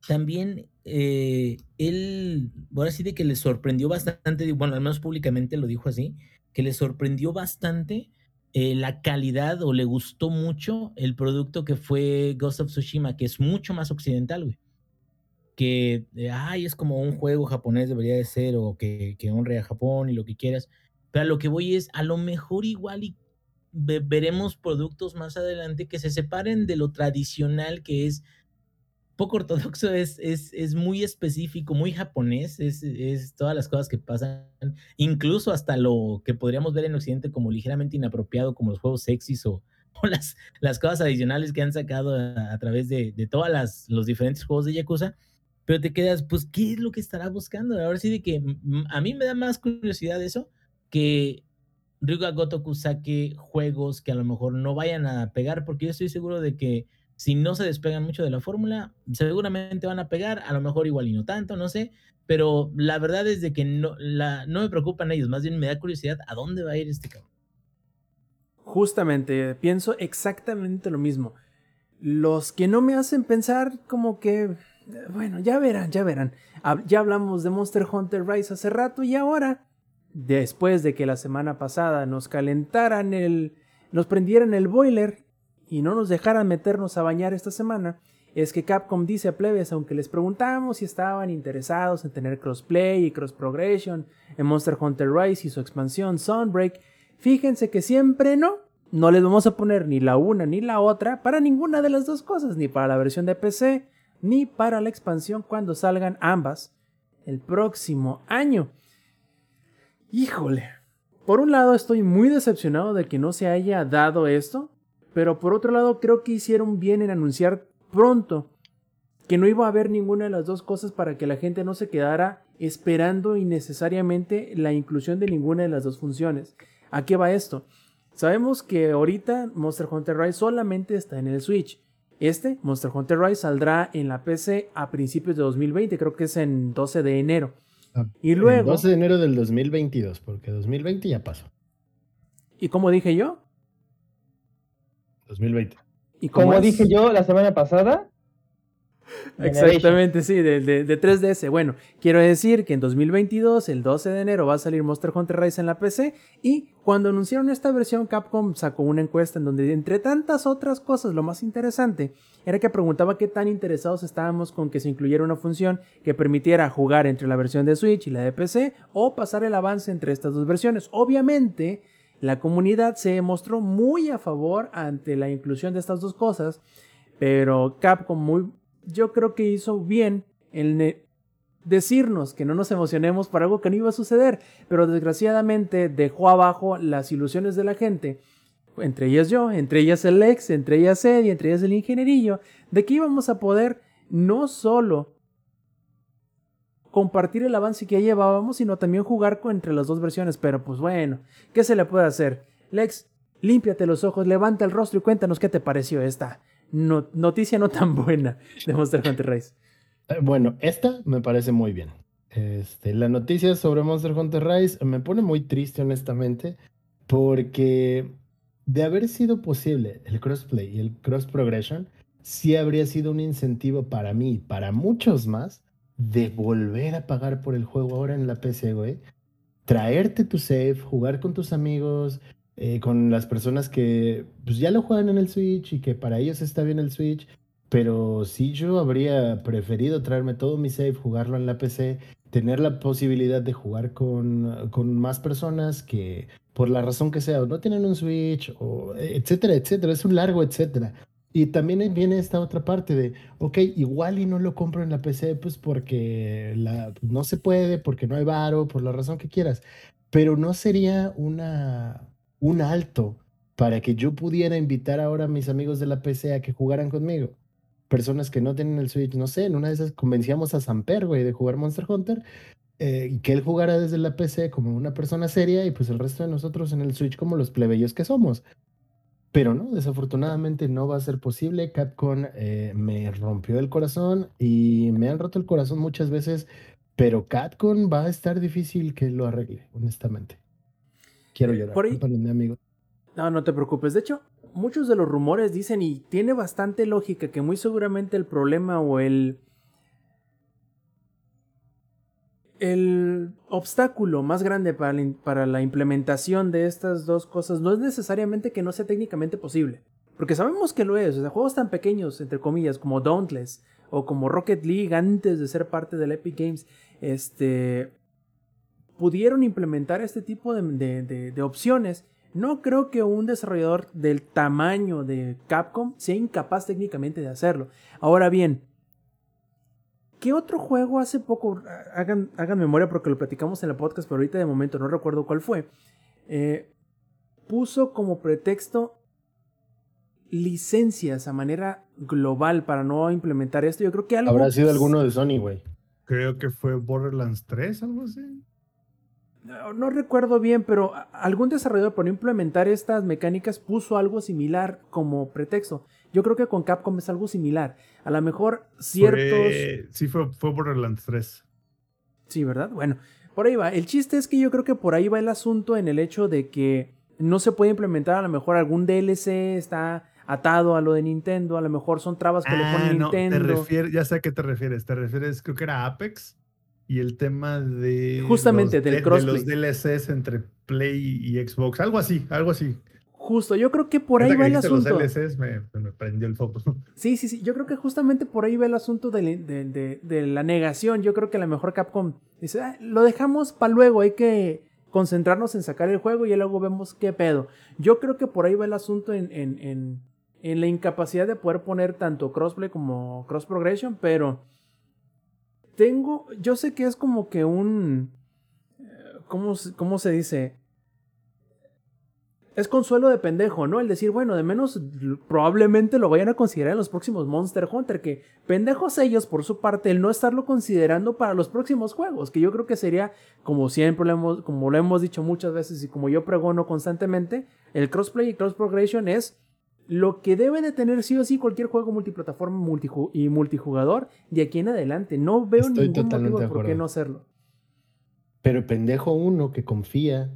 también eh, él, ahora sí de que le sorprendió bastante, bueno, al menos públicamente lo dijo así, que le sorprendió bastante eh, la calidad o le gustó mucho el producto que fue Ghost of Tsushima, que es mucho más occidental, güey. Que, eh, ay, es como un juego japonés debería de ser, o que, que honre a Japón y lo que quieras. Pero a lo que voy es, a lo mejor igual y ve- veremos productos más adelante que se separen de lo tradicional que es poco ortodoxo, es, es, es muy específico, muy japonés, es, es todas las cosas que pasan, incluso hasta lo que podríamos ver en Occidente como ligeramente inapropiado, como los juegos sexys o, las, las cosas adicionales que han sacado a, través de, de todas las, los diferentes juegos de Yakuza. Pero te quedas, pues, ¿qué es lo que estará buscando? Ahora sí de que mm, a mí me da más curiosidad eso que Ryuga Gotoku saque juegos que a lo mejor no vayan a pegar, porque yo estoy seguro de que si no se despegan mucho de la fórmula, seguramente van a pegar, a lo mejor igual y no tanto, no sé, pero la verdad es de que no, no me preocupan ellos, más bien me da curiosidad a dónde va a ir este cabrón. Justamente, pienso exactamente lo mismo. Los que no me hacen pensar como que, bueno, ya verán, ya verán. Ya hablamos de Monster Hunter Rise hace rato y ahora, después de que la semana pasada nos calentaran el, nos prendieran el boiler y no nos dejaran meternos a bañar esta semana, es que Capcom dice a plebes, aunque les preguntamos si estaban interesados en tener crossplay y cross progression en Monster Hunter Rise y su expansión Sunbreak, fíjense que siempre no. No les vamos a poner ni la una ni la otra para ninguna de las dos cosas, ni para la versión de PC, ni para la expansión cuando salgan ambas el próximo año. Híjole. Por un lado estoy muy decepcionado de que no se haya dado esto, pero por otro lado creo que hicieron bien en anunciar pronto que no iba a haber ninguna de las dos cosas para que la gente no se quedara esperando innecesariamente la inclusión de ninguna de las dos funciones. ¿A qué va esto? Sabemos que ahorita Monster Hunter Rise solamente está en el Switch. Este, Monster Hunter Rise, saldrá en la PC a principios de 2020, creo que es en 12 de enero. Y El luego, 12 de enero del 2022, porque 2020 ya pasó. ¿y como dije yo? 2020. ¿Y Como es? dije yo la semana pasada. Exactamente, sí, de, de- de 3DS. Bueno, quiero decir que en 2022, el 12 de enero, va a salir Monster Hunter Rise en la PC. Y cuando anunciaron esta versión, Capcom sacó una encuesta en donde, entre tantas otras cosas, lo más interesante era que preguntaba qué tan interesados estábamos con que se incluyera una función que permitiera jugar entre la versión de Switch y la de PC o pasar el avance entre estas dos versiones. Obviamente, la comunidad se mostró muy a favor ante la inclusión de estas dos cosas, pero Capcom muy, yo creo que hizo bien en decirnos que no nos emocionemos por algo que no iba a suceder, pero desgraciadamente dejó abajo las ilusiones de la gente, entre ellas yo, entre ellas el ex, entre ellas Eddie, entre ellas el ingenierillo, de que íbamos a poder no solo compartir el avance que ya llevábamos, sino también jugar entre las dos versiones. Pero pues bueno, ¿qué se le puede hacer? Lex, límpiate los ojos, levanta el rostro y cuéntanos qué te pareció esta no- noticia no tan buena de Monster Hunter Rise. Eh, Bueno, esta me parece muy bien. Este, la noticia sobre Monster Hunter Rise me pone muy triste, honestamente, porque de haber sido posible el crossplay y el cross progression, sí habría sido un incentivo para mí y para muchos más de volver a pagar por el juego ahora en la PC, güey. Traerte tu save, jugar con tus amigos, eh, con las personas que pues, ya lo juegan en el Switch y que para ellos está bien el Switch. Pero sí yo habría preferido traerme todo mi save, jugarlo en la PC, tener la posibilidad de jugar con, con más personas que por la razón que sea, o no tienen un Switch, o etcétera, etcétera. Es un largo etcétera. Y también viene esta otra parte de, ok, igual y no lo compro en la PC, pues porque no se puede, porque no hay varo, por la razón que quieras. Pero no sería una, un alto para que yo pudiera invitar ahora a mis amigos de la PC a que jugaran conmigo personas que no tienen el Switch, no sé, en una de esas convencíamos a Samper, güey, de jugar Monster Hunter, eh, y que él jugara desde la PC como una persona seria y pues el resto de nosotros en el Switch como los plebeyos que somos. Pero no, desafortunadamente no va a ser posible. Capcom eh, me rompió el corazón y me han roto el corazón muchas veces, pero Capcom va a estar difícil que lo arregle, honestamente. Quiero llorar, Por ahí- amigo. No, no te preocupes. De hecho, muchos de los rumores dicen, y tiene bastante lógica, que muy seguramente el problema o el. El obstáculo más grande para la, implementación de estas dos cosas no es necesariamente que no sea técnicamente posible. Porque sabemos que lo es. O juegos tan pequeños, entre comillas, como Dauntless o como Rocket League antes de ser parte del Epic Games, este, pudieron implementar este tipo de opciones. No creo que un desarrollador del tamaño de Capcom sea incapaz técnicamente de hacerlo. Ahora bien, ¿qué otro juego hace poco? Hagan, hagan memoria porque lo platicamos en el podcast, pero ahorita de momento no recuerdo cuál fue. eh, puso como pretexto licencias a manera global para no implementar esto. Yo creo que algo... Habrá sido alguno de Sony, güey. Creo que fue Borderlands 3, algo así. no, no recuerdo bien, pero algún desarrollador por no implementar estas mecánicas puso algo similar como pretexto. Yo creo que con Capcom es algo similar. A lo mejor ciertos... Fue- sí, fue, fue Borderlands 3. Sí, ¿verdad? Bueno, por ahí va. El chiste es que yo creo que por ahí va el asunto en el hecho de que no se puede implementar a lo mejor algún DLC, está atado a lo de Nintendo, a lo mejor son trabas que le Ah, pone no, te Nintendo. refieres, ya sé a qué te refieres. Te refieres, creo que era Apex y el tema de. Justamente, los del de- de los DLCs entre Play y Xbox. Algo así, algo así. Justo, yo creo que por ahí va el asunto. Los DLCs me, me prendió el foco. Sí, sí, sí. Yo creo que justamente por ahí va el asunto de, la- de- de- de la negación. Yo creo que a lo mejor Capcom dice, "Ah, lo dejamos para luego, hay que concentrarnos en sacar el juego y luego vemos qué pedo. Yo creo que por ahí va el asunto en, en- en- en la incapacidad de poder poner tanto crossplay como cross progression, pero tengo, yo sé que es como que un, eh, ¿cómo, cómo se dice? Es consuelo de pendejo, ¿no? El decir, bueno, de menos probablemente lo vayan a considerar en los próximos Monster Hunter, que pendejos ellos por su parte el no estarlo considerando para los próximos juegos, que yo creo que sería, como siempre lo hemos, como lo hemos dicho muchas veces y como yo pregono constantemente, el crossplay y cross progression es lo que debe de tener sí o sí cualquier juego multiplataforma multiju- y multijugador de aquí en adelante. No veo Estoy ningún motivo por qué no hacerlo. Pero pendejo uno que confía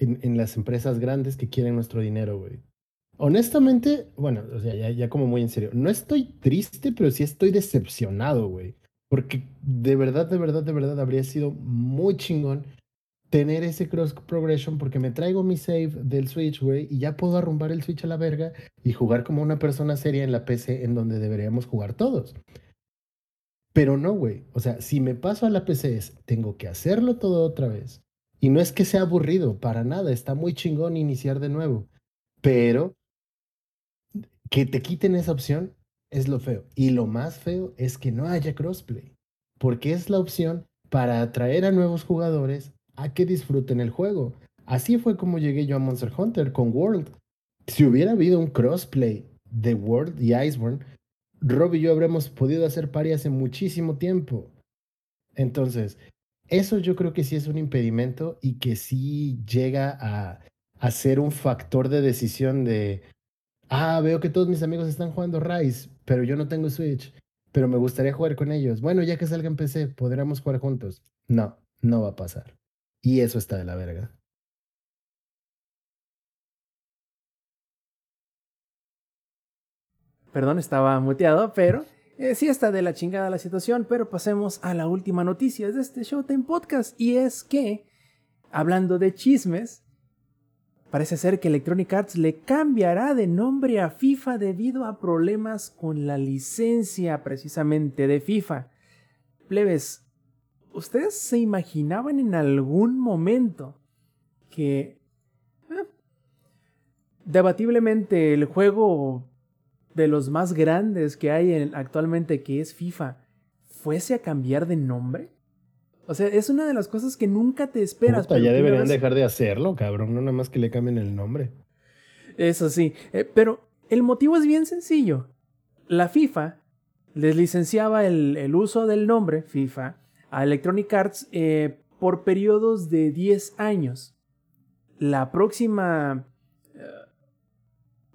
en, las empresas grandes que quieren nuestro dinero, güey. Honestamente, bueno, o sea, ya, ya como muy en serio, no estoy triste, pero sí estoy decepcionado, güey. Porque de verdad, de verdad, de verdad habría sido muy chingón tener ese cross progression porque me traigo mi save del Switch, güey, y ya puedo arrumbar el Switch a la verga y jugar como una persona seria en la PC en donde deberíamos jugar todos. Pero no, güey. O sea, si me paso a la PC es, tengo que hacerlo todo otra vez. Y no es que sea aburrido, para nada. Está muy chingón iniciar de nuevo. Pero que te quiten esa opción es lo feo. Y lo más feo es que no haya crossplay. Porque es la opción para atraer a nuevos jugadores a que disfruten el juego. Así fue como llegué yo a Monster Hunter con World. Si hubiera habido un crossplay de World y Iceborne, Rob y yo habremos podido hacer pari hace muchísimo tiempo. Entonces, eso yo creo que sí es un impedimento y que sí llega a, ser un factor de decisión de, ah, veo que todos mis amigos están jugando Rise, pero yo no tengo Switch, pero me gustaría jugar con ellos. Bueno, ya que salga en PC, podríamos jugar juntos. No, no va a pasar. Y eso está de la verga. Perdón, estaba muteado, pero eh, sí está de la chingada la situación. Pero pasemos a la última noticia de este Showtime Podcast. Y es que, hablando de chismes, parece ser que Electronic Arts le cambiará de nombre a FIFA debido a problemas con la licencia precisamente de FIFA. Plebes, ¿ustedes se imaginaban en algún momento que... eh, debatiblemente el juego de los más grandes que hay en- actualmente, que es FIFA, fuese a cambiar de nombre? O sea, es una de las cosas que nunca te esperas. Puta, ya deberían vez- dejar de hacerlo, cabrón. No nada más que le cambien el nombre. Eso sí, eh, pero el motivo es bien sencillo. La FIFA les licenciaba el, el uso del nombre FIFA a Electronic Arts eh, por periodos de 10 años. La próxima, eh,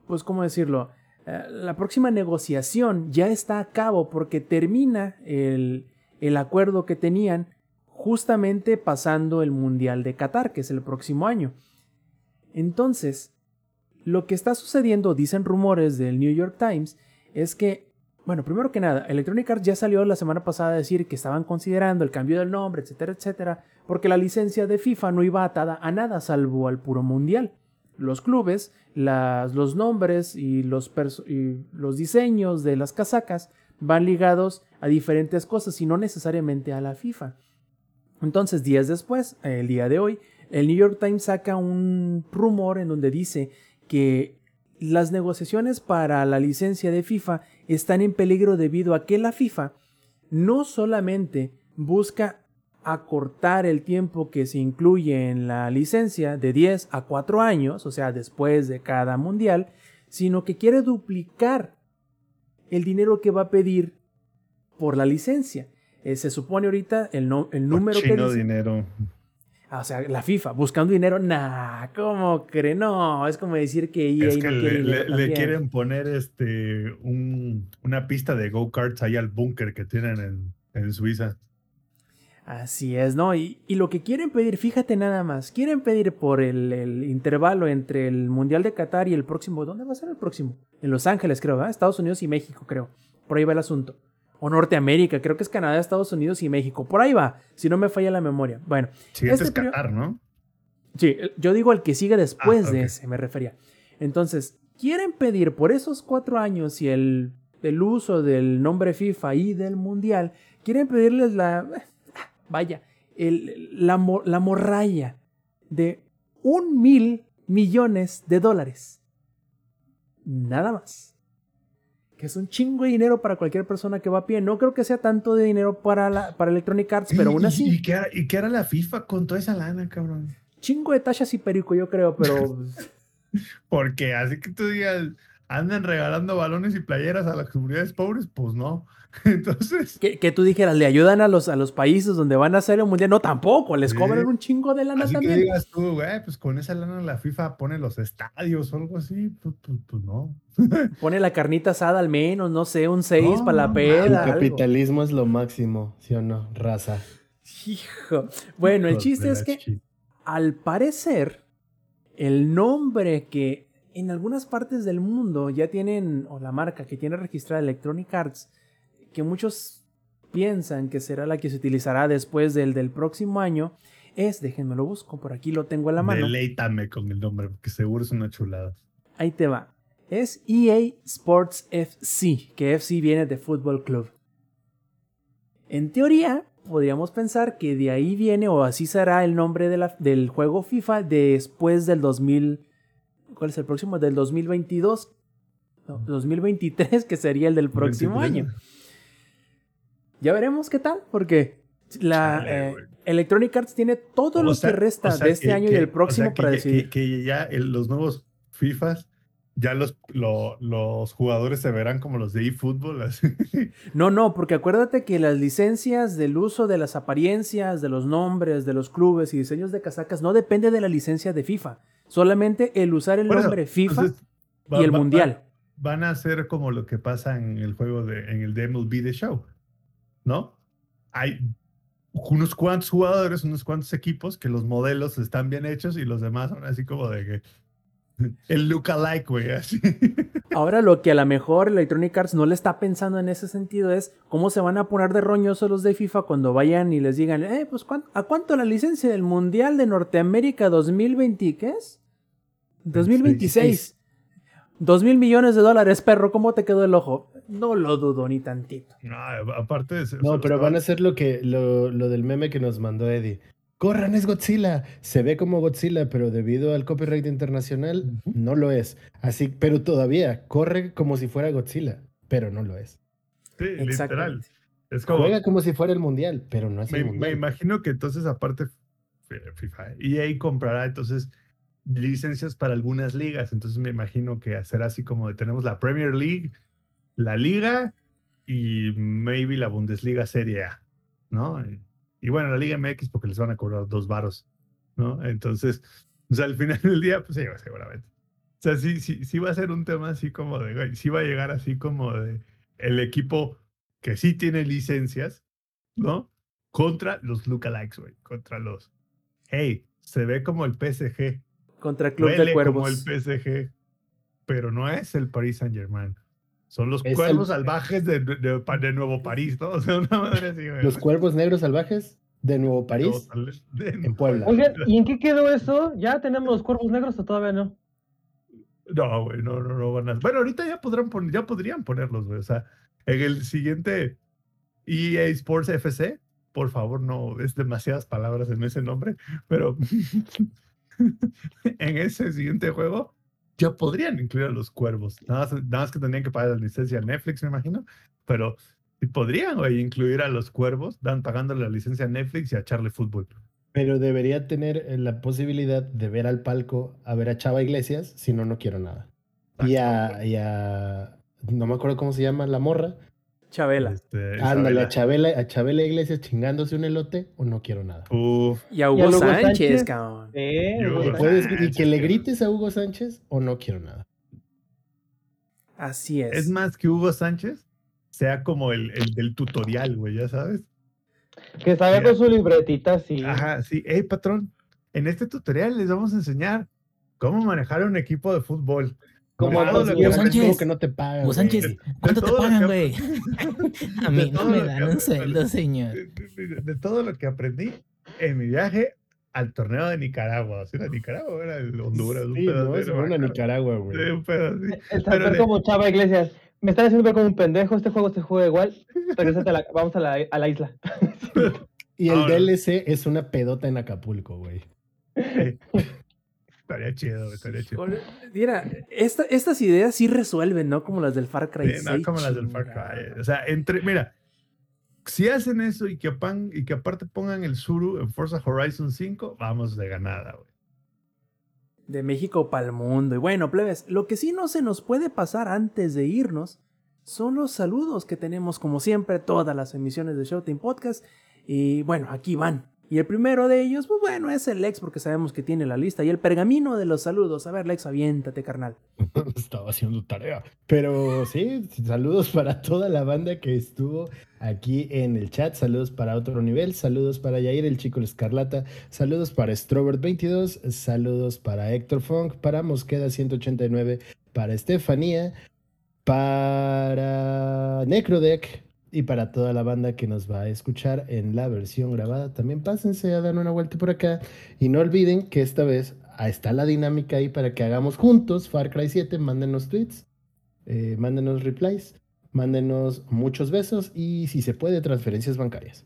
pues cómo decirlo, la próxima negociación ya está a cabo porque termina el, el acuerdo que tenían justamente pasando el Mundial de Qatar, que es el próximo año. Entonces, lo que está sucediendo, dicen rumores del New York Times, es que, bueno, primero que nada, Electronic Arts ya salió la semana pasada a decir que estaban considerando el cambio del nombre, etcétera, etcétera, porque la licencia de FIFA no iba atada a nada salvo al puro mundial. Los clubes, las, los nombres y los, y los diseños de las casacas van ligados a diferentes cosas y no necesariamente a la FIFA. Entonces, días después, el día de hoy, el New York Times saca un rumor en donde dice que las negociaciones para la licencia de FIFA están en peligro debido a que la FIFA no solamente busca acortar el tiempo que se incluye en la licencia de 10 a 4 años, o sea, después de cada mundial, sino que quiere duplicar el dinero que va a pedir por la licencia. Eh, se supone ahorita el, no- el número que dice- dinero. O sea, la FIFA buscando dinero, nah, ¿cómo cree? No, es como decir que EA Es que no le, quiere dinero le- le también. quieren poner este un- una pista de go-karts ahí al búnker que tienen en, en Suiza. Así es, ¿no? Y, y lo que quieren pedir, fíjate nada más, quieren pedir por el, el intervalo entre el Mundial de Qatar y el próximo, ¿dónde va a ser el próximo? En Los Ángeles, creo, ¿verdad? Estados Unidos y México, creo. Por ahí va el asunto. O Norteamérica, creo que es Canadá, Estados Unidos y México. Por ahí va, si no me falla la memoria. Bueno, Siguiente Este es Qatar, ¿no? Sí, yo digo el que sigue después Ah, de ese, me refería. Entonces, quieren pedir por esos cuatro años y el, el uso del nombre FIFA y del Mundial, quieren pedirles la, vaya, el- la, la morralla de un mil millones de dólares. Nada más. Que es un chingo de dinero para cualquier persona que va a pie. No creo que sea tanto de dinero para, la, para Electronic Arts, pero aún y- así, ¿Y, qué hará, ¿Y qué hará la FIFA con toda esa lana, cabrón? chingo de tachas y perico, yo creo, pero... Porque así que tú digas, andan regalando balones y playeras a las comunidades pobres, pues no. Entonces, Que, que tú dijeras, le ayudan a los, a los países donde van a hacer el mundial. No, tampoco, les Sí. cobran un chingo de lana así que también. digas tú, güey, pues con esa lana la FIFA pone los estadios o algo así, pues, pues, pues no. Pone la carnita asada al menos, no sé, un 6 No, para la El peda. algo. capitalismo es lo máximo, ¿sí o no? Raza. Hijo. Bueno, el chiste es que al parecer, el nombre que en algunas partes del mundo ya tienen, o la marca que tiene registrada Electronic Arts, que muchos piensan que será la que se utilizará después del del próximo año, es, déjenme lo busco, por aquí lo tengo a la mano. Deleítame con el nombre, porque seguro es una chulada. Ahí te va. Es EA Sports FC, que FC viene de Fútbol Club. En teoría, podríamos pensar que de ahí viene o así será el nombre de la- del juego FIFA después del 2000. ¿Cuál es el próximo? Del 2022. No, 2023, que sería el del próximo 23. año. Ya veremos qué tal, porque la Chale, eh. Electronic Arts tiene todo O lo sea- que resta o sea de este que- año y el o próximo sea que para decidir. Que, ya el- los nuevos FIFAs, ya los, lo- los jugadores se verán como los de eFootball. No, no, porque acuérdate que las licencias del uso de las apariencias, de los nombres, de los clubes y diseños de casacas no depende de la licencia de FIFA. Solamente el usar el nombre FIFA entonces, va- y el va- va- mundial. van a hacer como lo que pasa en el juego de, en el de MLB The Show, ¿no? Hay unos cuantos jugadores, unos cuantos equipos que los modelos están bien hechos y los demás son así como de que el lookalike, güey, así. Ahora lo que a lo mejor Electronic Arts no le está pensando en ese sentido es cómo se van a poner de roñosos los de FIFA cuando vayan y les digan, eh, pues ¿cuán- ¿a cuánto la licencia del Mundial de Norteamérica 2020? ¿Qué es? 2026. Dos mil millones de dólares, perro, ¿cómo te quedó el ojo? No lo dudo ni tantito. No, aparte de eso, No, pero estaba- van a hacer lo que lo, lo del meme que nos mandó Eddie. Corran, es Godzilla. Se ve como Godzilla, pero debido al copyright internacional no lo es. Así, pero todavía corre como si fuera Godzilla, pero no lo es. Sí, literal. Es como, Juega como si fuera el mundial, pero no es me, el me mundial. imagino que entonces aparte FIFA, EA comprará entonces licencias para algunas ligas, entonces me imagino que será así como de tenemos la Premier League, la Liga y maybe la Bundesliga Serie A, ¿no? Y, bueno, la Liga MX porque les van a cobrar dos varos, ¿no? Entonces, o sea, al final del día, pues sí, seguramente. O sea, sí, sí, sí va a ser un tema así como de, güey, sí va a llegar así como de el equipo que sí tiene licencias, ¿no? Contra los lookalikes, güey, contra los, hey, se ve como el PSG, Contra Club huele de como el Cuervos. PSG, pero no es el Paris Saint Germain. Son los Es el- cuervos salvajes de, de, de Nuevo París, ¿no? O sea, una madre así, güey. Los cuervos negros salvajes de Nuevo París. Nuevo- en Puebla. Oigan, ¿y en qué quedó eso? ¿Ya tenemos los cuervos negros o todavía no? No, güey, no, no, no van a. Bueno, ahorita ya podrán pon- ya podrían ponerlos, güey. O sea, en el siguiente EA Sports FC, por favor, no es demasiadas palabras en ese nombre, pero en ese siguiente juego ya podrían incluir a los cuervos. Nada más, nada más que tendrían que pagar la licencia a Netflix, me imagino, pero podrían, güey, incluir a los cuervos, dan pagándole la licencia a Netflix y a Charlie Football. Pero debería tener eh, la posibilidad de ver al palco a ver a Chava Iglesias, si no, no quiero nada. Y a, y a- no me acuerdo cómo se llama la morra. Chabela. Este, Ándale, a. Chabela, a Chabela Iglesias chingándose un elote o no quiero nada. Uf, Y a Hugo, Hugo Sánchez, Sánchez. cabrón. Eh. Y, puedes- y que le grites a Hugo Sánchez o no quiero nada. Así es. es más que Hugo Sánchez sea como el, el del tutorial, güey, ya sabes. que salga con su libretita así. Ajá, sí. Hey, patrón, en este tutorial les vamos a enseñar cómo manejar un equipo de fútbol. Como a los guiones. Sánchez. Que no te pagan. Sánchez, ¿cuánto te pagan, güey? A mí no me dan un sueldo, señor. De, todo lo que aprendí en mi viaje al torneo de Nicaragua. Sea, era Nicaragua, o era el Honduras. un Sí, pedo no, así, se no me fueron a acuerdo. Nicaragua, güey. Sí, un pedo así. El Pero Samper le- como Chava Iglesias. Me están haciendo ver como un pendejo. Este juego se juega igual. Regresate a la, vamos a la, a la isla. Y el Ahora. DLC es una pedota en Acapulco, güey. Estaría chido, estaría chido. Mira, esta- estas ideas sí resuelven, ¿no? Como las del Far Cry Sí, no, 6, como las del Far. Cry. O sea, entre, mira, si hacen eso y que, pan- y que aparte pongan el Suru en Forza Horizon 5, vamos de ganada, güey. De México para el mundo. Y bueno, plebes, lo que sí no se nos puede pasar antes de irnos son los saludos que tenemos, como siempre, todas las emisiones de Showtime Podcast. Y bueno, aquí van. Y el primero de ellos, pues bueno, es el Lex, porque sabemos que tiene la lista. Y el pergamino de los saludos. A ver, Lex, aviéntate, carnal. Estaba haciendo tarea. Pero sí, saludos para toda la banda que estuvo aquí en el chat. Saludos para otro nivel. Saludos para Yair, el chico Escarlata. Saludos para Strobert22. Saludos para Héctor Funk. Para Mosqueda 189. Para Estefanía. Para Necrodeck. Y para toda la banda que nos va a escuchar en la versión grabada, también pásense a dar una vuelta por acá. Y no olviden que esta vez está la dinámica ahí para que hagamos juntos Far Cry 7. Mándenos tweets, eh, mándenos replies, mándenos muchos besos y si se puede, transferencias bancarias.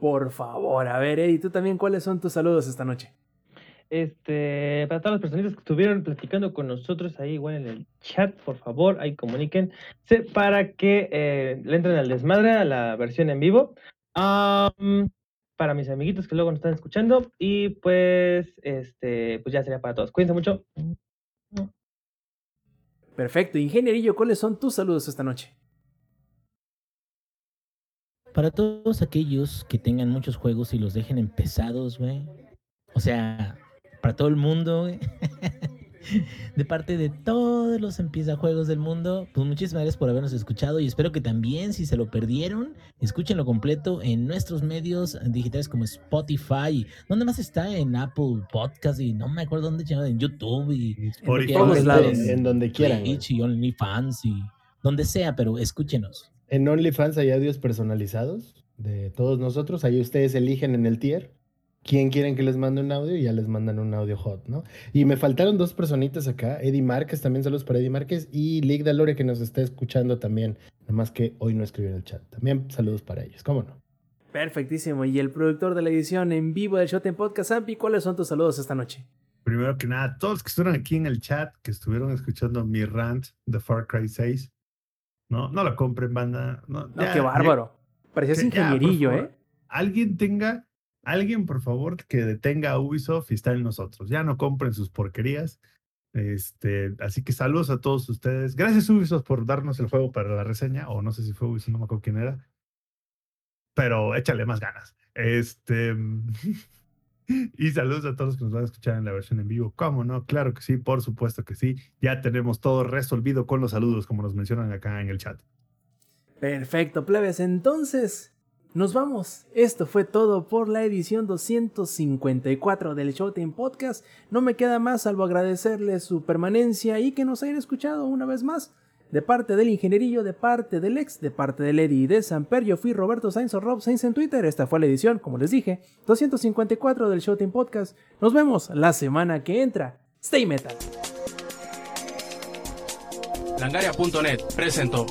Por favor, a ver, Eddie, tú también, ¿cuáles son tus saludos esta noche? Este, para todas las personitas que estuvieron platicando con nosotros ahí igual en el chat, por favor, ahí comuniquen para que eh, le entren al desmadre a la versión en vivo. Para mis amiguitos que luego nos están escuchando. Y pues, este, pues ya sería para todos. Cuídense mucho. Perfecto, ingenierillo, ¿cuáles son tus saludos esta noche? Para todos aquellos que tengan muchos juegos y los dejen empezados, güey. O sea, para todo el mundo, güey. De parte de todos los empieza juegos del mundo, pues muchísimas gracias por habernos escuchado y espero que también si se lo perdieron, escúchenlo completo en nuestros medios digitales como Spotify. ¿Dónde más está? En Apple Podcast y no me acuerdo dónde en YouTube y Spotify. todos en- lados. en- En donde quieran. Twitch y OnlyFans y donde sea, pero escúchenos. En OnlyFans hay audios personalizados de todos nosotros. Ahí ustedes eligen en el tier quién quieren que les mande un audio y ya les mandan un audio hot, ¿no? Y me faltaron dos personitas acá. Eddie Márquez, también saludos para Eddie Márquez. Y Lick Dalore que nos está escuchando también. Nada más que hoy no escribió en el chat. También saludos para ellos, ¿cómo no? Perfectísimo. Y el productor de la edición en vivo del Showtime Podcast, Ampi, ¿cuáles son tus saludos esta noche? Primero que nada, todos los que estuvieron aquí en el chat, que estuvieron escuchando mi rant de Far Cry 6, no, no lo compren, banda. No, No, ya, qué bárbaro. Parecías ya, ingenierillo. ¿eh? Alguien tenga, alguien por favor que detenga a Ubisoft y está en nosotros. Ya no compren sus porquerías. Este, así que saludos a todos ustedes. Gracias Ubisoft por darnos el juego para la reseña, o no sé si fue Ubisoft, no me acuerdo quién era. Pero échale más ganas. Este. Y saludos a todos los que nos van a escuchar en la versión en vivo. ¿Cómo no? Claro que sí, por supuesto que sí. Ya tenemos todo resolvido con los saludos, como nos mencionan acá en el chat. Perfecto, plebes. Entonces, nos vamos. Esto fue todo por la edición 254 del Showtime Podcast. No me queda más salvo agradecerles su permanencia y que nos hayan escuchado una vez más. De parte del ingenierillo, de parte del ex, de parte del Eddie y de Samper, yo fui Roberto Sainz o Rob Sainz en Twitter. Esta fue la edición, como les dije, 254 del Showtime Podcast. Nos vemos la semana que entra. Stay metal. Langaria.net presentó.